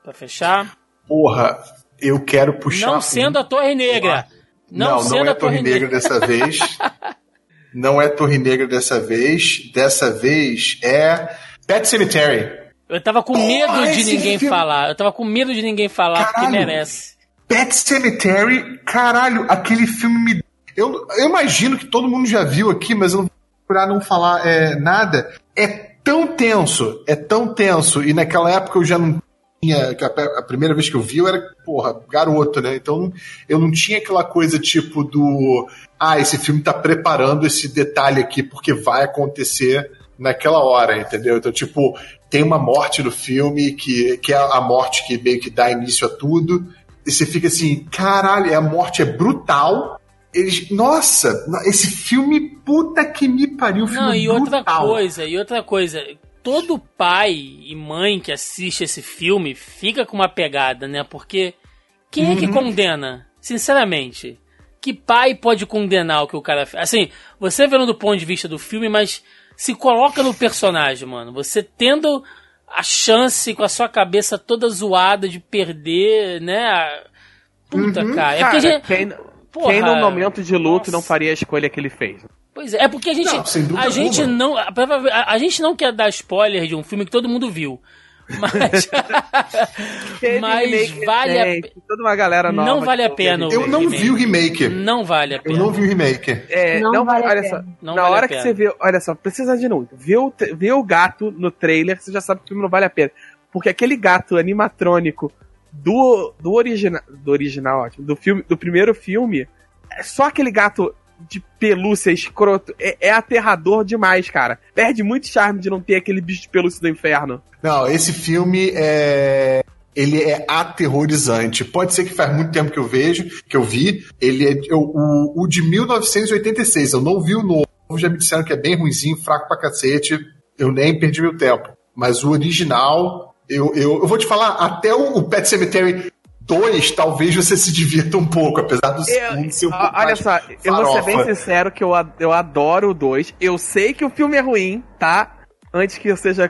Pra fechar.
Porra, eu quero puxar.
não
um-
sendo a Torre Negra. Não,
Não, não,
sendo
é
a
Torre Negra dessa vez. não é Torre Negra dessa vez. Dessa vez é Pet Cemetery.
Eu tava com medo
Porra,
de
esse
ninguém
filme-
falar. Eu tava com medo de ninguém falar, porque
Caralho.
merece.
Pet Cemetery, caralho, aquele filme me. Eu, eu imagino que todo mundo já viu aqui, mas eu não vou procurar não falar é, nada. É tão tenso, é tão tenso, e naquela época eu já não tinha. a primeira vez que eu vi eu era, porra, garoto, né? Então eu não tinha aquela coisa tipo do. Ah, esse filme tá preparando esse detalhe aqui porque vai acontecer naquela hora, entendeu? Então, tipo, tem uma morte no filme que, que é a morte que meio que dá início a tudo. E você fica assim, caralho, a morte é brutal. Eles, nossa, esse filme, puta que me pariu, filme
Não, e outra
brutal.
coisa, e outra coisa. Todo pai e mãe que assiste esse filme fica com uma pegada, né? Porque quem é que
Uhum.
condena? Sinceramente. Que pai pode condenar o que o cara fez? Assim, você vendo do ponto de vista do filme, mas se coloca no personagem, mano. Você tendo a chance com a sua cabeça toda zoada de perder, né? Puta,
Uhum.
cara. É
Cara,
porque a gente,
quem,
Porra.
quem num momento de luto
Nossa.
não faria a escolha que ele fez?
Pois é, é porque a gente,
Não, sem dúvida
a gente
alguma.
não, a, a- a gente não quer dar spoiler de um filme que todo mundo viu, mas, mas
remake
vale a,
toda uma galera nova.
não vale a pena.
Eu não
remake.
vi o remake.
não vale a
Eu
pena.
não vi o remake.
É,
Não
não,
vale a
olha
pena.
só,
Não
na
vale
hora que você vê, olha só, precisa de muito. Vê o, vê o gato no trailer, você já sabe que o filme não vale a pena. Porque aquele gato animatrônico do, do original, do original, ótimo, do filme, do primeiro filme, é só aquele gato de pelúcia escroto é, é aterrador demais, cara. Perde muito charme de não ter aquele bicho de pelúcia do inferno.
Não, esse filme é. ele é aterrorizante. Pode ser que faz muito tempo que eu vejo, que eu vi. Ele é eu- o, o de 1986. Eu não vi o novo. Já me disseram que é bem ruinzinho, fraco pra cacete. Eu nem perdi meu tempo. Mas o original, eu, eu, eu vou te falar, até o, o Pet Cemetery 2, talvez você se divirta um pouco, apesar do segundo ser um pouco
Olha
mais
só, eu vou ser bem
farofa.
sincero que eu, eu adoro o 2. Eu sei que o filme é ruim, tá? Antes que eu seja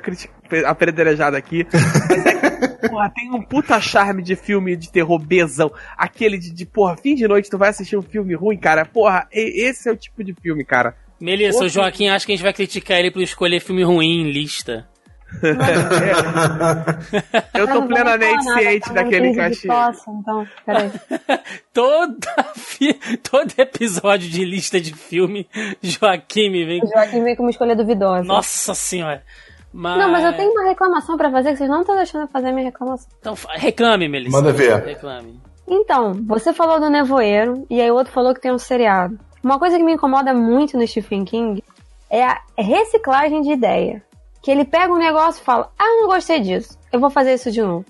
apedrejado aqui. Mas é que, porra, tem um puta charme de filme de terror bezão. Aquele de, de, porra, fim de noite tu vai assistir um filme ruim, cara. Porra, e- esse é o tipo de filme, cara.
Melissa, o Joaquim acha que a gente vai criticar ele por escolher filme ruim em lista.
Eu tô plenamente
falar nada,
ciente
tá
daquele cachê.
tosse, então, peraí.
Toda fi- todo episódio de lista de filme, Joaquim me vem.
O Joaquim veio com uma escolha duvidosa.
Nossa senhora. Mas...
Não, mas eu tenho uma reclamação pra fazer que vocês não estão deixando eu fazer a minha reclamação.
Então reclame, Melissa.
Manda ver.
Reclame.
Então, você falou do Nevoeiro e aí o outro falou que tem um seriado. Uma coisa que me incomoda muito no Stephen King é a reciclagem de ideia. Que ele pega um negócio e fala: Ah, eu não gostei disso, eu vou fazer isso de novo.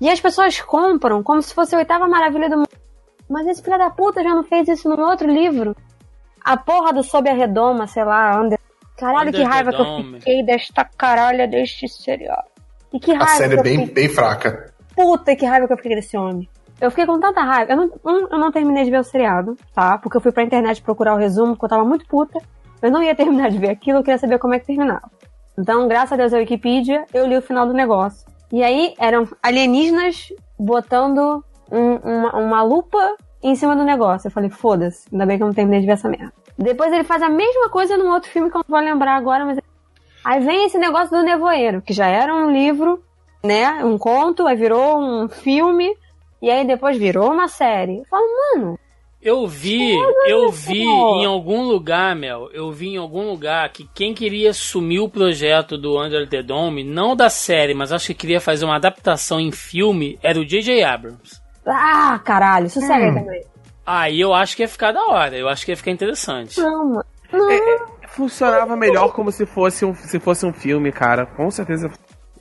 E as pessoas compram como se fosse a oitava maravilha do mundo. Mas esse filho da puta já não fez isso num outro livro. A porra do Sob a Redoma, sei lá, Under. Caralho,
Under
que raiva que eu fiquei desta caralha deste seriado. E que
A
raiva
série
que
é
eu
bem,
fiquei
bem fraca.
Puta que raiva que eu fiquei desse homem. Eu fiquei com tanta raiva. Eu não, um, eu não terminei de ver o seriado, tá? Porque eu fui pra internet procurar o resumo, porque eu tava muito puta. Eu não ia terminar de ver aquilo, eu queria saber como é que terminava. Então, graças a Deus, a Wikipedia, eu li o final do negócio. E aí, eram alienígenas botando um- uma, uma lupa em cima do negócio. Eu falei, foda-se, ainda bem que eu não terminei de ver essa merda. Depois ele faz a mesma coisa num outro filme que eu não vou lembrar agora, mas... Aí vem esse negócio do Nevoeiro, que já era um livro, né? Um conto, aí virou um filme, e aí depois virou uma série. Eu falo, mano,
Eu vi, eu vi em algum lugar, Mel, eu vi em algum lugar que quem queria assumir o projeto do Under the Dome, não da série, mas acho que queria fazer uma adaptação em filme, era o J.J. Abrams.
ah, caralho, sossega aí
Hum.
também.
Aí eu acho que ia ficar da hora, eu acho que ia ficar interessante.
Não, mano. Não,
Funcionava melhor como se fosse um, se fosse um filme, cara. Com certeza.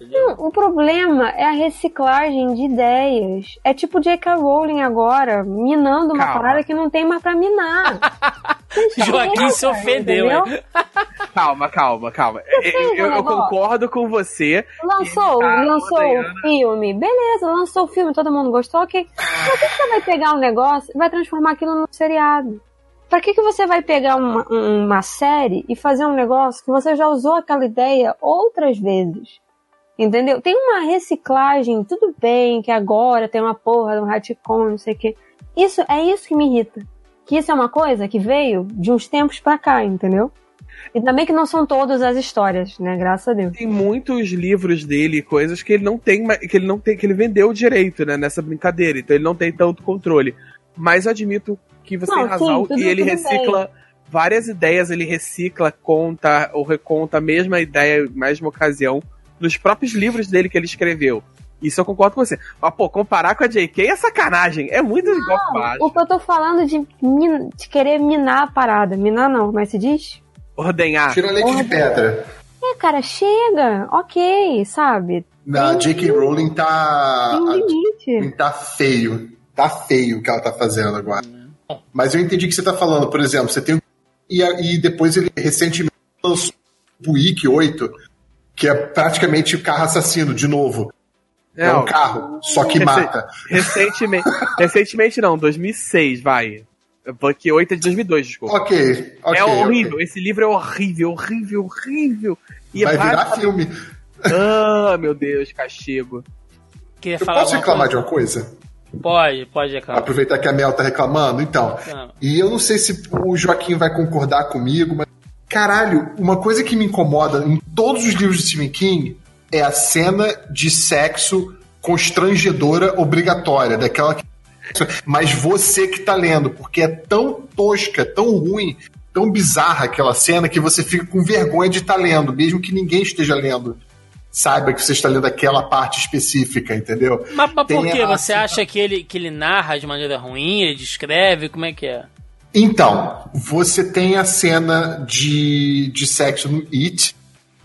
Não, o problema é a reciclagem de ideias. É tipo J.K. Rowling agora, minando uma
Calma.
parada que não tem mais pra minar.
Joaquim se ofendeu?
Calma, calma, calma. Eu, eu- eu concordo com você.
Lançou,
Tá,
lançou o filme. Beleza, lançou o filme, todo mundo gostou, ok. Pra que você vai pegar um negócio e vai transformar aquilo num seriado? Pra que, que você vai pegar uma, um- uma série e fazer um negócio que você já usou aquela ideia outras vezes? Entendeu? Tem uma reciclagem, tudo bem que agora tem uma porra de um retcon, não sei o quê. Isso, é isso que me irrita. Que isso é uma coisa que veio de uns tempos pra cá, entendeu? E também que não são todas as histórias, né? Graças a Deus.
Tem muitos livros dele, coisas que ele não tem, que ele não tem, que ele vendeu direito, né, nessa brincadeira. Então ele não tem tanto controle. Mas eu admito que você
Não,
tem razão
sim,
e ele recicla várias ideias, ele recicla, conta ou reconta a mesma ideia, mesma ocasião nos próprios livros dele que ele escreveu. Isso eu concordo com você. Mas, pô, comparar com a JK é sacanagem. É muito igual que eu acho.
O que eu tô falando de, min- de querer minar a parada. Minar não, como é que se diz?
Ordenhar.
Tira leite de pedra.
É, cara, chega. Ok, sabe?
A J.K. Rowling tá.
Tem
a
limite.
Tá feio. Tá feio o que ela tá fazendo agora. Mas eu entendi o que você tá falando. Por exemplo, você tem. E, e depois ele recentemente lançou o Buick 8, que é praticamente o carro assassino, de novo. É,
Não.
um carro, só que mata.
Recentemente. recentemente não, 2006, vai. Buck 8 é de 2002, desculpa.
Ok, ok.
é horrível,
ok.
esse livro é horrível, horrível, horrível. E
Vai
é
virar filme.
Ah, meu Deus, castigo.
Queria
Eu posso reclamar de
coisa?
uma coisa?
Pode, pode reclamar.
Aproveitar que a Mel tá reclamando, então.
Reclama.
E eu não sei se o Joaquim vai concordar comigo, mas. Caralho, uma coisa que me incomoda em todos os livros de Stephen King é a cena de sexo constrangedora obrigatória, daquela que. Mas você que tá lendo, porque é tão tosca, tão ruim, tão bizarra aquela cena que você fica com vergonha de estar lendo, mesmo que ninguém esteja lendo. Saiba que você está lendo aquela parte específica, entendeu?
Mas, mas por que? Você acha que ele, que ele narra de maneira ruim? Ele descreve? Como é que é?
Então, você tem a cena de, de sexo no It,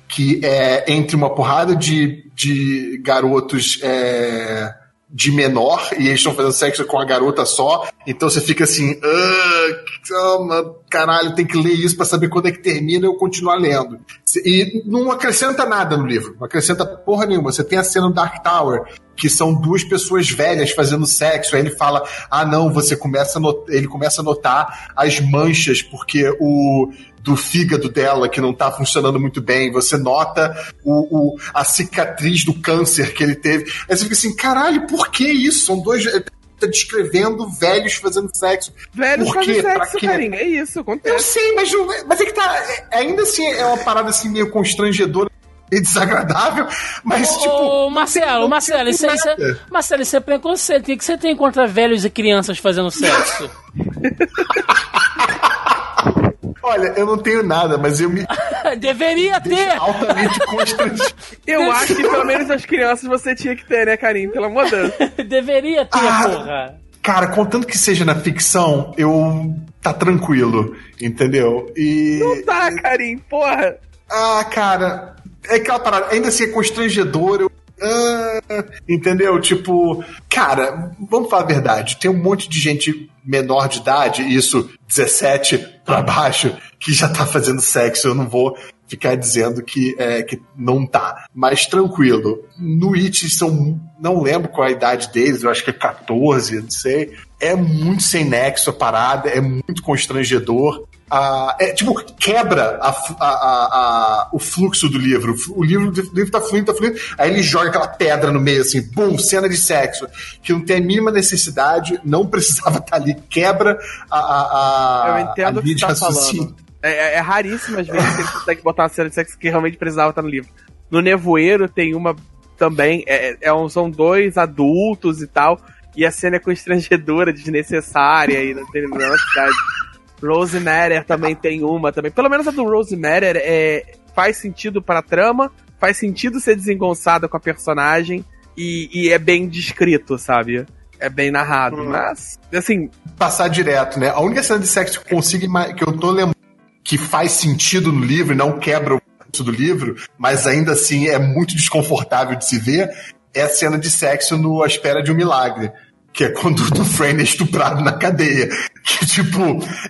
que é entre uma porrada de, de garotos é, de menor e eles estão fazendo sexo com a garota só. Então você fica assim, ah, caralho, tem que ler isso para saber quando é que termina e eu continuar lendo. E não acrescenta nada no livro, não acrescenta porra nenhuma. Você tem a cena do Dark Tower, que são duas pessoas velhas fazendo sexo. Aí ele fala: Ah, não, você começa a not... ele começa a notar as manchas, porque o do fígado dela que não tá funcionando muito bem, você nota o, o, a cicatriz do câncer que ele teve. Aí você fica assim, caralho, por que isso? São dois. Tá descrevendo velhos fazendo sexo.
Velhos
Por quê?
fazendo sexo,
quê?
carinho. É isso,
Eu
acontece.
sei, mas, não- mas é que tá. é- Ainda assim é uma parada assim meio constrangedora e desagradável, mas tipo.
Ô, Marcelo, Marcelo, isso, é- isso é. Marcelo, isso é preconceito. O que você tem contra velhos e crianças fazendo sexo?
Olha, eu não tenho nada, mas eu me
Deveria ter!
altamente constrangido.
Eu acho que pelo menos as crianças você tinha que ter, né, carinho? Pelo amor de Deus.
Deveria ter,
Ah.
porra.
Cara, contanto que seja na ficção, eu. tá tranquilo, entendeu? E.
Não tá, carinho, porra.
Ah, cara, é aquela parada, ainda assim é constrangedor. Eu, ah, entendeu? Tipo, cara, vamos falar a verdade. Tem um monte de gente menor de idade, isso 17 pra baixo, que já tá fazendo sexo. Eu não vou ficar dizendo que, é, que não tá. Mas tranquilo. No It são. Não lembro qual a idade deles, eu acho que é 14, não sei. É muito sem nexo a parada, é muito constrangedor. Ah, é, tipo, quebra a a- a- a- o fluxo do livro. O livro, o livro tá fluindo, tá fluindo. Aí ele joga aquela pedra no meio, assim, bum, cena de sexo. Que não tem a mínima necessidade, não precisava estar ali. Quebra a, a, a,
Eu entendo
a
o que tá falando. É, é, é raríssimo às vezes que ele consegue botar uma cena de sexo que realmente precisava estar no livro. No Nevoeiro tem uma também, é, é um- são dois adultos e tal, e a cena é constrangedora, desnecessária e não tem nenhuma necessidade. Rose Matter também tem uma também. Pelo menos a do Rose Matter é, faz sentido pra trama, faz sentido ser desengonçada com a personagem e, e é bem descrito, sabe? É bem narrado. Mas, assim,
passar direto, né? A única cena de sexo que eu consigo que eu tô lembrando que faz sentido no livro não quebra o do livro, mas ainda assim é muito desconfortável de se ver, é a cena de sexo no A Espera de um Milagre. Que é quando o Dufresne é estuprado na cadeia. Que, tipo,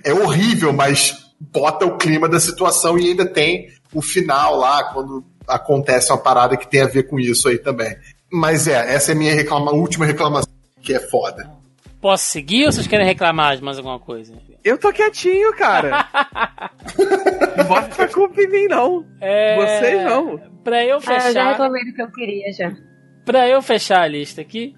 é horrível, mas bota o clima da situação e ainda tem o final lá, quando acontece uma parada que tem a ver com isso aí também. Mas é, essa é a minha reclama, última reclamação, que é foda.
Posso seguir ou vocês querem reclamar de mais alguma coisa?
Eu tô quietinho, cara. não bota a culpa em mim, não.
É,
Vocês não.
Pra eu
Ah, eu já
fechar,
reclamei do que eu queria já.
pra eu fechar a lista aqui,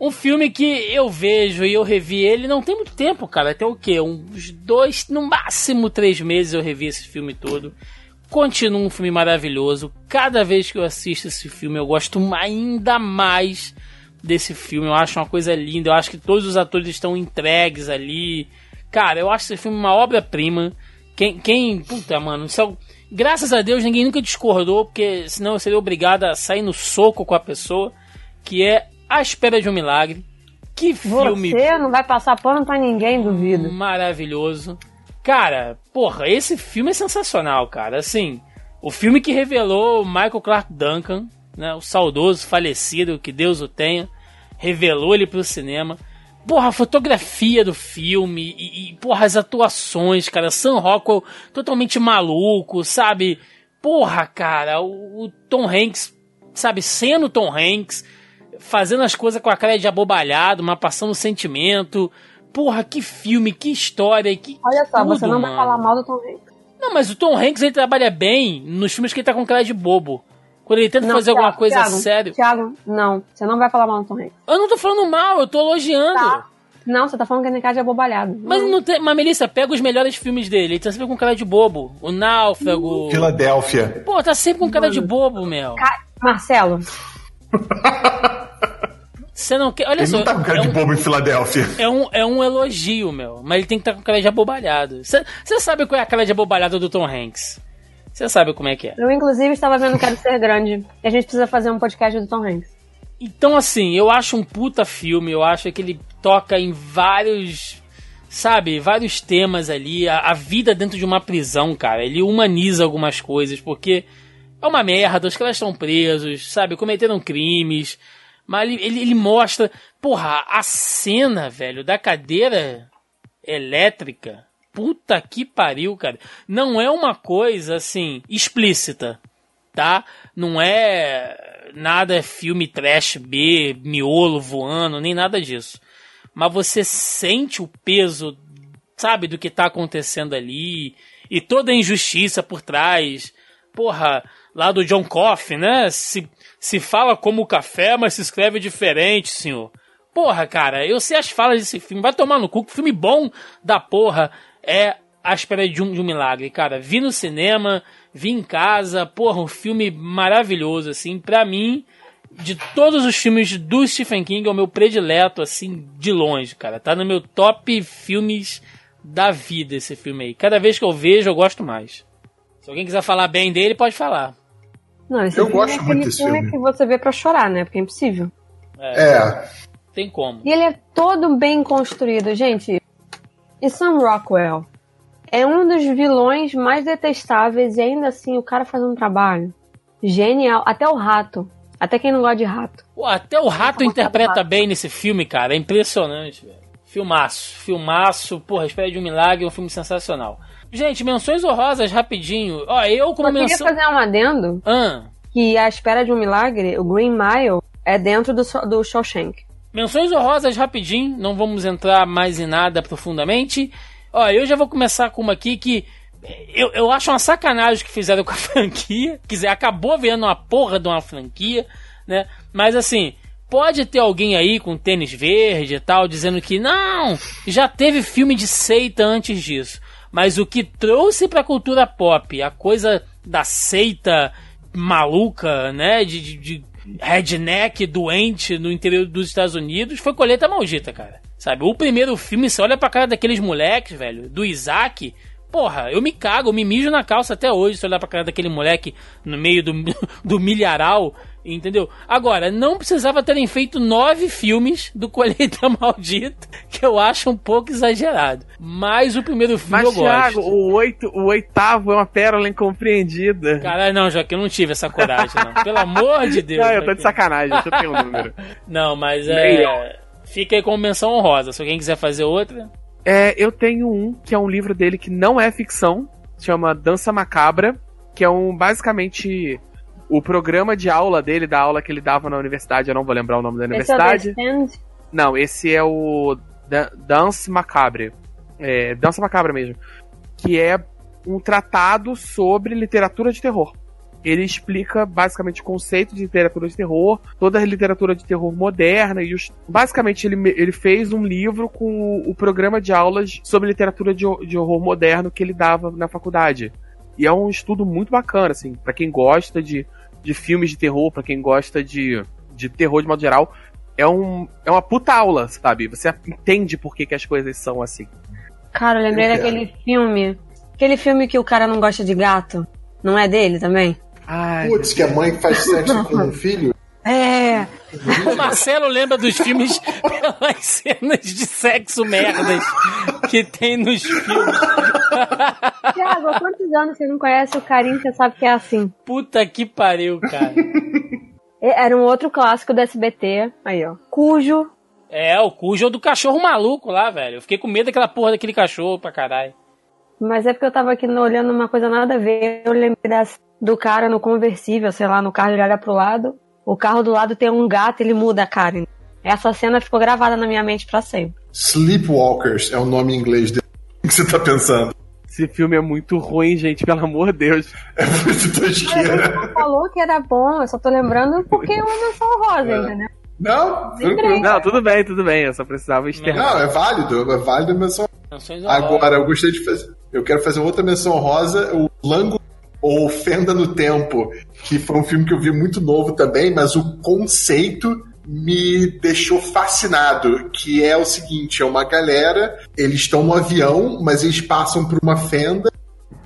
um filme que eu vejo e eu revi ele não tem muito tempo, cara. Tem o quê? Uns dois, no máximo três meses eu revi esse filme todo. Continua um filme maravilhoso. Cada vez que eu assisto esse filme, eu gosto ainda mais desse filme. Eu acho uma coisa linda. Eu acho que todos os atores estão entregues ali. Cara, eu acho esse filme uma obra-prima. Quem, quem. Puta, mano. É- graças a Deus ninguém nunca discordou, porque senão eu seria obrigado a sair no soco com a pessoa. Que é A Espera de um Milagre. Que filme
Você não vai passar pano pra ninguém, duvido.
maravilhoso. Cara, porra, esse filme é sensacional, cara. Assim, o filme que revelou o Michael Clark Duncan, né, o saudoso falecido, que Deus o tenha, revelou ele pro cinema. Porra, a fotografia do filme e, e, porra, as atuações, cara. Sam Rockwell totalmente maluco, sabe? Porra, cara, o, o Tom Hanks, sabe, sendo Tom Hanks, fazendo as coisas com a cara de abobalhado, mas passando sentimento. Porra, que filme, que história, que.
Olha só,
tudo,
você não vai
mano.
falar mal do Tom Hanks.
Não, mas o Tom Hanks ele trabalha bem nos filmes que ele tá com cara de bobo. Quando ele tenta
Não,
fazer alguma
Thiago,
coisa
Thiago,
séria.
Thiago, não. Você não vai falar mal do Tom Hanks.
Eu não tô falando mal, eu tô elogiando.
Tá. Não, você tá falando que ele tem cara de abobalhado.
Mas não tem. Mas Melissa, pega os melhores filmes dele. Ele tá sempre com cara de bobo. O Náufrago.
Filadélfia.
Pô, tá sempre com cara de bobo, meu.
Ca- Marcelo,
Você não quer. Olha
Ele
só.
não tá com cara
é
de
um-
bobo em Filadélfia.
É um, é um elogio, meu. Mas ele tem que estar com cara de abobalhado. Você sabe qual é a cara de abobalhado do Tom Hanks? Você sabe como é que é.
eu inclusive estava vendo Quero Ser Grande. E a gente precisa fazer um podcast do Tom Hanks.
Então, assim, eu acho um puta filme. Eu acho que ele toca em vários. Sabe, vários temas ali. A, a vida dentro de uma prisão, cara. Ele humaniza algumas coisas, porque é uma merda. Os caras estão presos, sabe? Cometeram crimes. Mas ele, ele, ele mostra. Porra, a cena, velho, da cadeira elétrica. Puta que pariu, cara. Não é uma coisa assim explícita, tá? Não é nada filme trash B, miolo voando, nem nada disso. Mas você sente o peso, sabe, do que tá acontecendo ali e toda a injustiça por trás. Porra, lá do John Coffey, né? Se, se fala como café, mas se escreve diferente, senhor. Porra, cara, eu sei as falas desse filme. Vai tomar no cu, que filme bom da porra é A Espera de um, de um Milagre, cara. Vi no cinema, vi em casa, porra, um filme maravilhoso, assim. Pra mim, de todos os filmes do Stephen King, é o meu predileto, assim, de longe, cara. Tá no meu top filmes da vida esse filme aí. Cada vez que eu vejo, eu gosto mais. Se alguém quiser falar bem dele, pode falar.
Não, esse
Eu
filme
gosto
é
muito desse
filme
filme.
que você vê pra chorar, né? Porque é impossível.
É.
Tem como.
E ele é todo bem construído, gente. E Sam Rockwell é um dos vilões mais detestáveis e ainda assim o cara faz um trabalho genial. Até o rato. Até quem não gosta de rato.
Pô, até o rato interpreta
falar.
bem nesse filme, cara. É impressionante, velho. Filmaço, filmaço. Porra, Espera de um Milagre é um filme sensacional. Gente, menções honrosas rapidinho. Ó, eu como
queria
menção.
fazer um adendo
Ah,
que a espera de um milagre, o Green Mile, é dentro do, do Shawshank.
menções honrosas rapidinho. Não vamos entrar mais em nada profundamente. Ó, eu já vou começar com uma aqui que. Eu, eu acho uma sacanagem que fizeram com a franquia. Quer dizer, acabou vendo uma porra de uma franquia, né? Mas assim, pode ter alguém aí com tênis verde e tal, dizendo que não, já teve filme de seita antes disso. Mas o que trouxe pra cultura pop, a coisa da seita maluca, né? De, de, de redneck doente no interior dos Estados Unidos, foi Colheita Maldita, cara. Sabe? O primeiro filme, você olha pra cara daqueles moleques, velho, do Isaac. Porra, eu me cago, eu me mijo na calça até hoje se olhar pra cara daquele moleque no meio do, do milharal, entendeu? Agora, não precisava terem feito nove filmes do Colheita Maldita, que eu acho um pouco exagerado. Mas o primeiro filme
Mas,
eu
Thiago,
gosto.
o, oito, o oitavo é uma pérola incompreendida.
Caralho, não, Joaquim, eu não tive essa coragem, não. Pelo amor de Deus.
Não, eu tô de sacanagem, deixa eu ter um número.
Não, mas
Melhor.
é. Fica aí como menção honrosa. Se alguém quiser fazer outra.
É, eu tenho um, que é um livro dele que não é ficção, chama Dança Macabra, que é um, basicamente, o programa de aula dele, da aula que ele dava na universidade, eu não vou lembrar o nome da
Esse é
universidade. Não, esse é o Dan- Dance Macabre. É, Dança Macabra mesmo. Que é um tratado sobre literatura de terror. Ele explica basicamente o conceito de literatura de terror, toda a literatura de terror moderna e os... basicamente ele, ele fez um livro com o, o programa de aulas sobre literatura de, de horror moderno que ele dava na faculdade. E é um estudo muito bacana, assim, para quem gosta de, de filmes de terror, para quem gosta de, de terror de modo geral, é, um, é uma puta aula, sabe? Você entende por que, que as coisas são assim.
Cara, eu lembrei
Eu
daquele filme. Aquele filme que o cara não gosta de gato. Não é dele também?
Ai,
Putz, que a mãe faz sexo com o filho?
É.
O Marcelo lembra dos filmes pelas cenas de sexo merdas que tem nos filmes.
Tiago, há quantos anos você não conhece o carinho você sabe que é assim?
Puta que pariu, cara.
Era um outro clássico do SBT. Aí, ó. Cujo.
É, o cujo é o do cachorro maluco lá, velho. Eu fiquei com medo daquela porra daquele cachorro pra caralho.
Mas é porque eu tava aqui olhando uma coisa nada a ver. Eu lembrei do cara no conversível, sei lá, no carro ele olha pro lado. O carro do lado tem um gato ele muda a cara. Essa cena ficou gravada na minha mente pra sempre.
Sleepwalkers é o nome em inglês dele. O que você tá pensando?
Esse filme é muito ruim, gente, pelo amor de Deus.
É muito tosqueira.
Você falou que era bom, eu só tô lembrando porque é uma menção rosa, entendeu?
Não,
Lembrei.
Não, tudo bem, tudo bem, eu só precisava externar.
Não, é válido, é válido.
Menções honrosas.
Agora, eu gostei de fazer. Eu quero fazer outra menção rosa, o Lango ou Fenda no Tempo, que foi um filme que eu vi muito novo também, mas o conceito me deixou fascinado, que é o seguinte, é uma galera, eles estão no avião, mas eles passam por uma fenda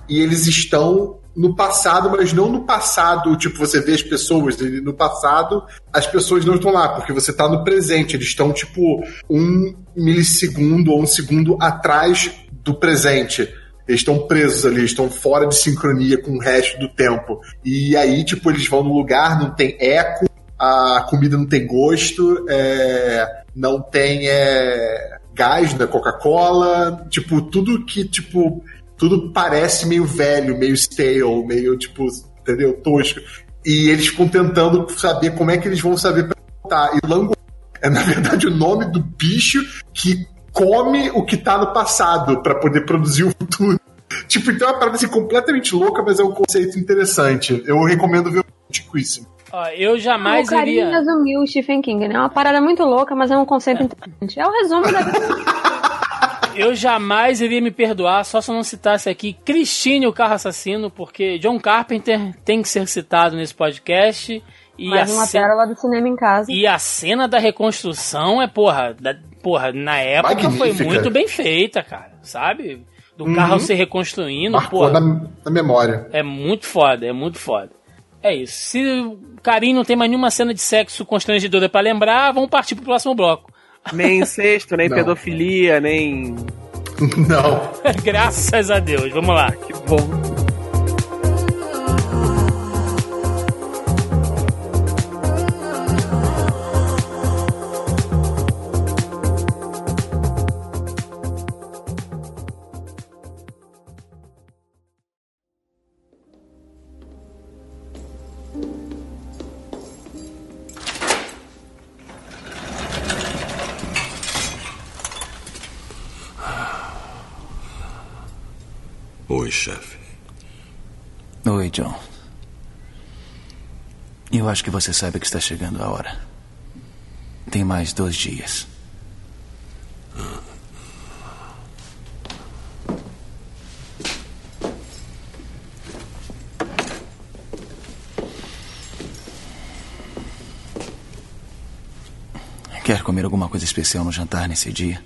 e eles estão no passado, mas não no passado, tipo, você vê as pessoas, no passado as pessoas não estão lá, porque você está no presente, eles estão, tipo, um milissegundo ou um segundo atrás do presente. Eles estão presos ali, estão fora de sincronia com o resto do tempo. E aí, tipo, eles vão no lugar, não tem eco, a comida não tem gosto, é, não tem é, gás da Coca-Cola, tipo, tudo que, tipo, tudo parece meio velho, meio stale, meio, tipo, entendeu? Tosco. E eles ficam tentando saber como é que eles vão saber perguntar. E lango é, na verdade, o nome do bicho que come o que tá no passado para poder produzir o futuro. Tipo, então é uma parada assim, completamente louca, mas é um conceito interessante. Eu recomendo ver o Antiquíssimo.
Ó, eu jamais
o carinho
iria.
resumiu o Stephen King, né? É uma parada muito louca, mas é um conceito interessante. É o resumo da
Eu jamais iria me perdoar só se eu não citasse aqui Christine, o carro assassino, porque John Carpenter tem que ser citado nesse podcast. E
mais
a
uma
cena-
pérola do cinema em casa.
E a cena da reconstrução é, porra, da- porra, na época foi
Magnífica.
muito bem feita, cara, sabe? Do
Uhum.
carro se reconstruindo,
Marcou
porra.
na, na memória.
É muito foda, é muito foda. É isso. Se o Carinho não tem mais nenhuma cena de sexo constrangedora pra lembrar, vamos partir pro próximo bloco.
Nem incesto, nem
Não.
pedofilia, nem.
Não.
Graças a Deus. Vamos lá.
Que bom.
Chefe.
Oi, John. Eu acho que você sabe que está chegando a hora. Tem mais dois dias. Quer comer alguma coisa especial no jantar nesse dia?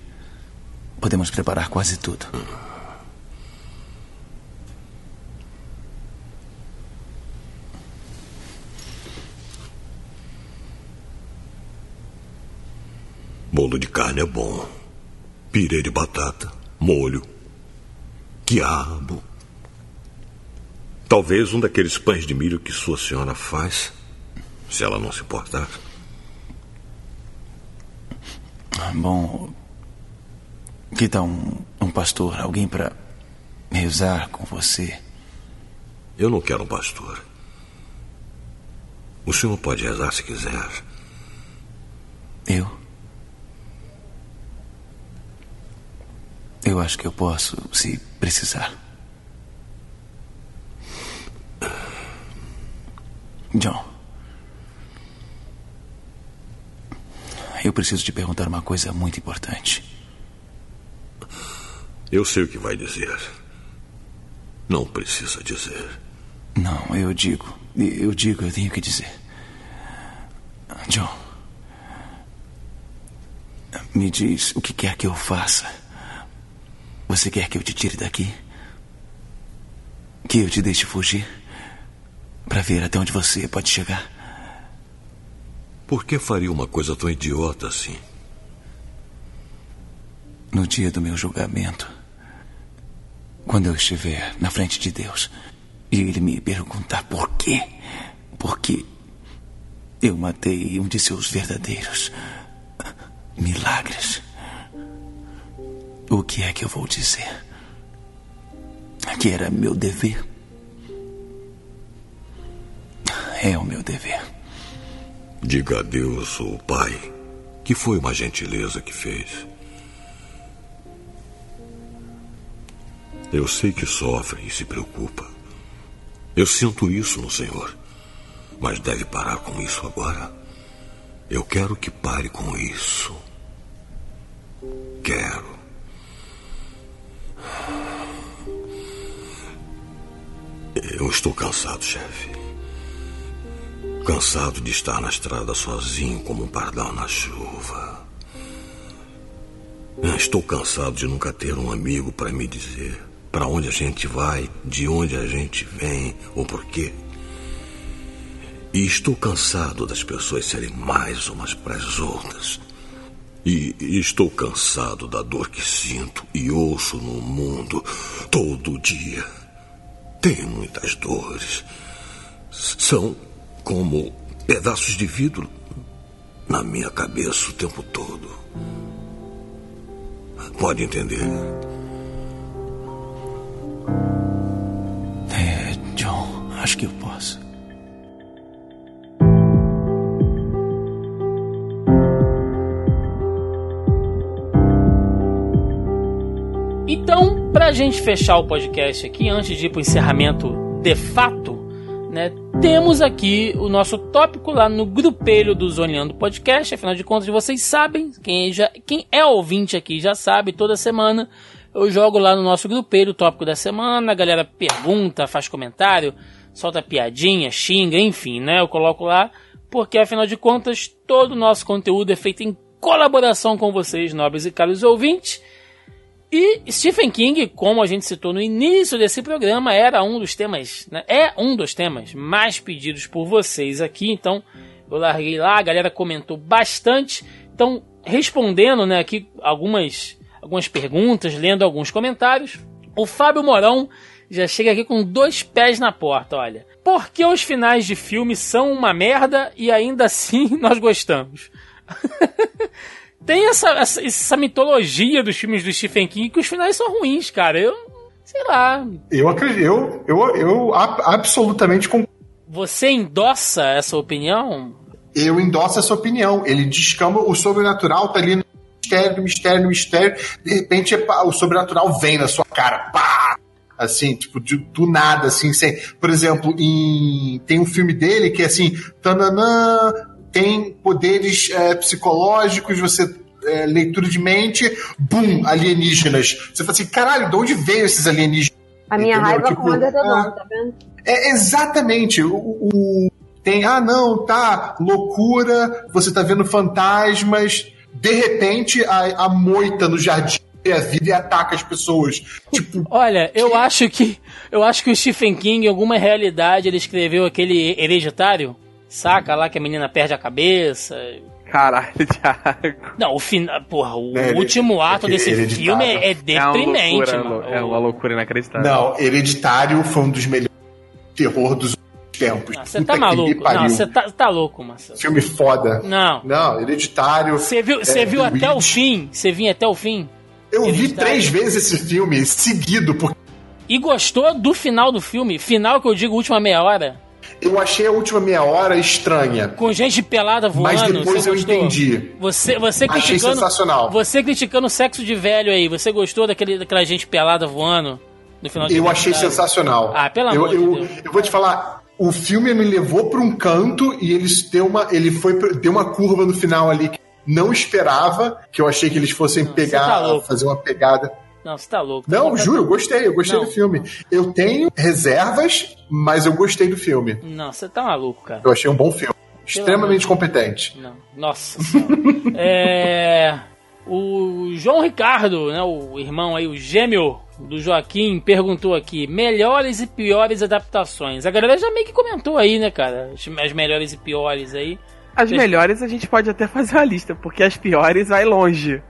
Podemos preparar quase tudo.
Bolo de carne é bom. Pirê de batata, molho, quiabo. Talvez um daqueles pães de milho que sua senhora faz, se ela não se importar.
Bom, que tal um, um pastor, alguém para rezar com você?
Eu não quero um pastor. O senhor pode rezar se quiser.
Eu? Eu acho que eu posso, se precisar. John. Eu preciso te perguntar uma coisa muito importante.
Eu sei o que vai dizer. Não precisa dizer.
Não, eu digo. Eu digo, eu tenho que dizer. John. Me diz o que quer que eu faça. Você quer que eu te tire daqui? Que eu te deixe fugir? Para ver até onde você pode chegar?
Por que faria uma coisa tão idiota assim?
No dia do meu julgamento, quando eu estiver na frente de Deus e ele me perguntar por quê, porque eu matei um de seus verdadeiros milagres, o que é que eu vou dizer? Que era meu dever? É o meu dever.
Diga a Deus, o Pai, que foi uma gentileza que fez. Eu sei que sofre e se preocupa. Eu sinto isso no Senhor. Mas deve parar com isso agora. Eu quero que pare com isso. Quero. Eu estou cansado, chefe. Cansado de estar na estrada sozinho como um pardal na chuva. Eu Estou cansado de nunca ter um amigo para me dizer para onde a gente vai, de onde a gente vem ou por quê. E estou cansado das pessoas serem mais umas para as outras. E estou cansado da dor que sinto e ouço no mundo todo dia. Tenho muitas dores. São como pedaços de vidro na minha cabeça o tempo todo. Pode entender.
É, John, acho que eu posso.
Então, pra gente fechar o podcast aqui, antes de ir pro encerramento de fato, né, temos aqui o nosso tópico lá no grupelho do Zoneando Podcast. Afinal de contas, vocês sabem, quem, já, quem é ouvinte aqui já sabe, toda semana eu jogo lá no nosso grupelho o tópico da semana, a galera pergunta, faz comentário, solta piadinha, xinga, enfim, né? Eu coloco lá, porque afinal de contas, todo o nosso conteúdo é feito em colaboração com vocês, nobres e caros ouvintes. E Stephen King, como a gente citou no início desse programa, era um dos temas, né? é um dos temas mais pedidos por vocês aqui. Então, eu larguei lá, a galera comentou bastante. Então, respondendo, né, aqui algumas algumas perguntas, lendo alguns comentários, o Fábio Morão já chega aqui com dois pés na porta, olha. Por que os finais de filme são uma merda e ainda assim nós gostamos? tem essa, essa, essa, mitologia dos filmes do Stephen King que os finais são ruins, cara. Eu. Sei lá.
Eu acredito. Eu, eu, eu absolutamente concordo.
Você endossa essa opinião?
Eu endosso essa opinião. Ele descamba o sobrenatural, tá ali no mistério, mistério, mistério. De repente o sobrenatural vem na sua cara. Pá! Assim, tipo, de, do nada, assim, sem. Por exemplo, em, tem um filme dele que é assim. Tananã, tem poderes é, psicológicos, você é, leitura de mente, bum, alienígenas. Você fala assim, caralho, de onde veio esses alienígenas?
A minha Entendeu? raiva tipo, com o Underdog, tá vendo?
É, exatamente. O, o, tem, ah, não, tá, loucura, você tá vendo fantasmas. De repente, a, a moita no jardim a vida e ataca as pessoas. Tipo,
olha, eu acho que eu acho que o Stephen King, em alguma realidade, ele escreveu aquele hereditário Saca lá que a menina perde a cabeça.
Caralho, Thiago.
Não, o final. Porra, o é, último ato desse filme é, é deprimente,
é
uma loucura,
É uma loucura inacreditável.
Não, Hereditário foi um dos melhores terror dos tempos.
Você tá maluco? Não, você tá, tá louco, Marcelo.
Filme foda.
Não.
Não, Hereditário.
Você viu, é, viu até o fim? Você vinha até o fim?
Eu vi três vezes esse filme seguido. Porque...
E gostou do final do filme? Final que eu digo, última meia hora?
Eu achei a última meia hora estranha.
Com gente pelada voando.
Mas depois eu
gostou?
entendi.
Você, você criticando.
Achei sensacional.
Você criticando o sexo de velho aí. Você gostou daquele, daquela gente pelada voando no final
Eu achei sensacional.
Ah, pelo amor
eu,
de Deus.
Eu vou te falar. O filme me levou para um canto e eles deu uma, ele foi deu uma curva no final ali que não esperava, que eu achei que eles fossem não, pegar, tá fazer uma pegada.
Não, você tá louco.
Não, juro, eu gostei, eu gostei não. do filme. Eu tenho reservas, mas eu gostei do filme.
Não, você tá maluco, cara.
Eu achei um bom filme. Extremamente competente.
Não, nossa senhora. é. O João Ricardo, né, o irmão aí, o gêmeo do Joaquim, perguntou aqui: melhores e piores adaptações. A galera já meio que comentou aí, né, cara? As melhores e piores aí.
As melhores a gente pode até fazer a lista, porque as piores vai longe.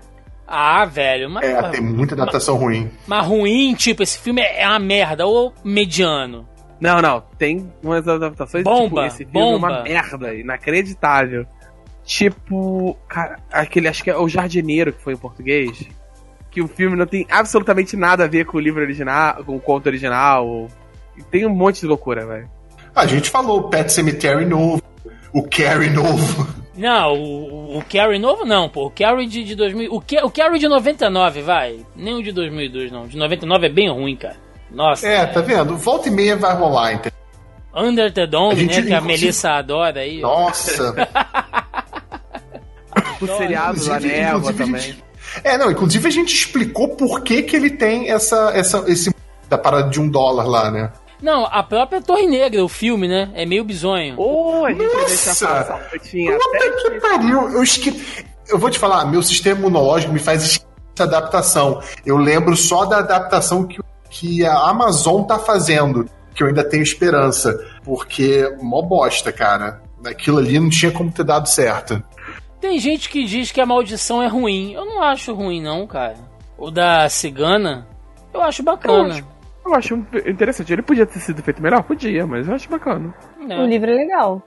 Ah, velho, mas.
É, tem muita adaptação
mas,
ruim.
Mas ruim, tipo, esse filme é uma merda, ou mediano.
Não, não, tem umas adaptações
bomba,
tipo, esse filme
bomba.
é uma merda, inacreditável. Tipo, cara, aquele, acho que é o Jardineiro que foi em português. Que o filme não tem absolutamente nada a ver com o livro original, com o conto original. Tem um monte de loucura, velho.
A gente falou o Pet Cemetery novo, o Carrie novo.
Não, o, o Carrie novo não, pô. O Carrie de, de 2000. O, o Carrie de 99, vai. Nem o de 2002, não. De 99 é bem ruim, cara. Nossa.
É, tá vendo? Volta e meia vai rolar, então.
Under the Dome, gente, né? Que a Melissa adora aí.
Nossa.
o seriado da névoa também.
Gente... É, não, inclusive a gente explicou por que, que ele tem essa, essa, esse da parada de um dólar lá, né?
Não, a própria Torre Negra, o filme, né? É meio bizonho.
Oh, a gente
Nossa! Passar, tinha até que pariu! Eu, esque... eu vou te falar, meu sistema imunológico me faz esquecer essa adaptação. Eu lembro só da adaptação que, que a Amazon tá fazendo, que eu ainda tenho esperança. Porque, mó bosta, cara. Aquilo ali não tinha como ter dado certo.
Tem gente que diz que a maldição é ruim. Eu não acho ruim, não, cara. O da cigana, eu acho bacana. Eu acho
eu acho interessante. Ele podia ter sido feito melhor? Podia, mas eu acho bacana.
É. O livro é legal.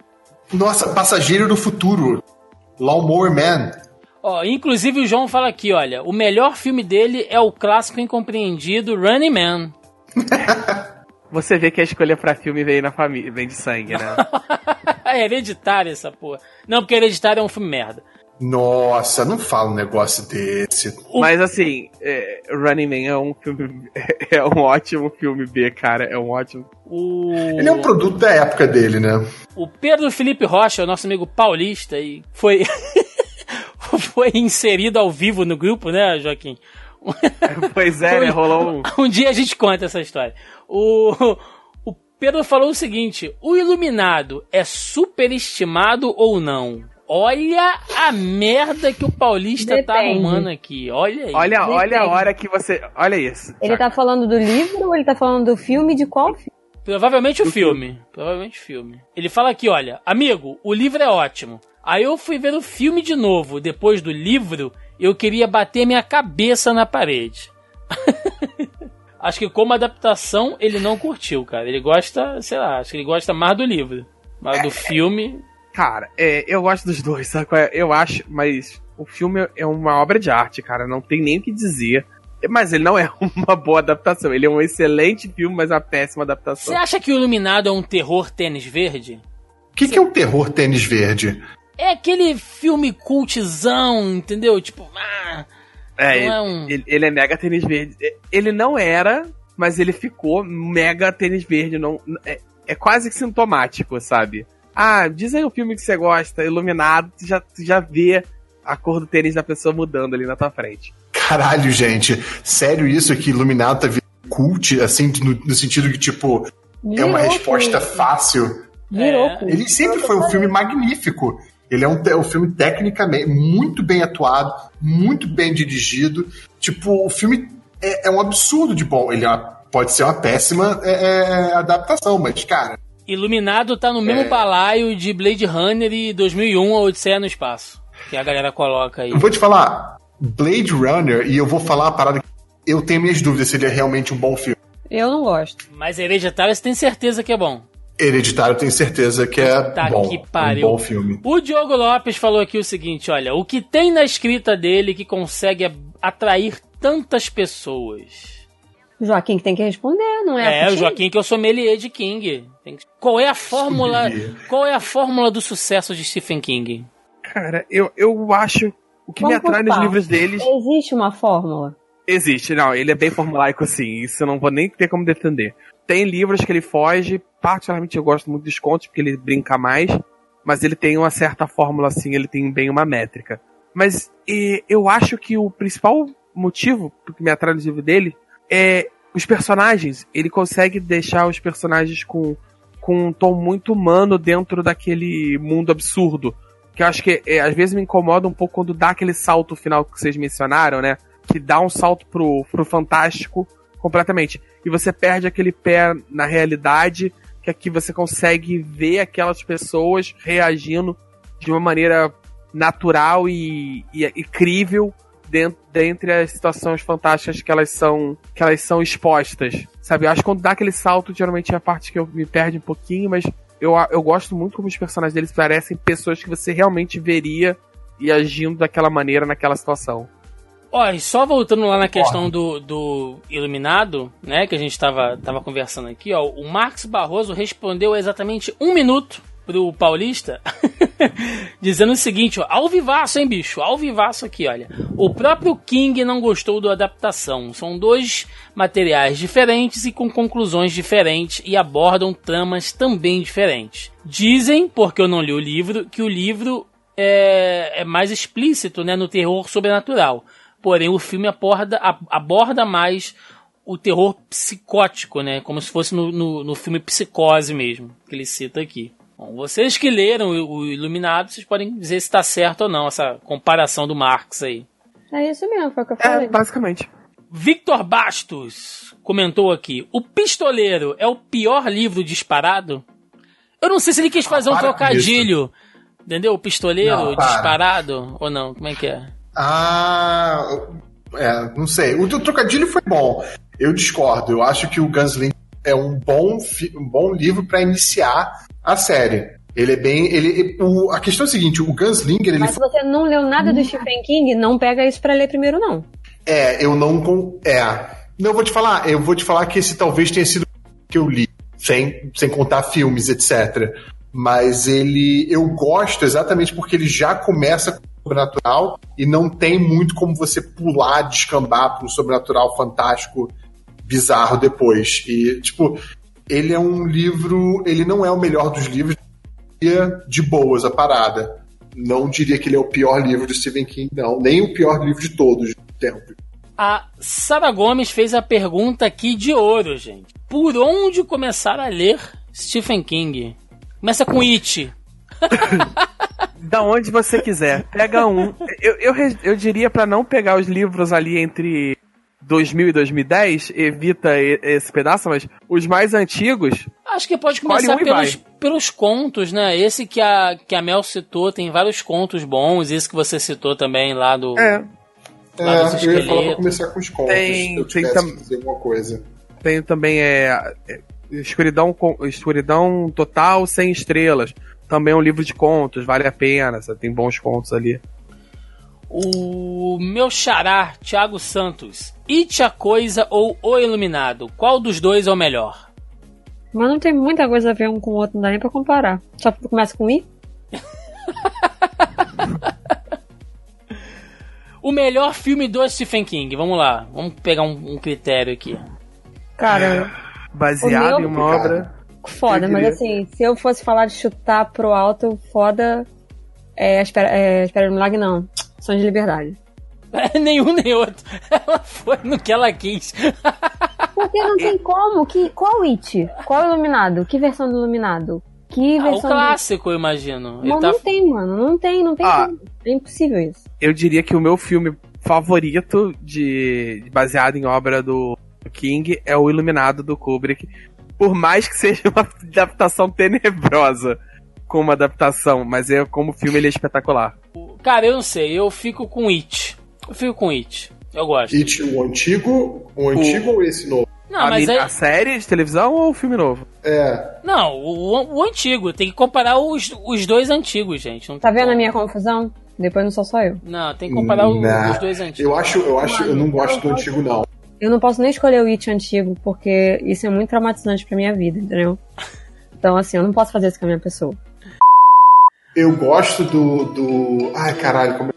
Nossa, Passageiro do Futuro. Lawnmower Man.
Ó, inclusive o João fala aqui, olha, o melhor filme dele é o clássico incompreendido Running Man.
Você vê que a escolha pra filme veio na família, vem de sangue, né?
é hereditário essa porra. Não, porque hereditário é um filme merda.
Nossa, não fala um negócio desse.
Mas assim, é, Running Man é um filme. É um ótimo filme B, cara. É um ótimo.
O...
Ele é um produto da época dele, né?
O Pedro Felipe Rocha, o nosso amigo paulista, e foi. foi inserido ao vivo no grupo, né, Joaquim?
Pois é, né? Rolou um.
Um dia a gente conta essa história. O, o Pedro falou o seguinte: o iluminado é superestimado ou não? Olha a merda que o Paulista tá
Depende.
arrumando aqui. Olha aí.
Olha, olha a hora que você. Olha isso.
Ele tá falando do livro ou ele tá falando do filme? De qual filme?
Provavelmente o filme. Provavelmente o filme. Ele fala aqui, olha, amigo, o livro é ótimo. Aí eu fui ver o filme de novo. Depois do livro, eu queria bater minha cabeça na parede. acho que como adaptação, ele não curtiu, cara. Ele gosta, sei lá, acho que ele gosta mais do livro. Mas do filme.
Cara, é, eu gosto dos dois, sabe? é? Eu acho, mas o filme é uma obra de arte, cara. Não tem nem o que dizer. Mas ele não é uma boa adaptação. Ele é um excelente filme, mas uma péssima adaptação.
Você acha que o Iluminado é um terror tênis verde?
O que, que é um terror tênis verde?
É aquele filme cultzão, entendeu? Tipo, ah,
É,
não é
ele,
um-
ele, ele é mega tênis verde. Ele não era, mas ele ficou mega tênis verde. Não, é, é quase que sintomático, sabe? Ah, diz aí o filme que você gosta, iluminado, tu já, tu já vê a cor do tênis da pessoa mudando ali na tua frente.
Caralho, gente. Sério isso que Iluminado tá virando cult, assim, no, no sentido que, tipo, é uma
Virou
resposta fácil.
Virou
É.
Ele sempre foi um filme magnífico. Ele é um, te- um filme tecnicamente muito bem atuado, muito bem dirigido. Tipo, o filme é, é um absurdo de bom. Ele é uma- pode ser uma péssima é, é, adaptação, mas, cara,
Iluminado tá no mesmo
É.
balaio de Blade Runner e 2001, A Odisseia no Espaço. Que a galera coloca aí.
eu vou te falar, Blade Runner, e eu vou falar uma parada que eu tenho minhas dúvidas se ele é realmente um bom filme.
Eu não gosto.
Mas Hereditário você tem certeza que é bom.
Hereditário, eu tenho certeza que é
Tá
bom.
que pariu.
Um bom filme.
O Diogo Lopes falou aqui o seguinte: olha, o que tem na escrita dele que consegue a- atrair tantas pessoas?
Joaquim que tem que responder, não é?
É, o? Joaquim que eu sommelier de King. Tem que- Qual é a fórmula? Qual é a fórmula do sucesso de Stephen King?
Cara, eu, eu acho. O que me
Vamos por
atrai nos livros deles
Existe uma fórmula.
Existe, não, ele é bem formulaico assim, isso eu não vou nem ter como defender. Tem livros que ele foge, particularmente eu gosto muito dos contos, porque ele brinca mais, mas ele tem uma certa fórmula assim, ele tem bem uma métrica. Mas e, eu acho que o principal motivo que me atrai no livro dele é os personagens. Ele consegue deixar os personagens com, com um tom muito humano dentro daquele mundo absurdo. Que eu acho que é, às vezes me incomoda um pouco quando dá aquele salto final que vocês mencionaram, né? Que dá um salto pro, pro fantástico completamente. E você perde aquele pé na realidade, que aqui você consegue ver aquelas pessoas reagindo de uma maneira natural e, e, e crível dentro, dentre as situações fantásticas que elas são que elas são expostas. Sabe? Eu acho que quando dá aquele salto, geralmente é a parte que eu me perde um pouquinho, mas eu, eu gosto muito como os personagens deles parecem pessoas que você realmente veria e agindo daquela maneira naquela situação.
Ó, e só voltando lá na questão do, do Iluminado, né, que a gente tava, tava conversando aqui, ó, o Marcos Barroso respondeu exatamente um minuto pro Paulista, dizendo o seguinte, ó, ao vivaço, hein, bicho, ao vivaço aqui, olha. O próprio King não gostou da adaptação. São dois materiais diferentes e com conclusões diferentes e abordam tramas também diferentes. Dizem, porque eu não li o livro, que o livro é, é mais explícito, né, no terror sobrenatural. Porém, o filme aborda, aborda mais o terror psicótico, né? Como se fosse no, no, no filme Psicose mesmo, que ele cita aqui. Bom, vocês que leram o, o Iluminado, vocês podem dizer se está certo ou não, essa comparação do Marx aí.
É isso mesmo, foi o que eu
É,
falei.
basicamente.
Victor Bastos comentou aqui: O Pistoleiro é o pior livro disparado? Eu não sei se ele quis fazer um
para com
trocadilho. Entendeu? O pistoleiro
Não, para.
disparado ou não? Como é que é?
Ah, é, não sei. O do trocadilho foi bom. Eu discordo. Eu acho que o Gunslinger é um bom, um bom livro para iniciar a série. Ele é bem. Ele, o, a questão é a seguinte: o Gunslinger, ele
Mas se você não leu nada do Stephen King, não pega isso pra ler primeiro, não.
É, eu não. con- É. Não, eu vou te falar. Eu vou te falar que esse talvez tenha sido o que eu li, sem, sem contar filmes, etc. Mas ele. Eu gosto exatamente porque ele já começa com o sobrenatural e não tem muito como você pular, descambar para um sobrenatural fantástico, bizarro depois. E, tipo, ele é um livro. Ele não é o melhor dos livros, diria de boas a parada. Não diria que ele é o pior livro do Stephen King, não. Nem o pior livro de todos do tempo.
A Sara Gomes fez a pergunta aqui de ouro, gente. Por onde começar a ler Stephen King? Começa com It.
Da onde você quiser. Pega um. Eu, eu, eu diria pra não pegar os livros ali entre 2000 e 2010, evita esse pedaço, mas os mais antigos,
Acho que pode começar
um
pelos, pelos contos, né? Esse que a, que a Mel citou, tem vários contos bons. Esse que você citou também lá do.
É.
Lá dos
É, eu ia falar pra começar com os contos,
Tem-
se eu
tem tam-
alguma coisa.
tem também é, é, escuridão, com- escuridão Total Sem Estrelas. Também é um livro de contos, vale a pena, sabe? tem bons contos ali.
O meu xará, Thiago Santos. It a Coisa ou O Iluminado? Qual dos dois é o melhor?
Mas não tem muita coisa a ver um com o outro, não dá nem pra comparar. Só começa com I?
O melhor filme do Stephen King. Vamos lá, vamos pegar um, um critério aqui.
Cara,
Baseado
O
em
meu-
uma obra.
foda,
Eu
mas assim, se eu fosse falar de chutar pro alto, foda. É, espera, é, espera no milagre, não. Sonho de liberdade.
Nenhum nem outro. Ela foi no que ela quis.
Porque não tem como. Que, qual It? Qual Iluminado? Que versão do Iluminado? Que
Ah, o
versão do...
clássico, eu imagino.
Mas
tá...
não tem, mano. Não tem, não tem
Ah.
como. É impossível isso.
Eu diria que o meu filme favorito de baseado em obra do King é o Iluminado do Kubrick. Por mais que seja uma adaptação tenebrosa como adaptação, mas é como filme ele é espetacular.
Cara, eu não sei. Eu fico com It. Eu fico com It. Eu gosto.
It, o antigo, o antigo ou esse novo?
Não,
a,
mas é...
a série de televisão ou o filme novo?
É,
Não, o, o antigo. Tem que comparar os, os dois antigos, gente. Não
Tá vendo a
como.
minha confusão? Depois não sou só eu.
Não, tem que comparar o-
Nah.
os dois antigos.
eu acho, eu acho, eu não gosto do antigo, não.
Eu não posso nem escolher o It antigo, porque isso é muito traumatizante pra minha vida, entendeu? Então, assim, eu não posso fazer isso com a minha pessoa.
Eu gosto do. do ai, caralho, como é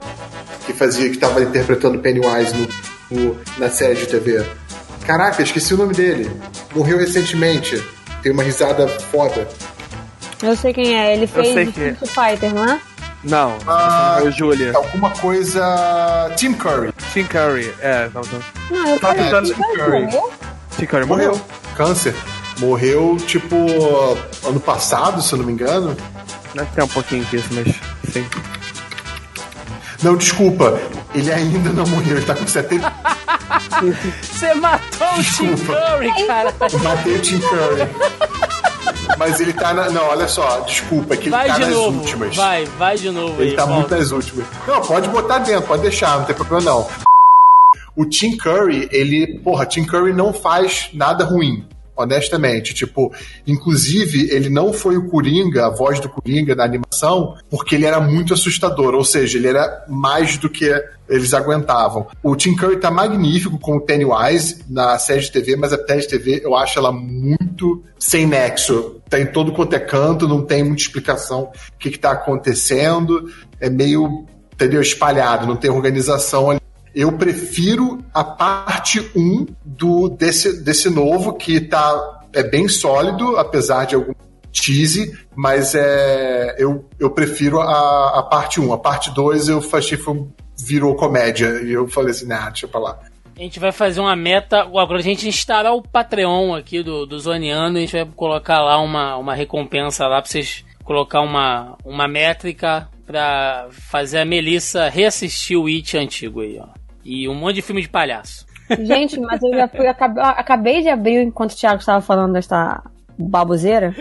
que fazia, que tava interpretando Pennywise no, no- na série de TV. Caraca, esqueci o nome dele. Morreu recentemente. Tem uma risada foda.
Eu sei quem é, ele fez
é.
Street Fighter, não é?
Não,
Ah,
é o Julia.
Alguma coisa. Tim Curry.
Tim Curry, é, não, não.
Não, eu falei
tentando-
Tim Curry?
Tim Curry
Morreu.
morreu.
Câncer. Morreu, tipo, ano passado, se eu não me engano.
Deve ter um pouquinho disso, mas sim.
Não, desculpa. Ele ainda não morreu, ele tá com 70.
Você matou o Tim
Desculpa.
Curry, cara.
Matei o Tim Curry. Mas ele tá na. Não, olha só, desculpa, é que ele
Vai
tá
de
nas
novo.
últimas.
Vai, vai de novo
Ele
aí.
tá muito
volta.
nas últimas. Não, pode botar dentro, pode deixar, não tem problema não. O Tim Curry, ele. Porra, Tim Curry não faz nada ruim. Honestamente, tipo, inclusive ele não foi o Coringa, a voz do Coringa na animação, porque ele era muito assustador, ou seja, ele era mais do que eles aguentavam. O Tim Curry tá magnífico com o Pennywise na série de TV, mas a série de TV eu acho ela muito sem nexo. Tá em todo quanto é canto, não tem muita explicação o que, que tá acontecendo, é meio, entendeu, espalhado, não tem organização ali. Eu prefiro a parte 1 do, desse, desse novo, que tá, é bem sólido, apesar de algum cheesy, mas é, eu, eu prefiro a, a parte 1. A parte 2 eu achei que virou comédia. E eu falei assim, nah, deixa pra lá.
A gente vai fazer uma meta. Agora a gente instalar o Patreon aqui do, do Zoneando. A gente vai colocar lá uma, uma recompensa lá pra vocês colocar uma, uma métrica pra fazer a Melissa reassistir o It antigo aí, ó. E um monte de filme de palhaço.
Gente, mas eu já fui, acabei, acabei de abrir enquanto o Thiago estava falando desta baboseira.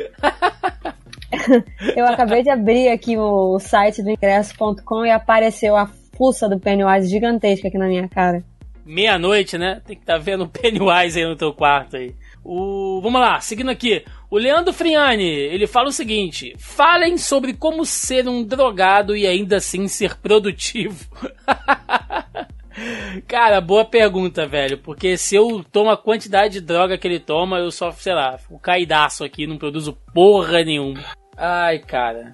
eu acabei de abrir aqui o site do ingresso.com e apareceu a fuça do Pennywise gigantesca aqui na minha cara.
Meia-noite, né? Tem que estar tá vendo o Pennywise aí no teu quarto aí. O, vamos lá, seguindo aqui. O Leandro Friani, ele fala o seguinte: falem sobre como ser um drogado e ainda assim ser produtivo. Cara, boa pergunta, velho. Porque se eu tomo a quantidade de droga que ele toma, eu só, sei lá, o caidaço aqui, não produzo porra nenhuma. Ai, cara.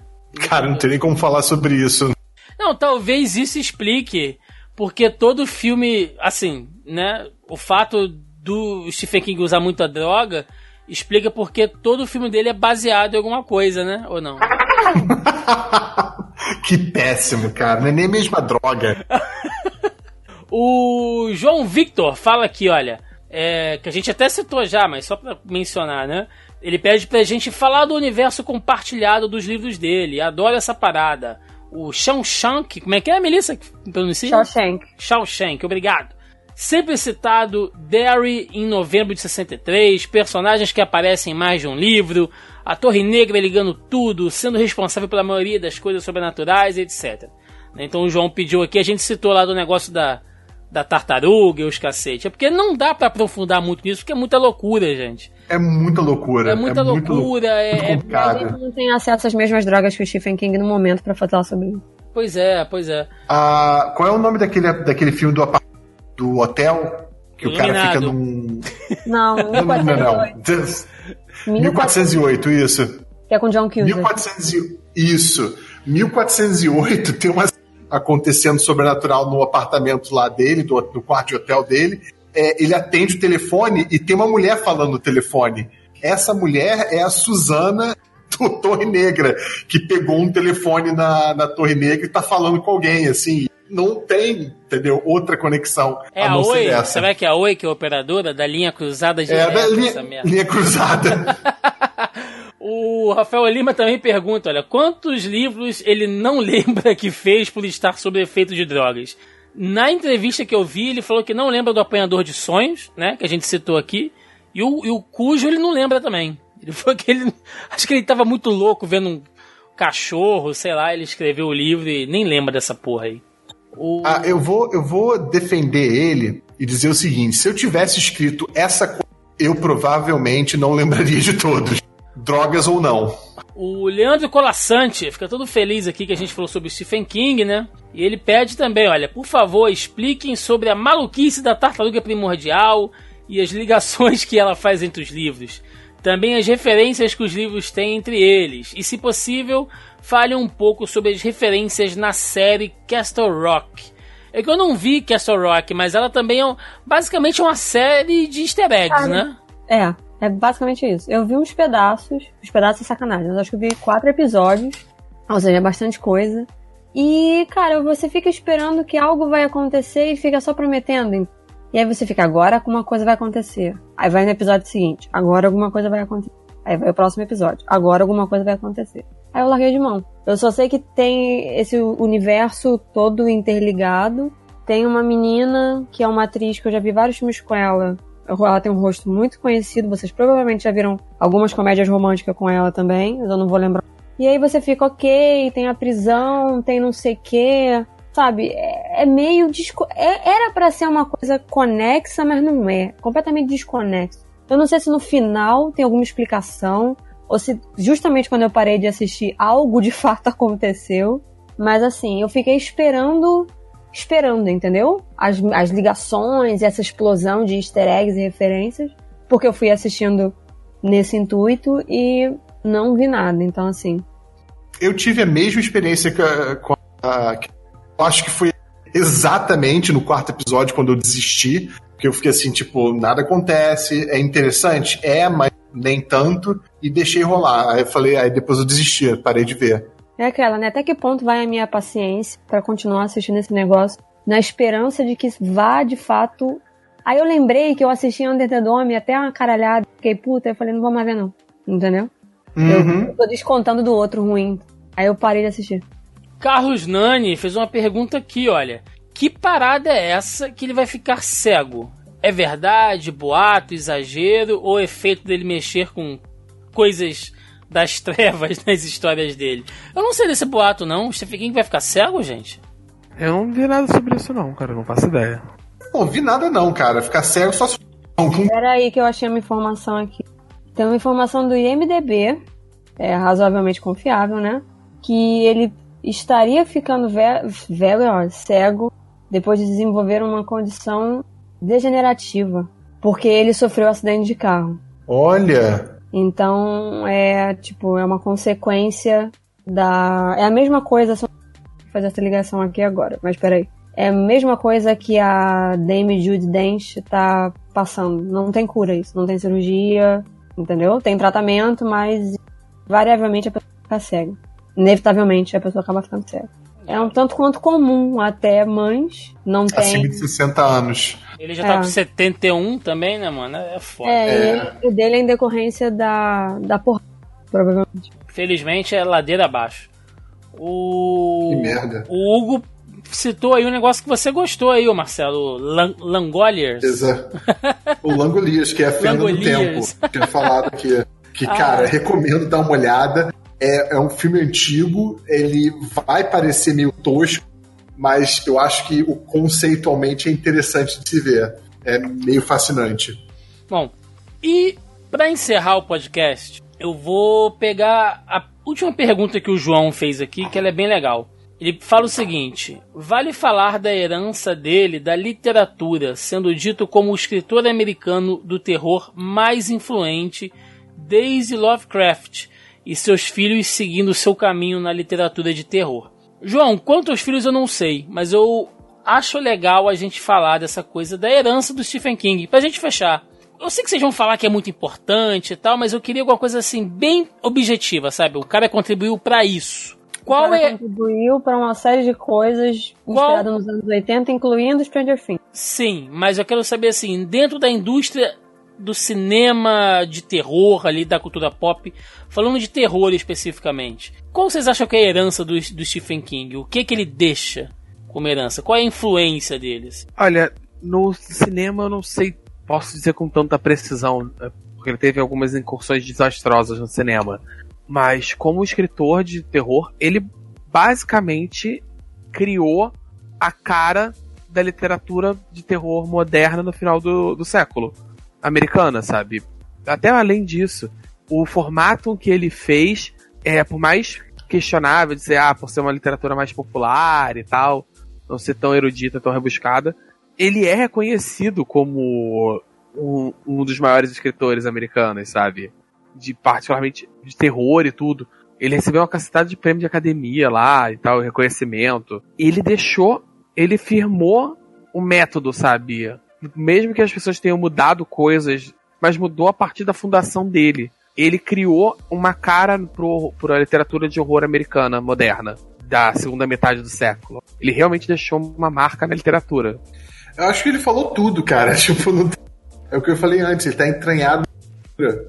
Cara, não tem nem como falar sobre isso.
Não, talvez isso explique porque todo filme, assim, né? O fato do Stephen King usar muita droga explica porque todo filme dele é baseado em alguma coisa, né? Ou não?
que péssimo, cara. Não é nem mesmo a droga.
o João Victor fala aqui, olha, é, que a gente até citou já, mas só pra mencionar, né? Ele pede pra gente falar do universo compartilhado dos livros dele. Adoro essa parada. O Shawshank, como é que é, Melissa? Pronuncia?
Shawshank.
Shawshank, obrigado. Sempre citado Derry em novembro de 63, personagens que aparecem em mais de um livro, a Torre Negra ligando tudo, sendo responsável pela maioria das coisas sobrenaturais, etc. Então o João pediu aqui, a gente citou lá do negócio da, da tartaruga e os cacete. É porque não dá para aprofundar muito nisso, porque é muita loucura, gente.
É muita loucura.
É muita
é
loucura. é,
muito
é,
A gente não tem acesso às mesmas drogas que o Stephen King no momento pra falar sobre isso.
Pois é, pois é.
Ah, qual é o nome daquele, daquele filme do, do hotel? Que o cara fica
Iluminado.
num.
Não,
Não, não, não. 1408, isso.
Que é com John Cusack.
1400 e- Isso. 1408 tem uma acontecendo sobrenatural no apartamento lá dele, do, do quarto de hotel dele. É, ele atende o telefone e tem uma mulher falando no telefone. Essa mulher é a Suzana do Torre Negra, que pegou um telefone na, na Torre Negra e tá falando com alguém, assim. Não tem, entendeu? Outra conexão
É
a
a
não ser
Oi? Será que é a Oi que é a operadora da linha cruzada de
É da linha, linha cruzada.
O Rafael Lima também pergunta, olha, quantos livros ele não lembra que fez por estar sob efeito de drogas? Na entrevista que eu vi, ele falou que não lembra do Apanhador de Sonhos, né, que a gente citou aqui, e o, e o Cujo ele não lembra também. Ele falou que ele, acho que ele tava muito louco vendo um cachorro, sei lá, ele escreveu o livro e nem lembra dessa porra aí. O...
Ah, eu vou, eu vou defender ele e dizer o seguinte: se eu tivesse escrito essa coisa, eu provavelmente não lembraria de todos. Drogas ou não.
O Leandro Colassante fica todo feliz aqui que a gente falou sobre Stephen King, né? E ele pede também, olha, por favor, expliquem sobre a maluquice da tartaruga primordial e as ligações que ela faz entre os livros. Também as referências que os livros têm entre eles. E, se possível, fale um pouco sobre as referências na série Castle Rock. É que eu não vi Castle Rock, mas ela também é um- basicamente uma série de easter eggs,
Ah,
né?
É, é basicamente isso. Eu vi uns pedaços, os pedaços é sacanagem, mas acho que eu vi quatro episódios, ou seja, é bastante coisa. E, cara, você fica esperando que algo vai acontecer e fica só prometendo. E aí você fica, agora alguma coisa vai acontecer. Aí vai no episódio seguinte, agora alguma coisa vai acontecer. Aí vai o próximo episódio, agora alguma coisa vai acontecer. Aí eu larguei de mão. Eu só sei que tem esse universo todo interligado. Tem uma menina que é uma atriz que eu já vi vários filmes com ela. Ela tem um rosto muito conhecido, vocês provavelmente já viram algumas comédias românticas com ela também, eu não vou lembrar. E aí você fica, ok, tem a prisão, tem não sei o quê. Sabe, é, é meio. Desco é- era pra ser uma coisa conexa, mas não é. Completamente desconexo. Eu não sei se no final tem alguma explicação, ou se justamente quando eu parei de assistir algo de fato aconteceu. Mas assim, eu fiquei esperando, esperando, entendeu? As, as ligações, essa explosão de easter eggs e referências, porque eu fui assistindo nesse intuito e não vi nada. Então, assim,
Eu tive a mesma experiência com a. Que acho que foi exatamente no quarto episódio quando eu desisti. Que eu fiquei assim, tipo, nada acontece, é interessante? É, mas nem tanto. E deixei rolar. Aí eu falei, aí depois eu desisti, parei de ver.
É aquela, né? Até que ponto vai a minha paciência pra continuar assistindo esse negócio na esperança de que vá de fato. Aí eu lembrei que eu assisti Under the Dome até uma caralhada. Fiquei puta, eu falei, não vou mais ver não. Entendeu?
Uhum.
Eu tô descontando do outro ruim. Aí eu parei de assistir.
Carlos Nani fez uma pergunta aqui, olha. Que parada é essa que ele vai ficar cego? É verdade, boato, exagero ou efeito dele mexer com coisas das trevas nas histórias dele? Eu não sei desse boato, não. O Stephen King vai ficar cego, gente?
Eu não vi nada sobre isso não, cara, eu não faço ideia.
Não vi nada não, cara. Ficar cego só se
Espera aí que eu achei uma informação aqui. Tem uma informação do IMDB, é razoavelmente confiável, né? Que ele estaria ficando ve velho, ó, cego, depois de desenvolver uma condição degenerativa, porque ele sofreu um acidente de carro.
Olha!
Então é tipo é uma consequência da é a mesma coisa. Só fazer essa ligação aqui agora, mas peraí. É a mesma coisa que a Dame Judy Dench tá passando. Não tem cura isso, não tem cirurgia, entendeu? Tem tratamento, mas variavelmente a pessoa fica cega. Inevitavelmente a pessoa acaba ficando cega. É um tanto quanto comum, até mães não tem.
Acima de 60 anos.
Ele já tá
É.
com 71 também, né, mano? É foda.
É, e o dele é em decorrência da, da porra, provavelmente.
Felizmente é ladeira abaixo. O.
Que merda.
O Hugo citou aí um negócio que você gostou aí, ô Marcelo. Lan Langoliers.
Exato. O Langoliers, que é a Fenda do. Tempo. Tinha falado aqui. Que,
Ah.
cara, recomendo dar uma olhada. É, é um filme antigo, ele vai parecer meio tosco, mas eu acho que o conceitualmente é interessante de se ver. É meio fascinante.
Bom, e pra encerrar o podcast, eu vou pegar a última pergunta que o João fez aqui, que ela é bem legal. Ele fala o seguinte: vale falar da herança dele da literatura, sendo dito como o escritor americano do terror mais influente desde Lovecraft e seus filhos seguindo seu caminho na literatura de terror. João, quantos filhos eu não sei, mas eu acho legal a gente falar dessa coisa da herança do Stephen King, pra gente fechar. Eu sei que vocês vão falar que é muito importante e tal, mas eu queria alguma coisa assim, bem objetiva, sabe? O cara contribuiu pra isso. Qual
o cara
é.
contribuiu para uma série de coisas
Qual-
inspiradas nos anos 80, incluindo Stranger Things.
Sim, mas eu quero saber assim, dentro da indústria do cinema de terror ali, da cultura pop, falando de terror especificamente, qual vocês acham que é a herança do, do Stephen King? O que que ele deixa como herança? Qual é a influência deles?
Olha, no cinema eu não sei, posso dizer com tanta precisão, né, porque ele teve algumas incursões desastrosas no cinema. Mas como escritor de terror, ele basicamente criou a cara da literatura de terror moderna no final do, do século. Americana, sabe? Até além disso, o formato que ele fez é, por mais questionável, dizer, ah, por ser uma literatura mais popular e tal, não ser tão erudita, tão rebuscada, ele é reconhecido como um, um dos maiores escritores americanos, sabe? De particularmente de terror e tudo. Ele recebeu uma cacetada de prêmio de academia lá e tal, reconhecimento. Ele deixou, ele firmou o método, sabe? Mesmo que as pessoas tenham mudado coisas, mas mudou a partir da fundação dele. Ele criou uma cara pro, pro literatura de horror americana moderna, da segunda metade do século. Ele realmente deixou uma marca na literatura.
Eu acho que ele falou tudo, cara. Tipo, não é o que eu falei antes, ele tá entranhado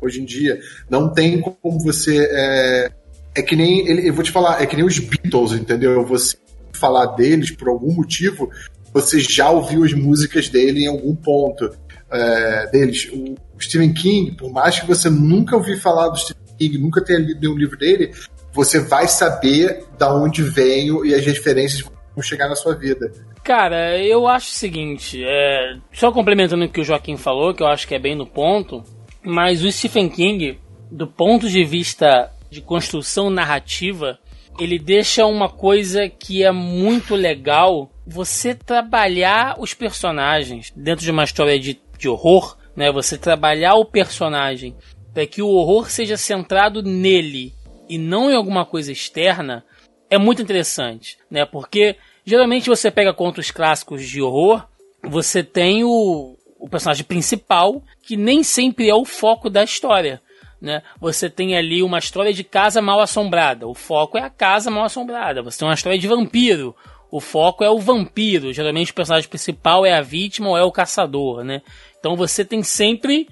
hoje em dia. Não tem como você. É, é que nem. Ele, eu vou te falar, é que nem os Beatles, entendeu? Você falar deles por algum motivo, você já ouviu as músicas dele em algum ponto é, deles. O Stephen King, por mais que você nunca ouviu falar do Stephen King, nunca tenha lido nenhum livro dele, você vai saber da onde veio e as referências vão chegar na sua vida.
Cara, eu acho o seguinte, é, só complementando o que o Joaquim falou, que eu acho que é bem no ponto, mas o Stephen King, do ponto de vista de construção narrativa, ele deixa uma coisa que é muito legal, você trabalhar os personagens dentro de uma história de, de horror, né? Você trabalhar o personagem para que o horror seja centrado nele e não em alguma coisa externa, é muito interessante, né? Porque geralmente você pega contos clássicos de horror, você tem o, o personagem principal que nem sempre é o foco da história. Né? Você tem ali uma história de casa mal assombrada. O foco é a casa mal assombrada. Você tem uma história de vampiro. O foco é o vampiro. Geralmente o personagem principal é a vítima ou é o caçador, né? Então você tem sempre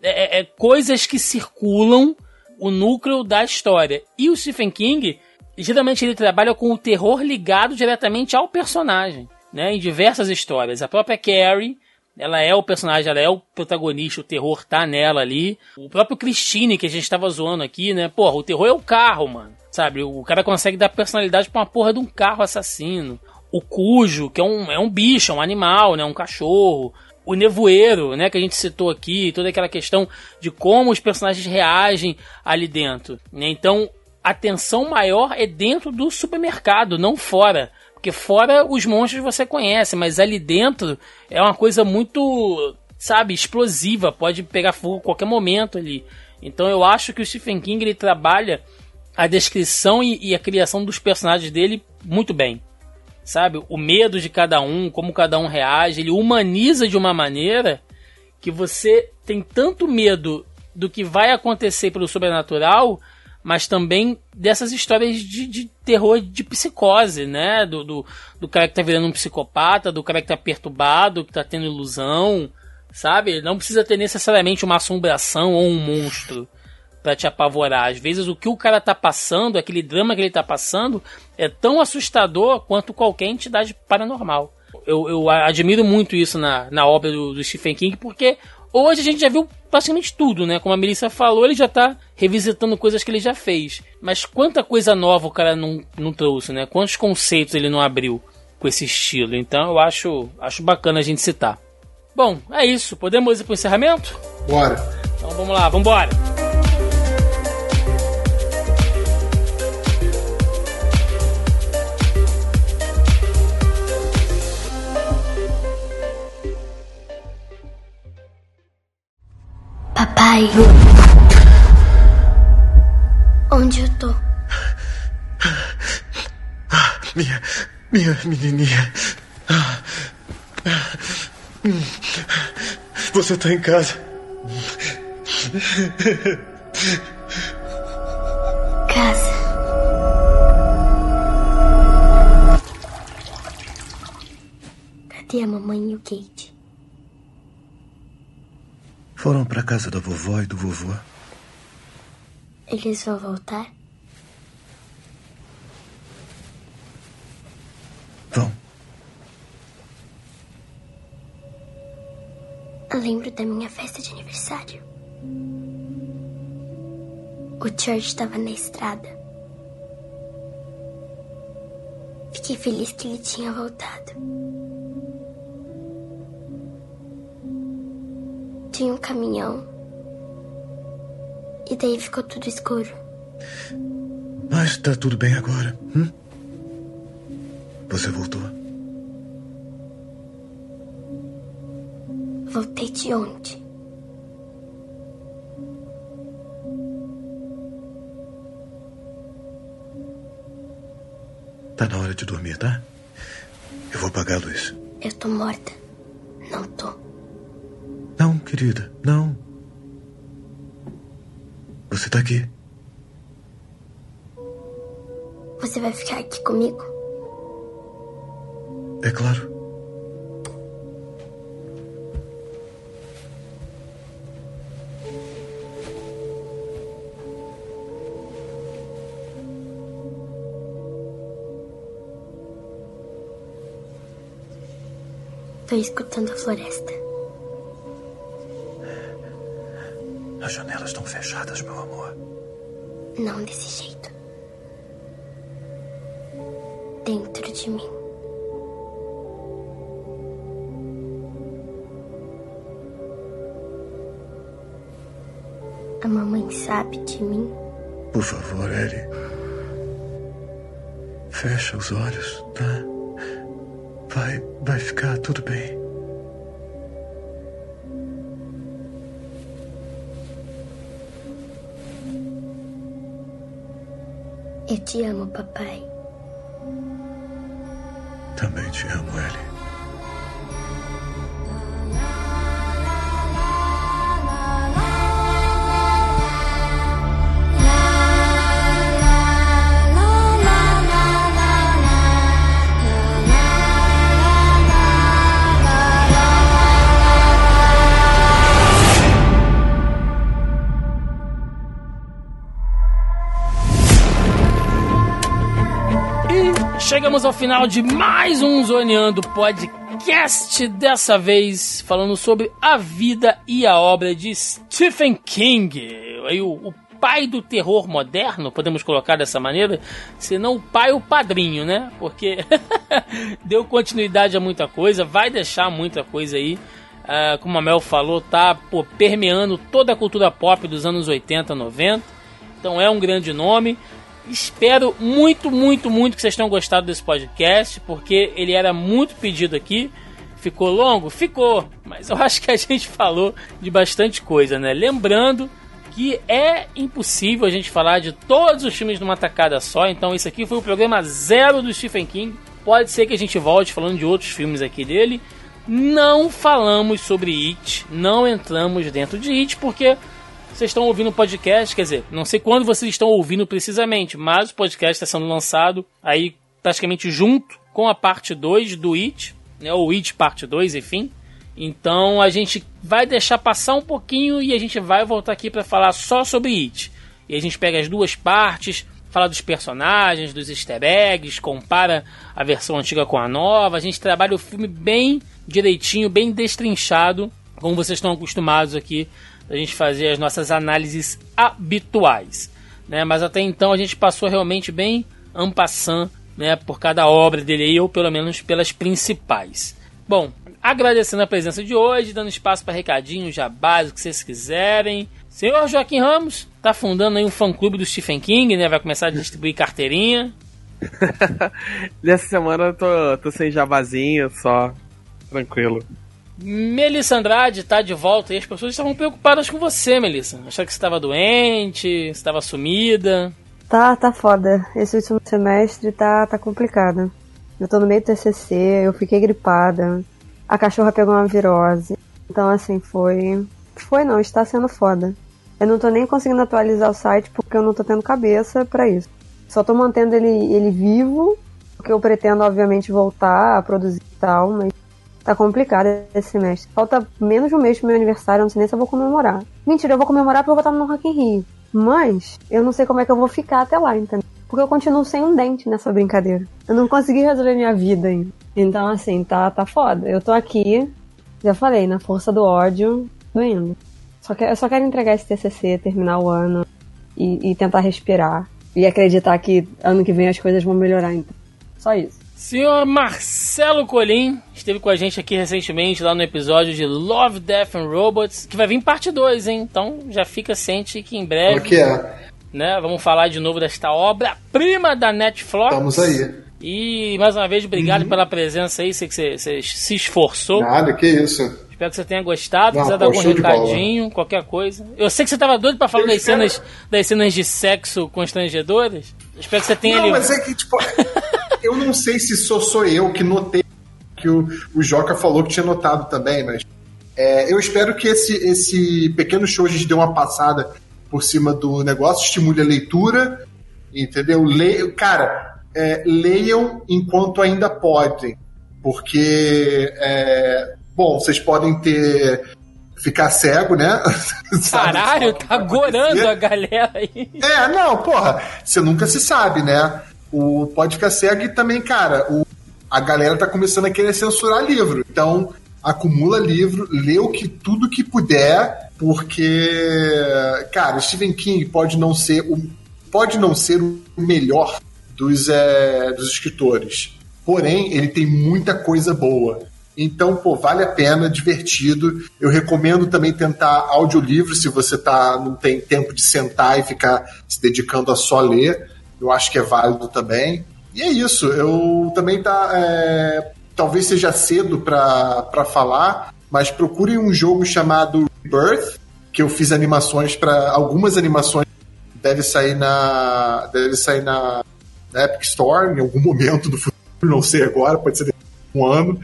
é, é, coisas que circulam o núcleo da história. E o Stephen King, geralmente ele trabalha com o terror ligado diretamente ao personagem, né? Em diversas histórias. A própria Carrie, ela é o personagem, ela é o protagonista, o terror tá nela ali. O próprio Christine, que a gente tava zoando aqui, né? Porra, o terror é o carro, mano. Sabe? O cara consegue dar personalidade pra uma porra de um carro assassino. O Cujo, que é um, é um bicho, é um animal, né? Um cachorro. o nevoeiro, né, que a gente citou aqui, toda aquela questão de como os personagens reagem ali dentro. Né? Então, a tensão maior é dentro do supermercado, não fora. Porque fora os monstros você conhece, mas ali dentro é uma coisa muito, sabe, explosiva, pode pegar fogo a qualquer momento ali. Então eu acho que o Stephen King ele trabalha a descrição e, e a criação dos personagens dele muito bem. Sabe? O medo de cada um, como cada um reage, ele humaniza de uma maneira que você tem tanto medo do que vai acontecer pelo sobrenatural mas também dessas histórias de, de terror de psicose, né? Do, do, do, cara que tá virando um psicopata, do cara que tá perturbado, que tá tendo ilusão, sabe? Não precisa ter necessariamente uma assombração ou um monstro para te apavorar. Às vezes o que o cara tá passando, aquele drama que ele tá passando, é tão assustador quanto qualquer entidade paranormal. Eu, eu admiro muito isso na, na obra do, do Stephen King, porque Hoje a gente já viu praticamente tudo, né? Como a Melissa falou, ele já tá revisitando coisas que ele já fez. Mas quanta coisa nova o cara não, não trouxe, né? Quantos conceitos ele não abriu com esse estilo. Então eu acho, acho bacana a gente citar. Bom, é isso. Podemos ir pro encerramento?
Bora.
Então vamos lá, vamos embora.
Papai. Onde eu tô?
Minha. Minha menininha. Você tá em casa.
Casa. Cadê a mamãe e o Kate?
Foram para casa da vovó e do vovô.
Eles vão voltar?
Vão.
Eu lembro da minha festa de aniversário. O George estava na estrada. Fiquei feliz que ele tinha voltado. Tinha um caminhão. E daí ficou tudo escuro.
Mas tá tudo bem agora. Hum? Você voltou?
Voltei de onde?
Tá na hora de dormir, tá? Eu vou apagar a luz.
Eu tô morta. Não tô.
Não, querida, não. Você tá aqui.
Você vai ficar aqui comigo?
É claro.
Tô escutando a floresta.
As janelas estão fechadas, meu amor.
Não desse jeito. Dentro de mim. A mamãe sabe de mim?
Por favor, Ellie. Fecha os olhos, tá? Vai, vai ficar tudo bem.
Eu te amo, papai.
Também te amo, Ellie.
Chegamos ao final de mais um Zoneando Podcast, dessa vez falando sobre a vida e a obra de Stephen King, aí o, o pai do terror moderno, podemos colocar dessa maneira, se não o pai, o padrinho, né? Porque deu continuidade a muita coisa, vai deixar muita coisa aí ah, como a Mel falou, tá pô, permeando toda a cultura pop dos anos 80, 90. Então é um grande nome. Espero muito, muito, muito que vocês tenham gostado desse podcast, porque ele era muito pedido aqui. Ficou longo? Ficou, mas eu acho que a gente falou de bastante coisa, né? Lembrando que é impossível a gente falar de todos os filmes numa tacada só, então isso aqui foi o programa zero do Stephen King. Pode ser que a gente volte falando de outros filmes aqui dele. Não falamos sobre It, não entramos dentro de It, porque vocês estão ouvindo o podcast, quer dizer, não sei quando vocês estão ouvindo precisamente, mas o podcast está sendo lançado aí praticamente junto com a parte 2 do It, né, ou It parte 2, enfim. Então a gente vai deixar passar um pouquinho e a gente vai voltar aqui para falar só sobre It. E a gente pega as duas partes, fala dos personagens, dos easter eggs, compara a versão antiga com a nova. A gente trabalha o filme bem direitinho, bem destrinchado, como vocês estão acostumados aqui a gente fazer as nossas análises habituais. Né? Mas até então a gente passou realmente bem ampassando né, por cada obra dele, ou pelo menos pelas principais. Bom, agradecendo a presença de hoje, dando espaço para recadinhos já básicos que vocês quiserem. Senhor Joaquim Ramos, tá fundando aí um fã-clube do Stephen King, né? Vai começar a distribuir carteirinha.
Nessa semana eu tô, tô sem jabazinho, só tranquilo.
Melissa Andrade tá de volta e as pessoas estavam preocupadas com você, Melissa. Acharam que você estava doente, estava sumida.
Tá, tá foda. Esse último semestre tá, tá complicado. Eu tô no meio do TCC, eu fiquei gripada. A cachorra pegou uma virose. Então, assim, foi. Foi não, está sendo foda. Eu não tô nem conseguindo atualizar o site porque eu não tô tendo cabeça para isso. Só tô mantendo ele, ele vivo, porque eu pretendo, obviamente, voltar a produzir e tal, mas Tá complicado esse semestre. Falta menos de um mês pro meu aniversário, eu não sei nem se eu vou comemorar. Mentira, eu vou comemorar porque eu vou estar no Rock in Rio. Mas eu não sei como é que eu vou ficar até lá, entendeu? Porque eu continuo sem um dente nessa brincadeira. Eu não consegui resolver minha vida ainda. Então, assim, tá, tá foda. Eu tô aqui, já falei, na força do ódio, doendo. Só que, eu só quero entregar esse TCC, terminar o ano e, e tentar respirar. E acreditar que ano que vem as coisas vão melhorar, então. Só isso.
Senhor Marcelo Colim esteve com a gente aqui recentemente lá no episódio de Love, Death and Robots, que vai vir parte 2, hein? Então já fica ciente que em breve.
O que é?
Né, vamos falar de novo desta obra-prima da Netflix.
Estamos aí.
E mais uma vez, obrigado uhum. pela presença aí, sei que você, você, se esforçou.
Nada, que isso.
Espero que você tenha gostado, quiser dar algum recadinho, qualquer coisa. Eu sei que você estava doido para falar das cenas, das cenas de sexo constrangedoras. Espero que você tenha
Não,
ali.
mas é que, tipo, eu não sei se sou só eu que notei que o, o Joca falou que tinha notado também, mas é, eu espero que esse, esse pequeno show a gente dê uma passada por cima do negócio, estimule a leitura, entendeu? Le, cara, é, leiam enquanto ainda podem, porque, é, bom, vocês podem ter ficar cego, né?
Caralho, tá gorando a galera aí.
É, não, porra, você nunca se sabe, né? O pode ficar cego e também, cara, o, a galera tá começando a querer censurar livro. Então, acumula livro, lê o que tudo que puder, porque, cara, Stephen King pode não ser o pode não ser o melhor dos, é, dos escritores. Porém, ele tem muita coisa boa. Então, pô, vale a pena, divertido. Eu recomendo também tentar audiolivro se você tá, não tem tempo de sentar e ficar se dedicando a só ler eu acho que é válido também. E é isso, eu também tá. É, talvez seja cedo para falar, mas procurem um jogo chamado Birth, que eu fiz animações para. Algumas animações deve sair na. Deve sair na, na Epic Store em algum momento do futuro, não sei agora, pode ser um ano.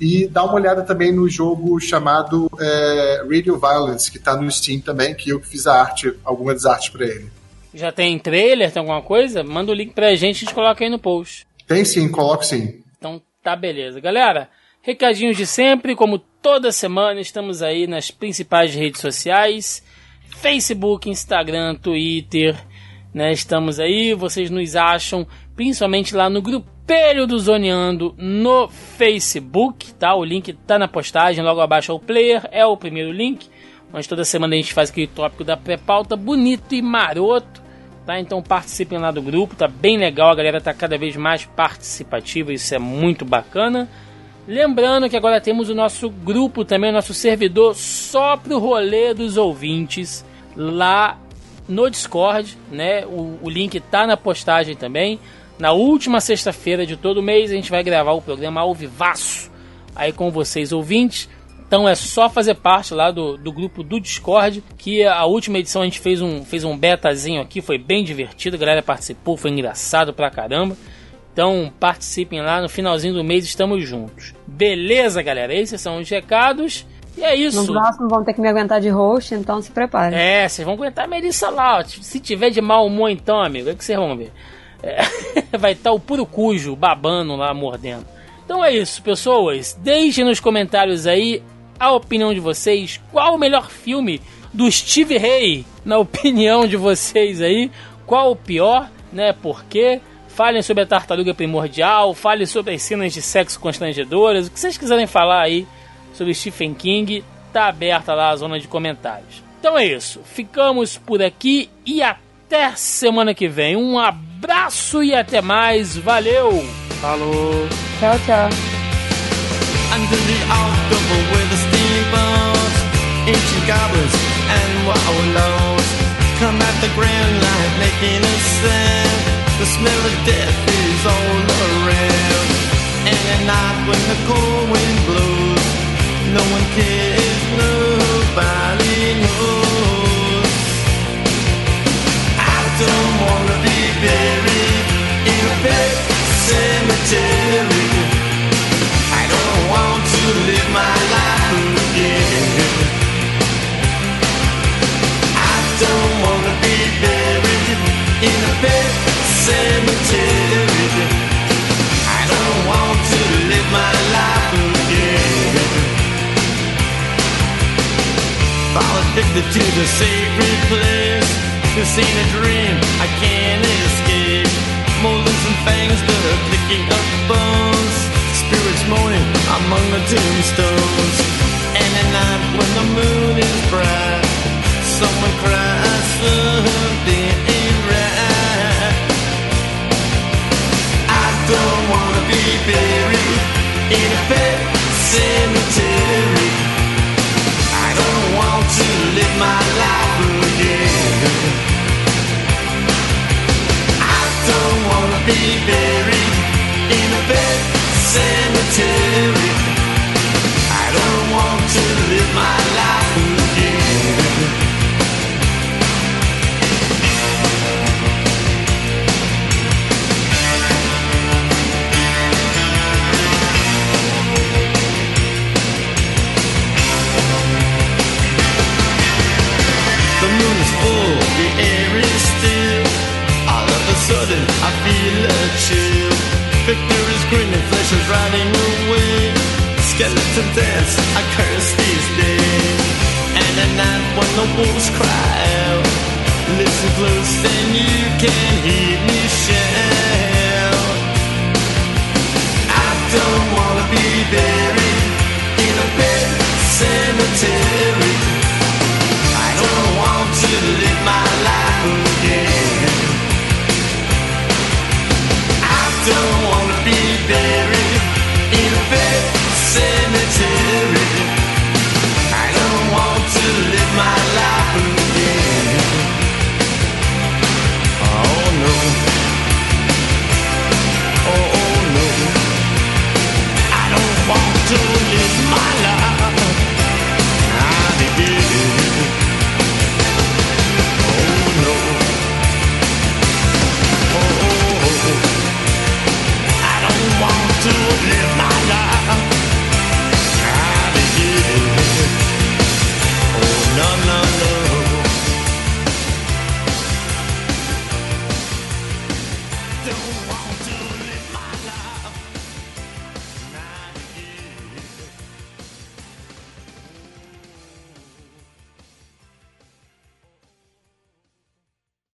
E dá uma olhada também no jogo chamado é, Radio Violence, que está no Steam também, que eu fiz a arte, algumas artes para ele.
Já tem trailer, tem alguma coisa? Manda o link pra gente a gente coloca aí no post.
Tem sim, coloco sim.
Então tá beleza. Galera, recadinhos de sempre, como toda semana, estamos aí nas principais redes sociais: Facebook, Instagram, Twitter. Né, estamos aí, vocês nos acham principalmente lá no grupelho do Zoneando no Facebook, tá? O link tá na postagem, logo abaixo é o player, é o primeiro link. Mas toda semana a gente faz aquele tópico da pré-pauta bonito e maroto, tá? Então participem lá do grupo, tá bem legal, a galera tá cada vez mais participativa, isso é muito bacana. Lembrando que agora temos o nosso grupo também, o nosso servidor só pro rolê dos ouvintes lá no Discord, né? O, o link tá na postagem também. Na última sexta-feira de todo mês a gente vai gravar o programa ao vivaço aí com vocês ouvintes. Então é só fazer parte lá do, do grupo do Discord, que a última edição a gente fez um, fez um betazinho aqui, foi bem divertido, a galera participou, foi engraçado pra caramba. Então participem lá, no finalzinho do mês estamos juntos. Beleza, galera? Esses são os recados. E é isso.
No próximo vão ter que me aguentar de host, então se prepare.
É, vocês vão aguentar a Melissa lá. ó. Se tiver de mau humor, então, amigo, é que vocês vão ver. É, vai estar o puro cujo babando lá, mordendo. Então é isso, pessoas. Deixem nos comentários aí a opinião de vocês. Qual o melhor filme do Steve Ray, na opinião de vocês aí? Qual o pior, né? Por quê? Falem sobre a tartaruga primordial, falem sobre as cenas de sexo constrangedoras, o que vocês quiserem falar aí sobre Stephen King, tá aberta lá a zona de comentários. Então é isso, ficamos por aqui e até semana que vem. Um abraço e até mais, valeu!
Falou!
Tchau, tchau.
Under the October with the steamboats, ancient goblins and wallows come at the grand light making a sound. The smell of death is all around. And at night when the cold wind blows, no one cares, nobody knows. I don't wanna be buried in a pet cemetery. Live my life again. I don't wanna be buried in a cemetery. I don't want to live my life again. Addicted to the sacred place. This ain't a dream, I can't escape. Molars and fangs that are picking up bones. Spirits moaning among the tombstones. And at night when the moon is bright, someone cries something ain't right. I don't wanna be buried in a pet cemetery. I don't want to live my life again. I don't wanna be buried in a pet cemetery. I don't want to live my life again. The moon is full, the air is still. All of a sudden, I feel a chill. Victor is grinning, running away. Skeleton dance, I curse these days. And at night when the wolves cry out, listen close and you can hear me shout. I don't wanna be buried in a bed cemetery. I don't want to live my life again. I don't wanna be buried.